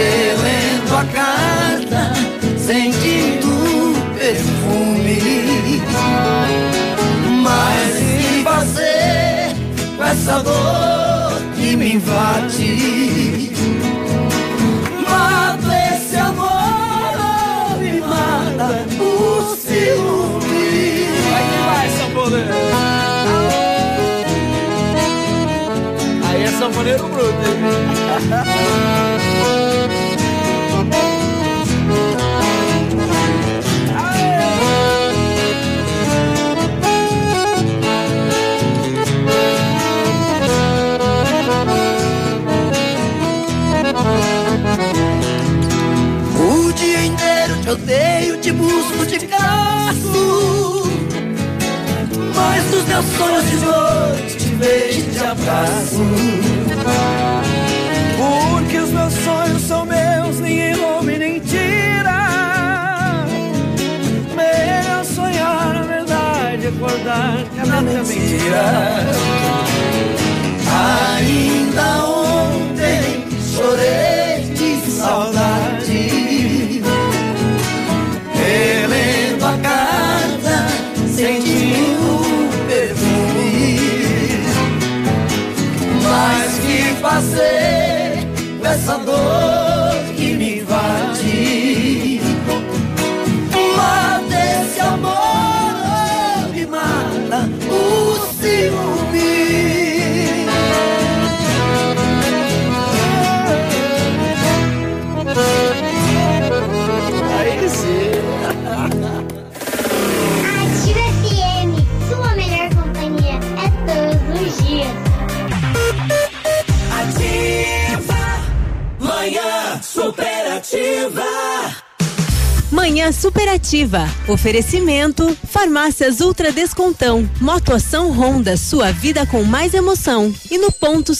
Relendo a carta, sentindo perfume. Mas se fazer com essa dor que me invade. Mato esse amor, me mata o ciúme. Vai que vai, sanfoneiro. Aí é sanfoneiro bruto, inteiro te busco, te caço. Mas dos meus sonhos de noite te vejo e te abraço. Porque os meus sonhos são meus, ninguém rouba nem tira. Melhor sonhar a verdade, acordar que a mente é mentira. Ainda ontem chorei de saudade. Mas que fazer com essa dor que me invade? Mata esse amor, me mata o ciúme. Superativa. Manhã Superativa. Oferecimento: Farmácias Ultra Descontão. Motoação Honda. Sua vida com mais emoção. E no ponto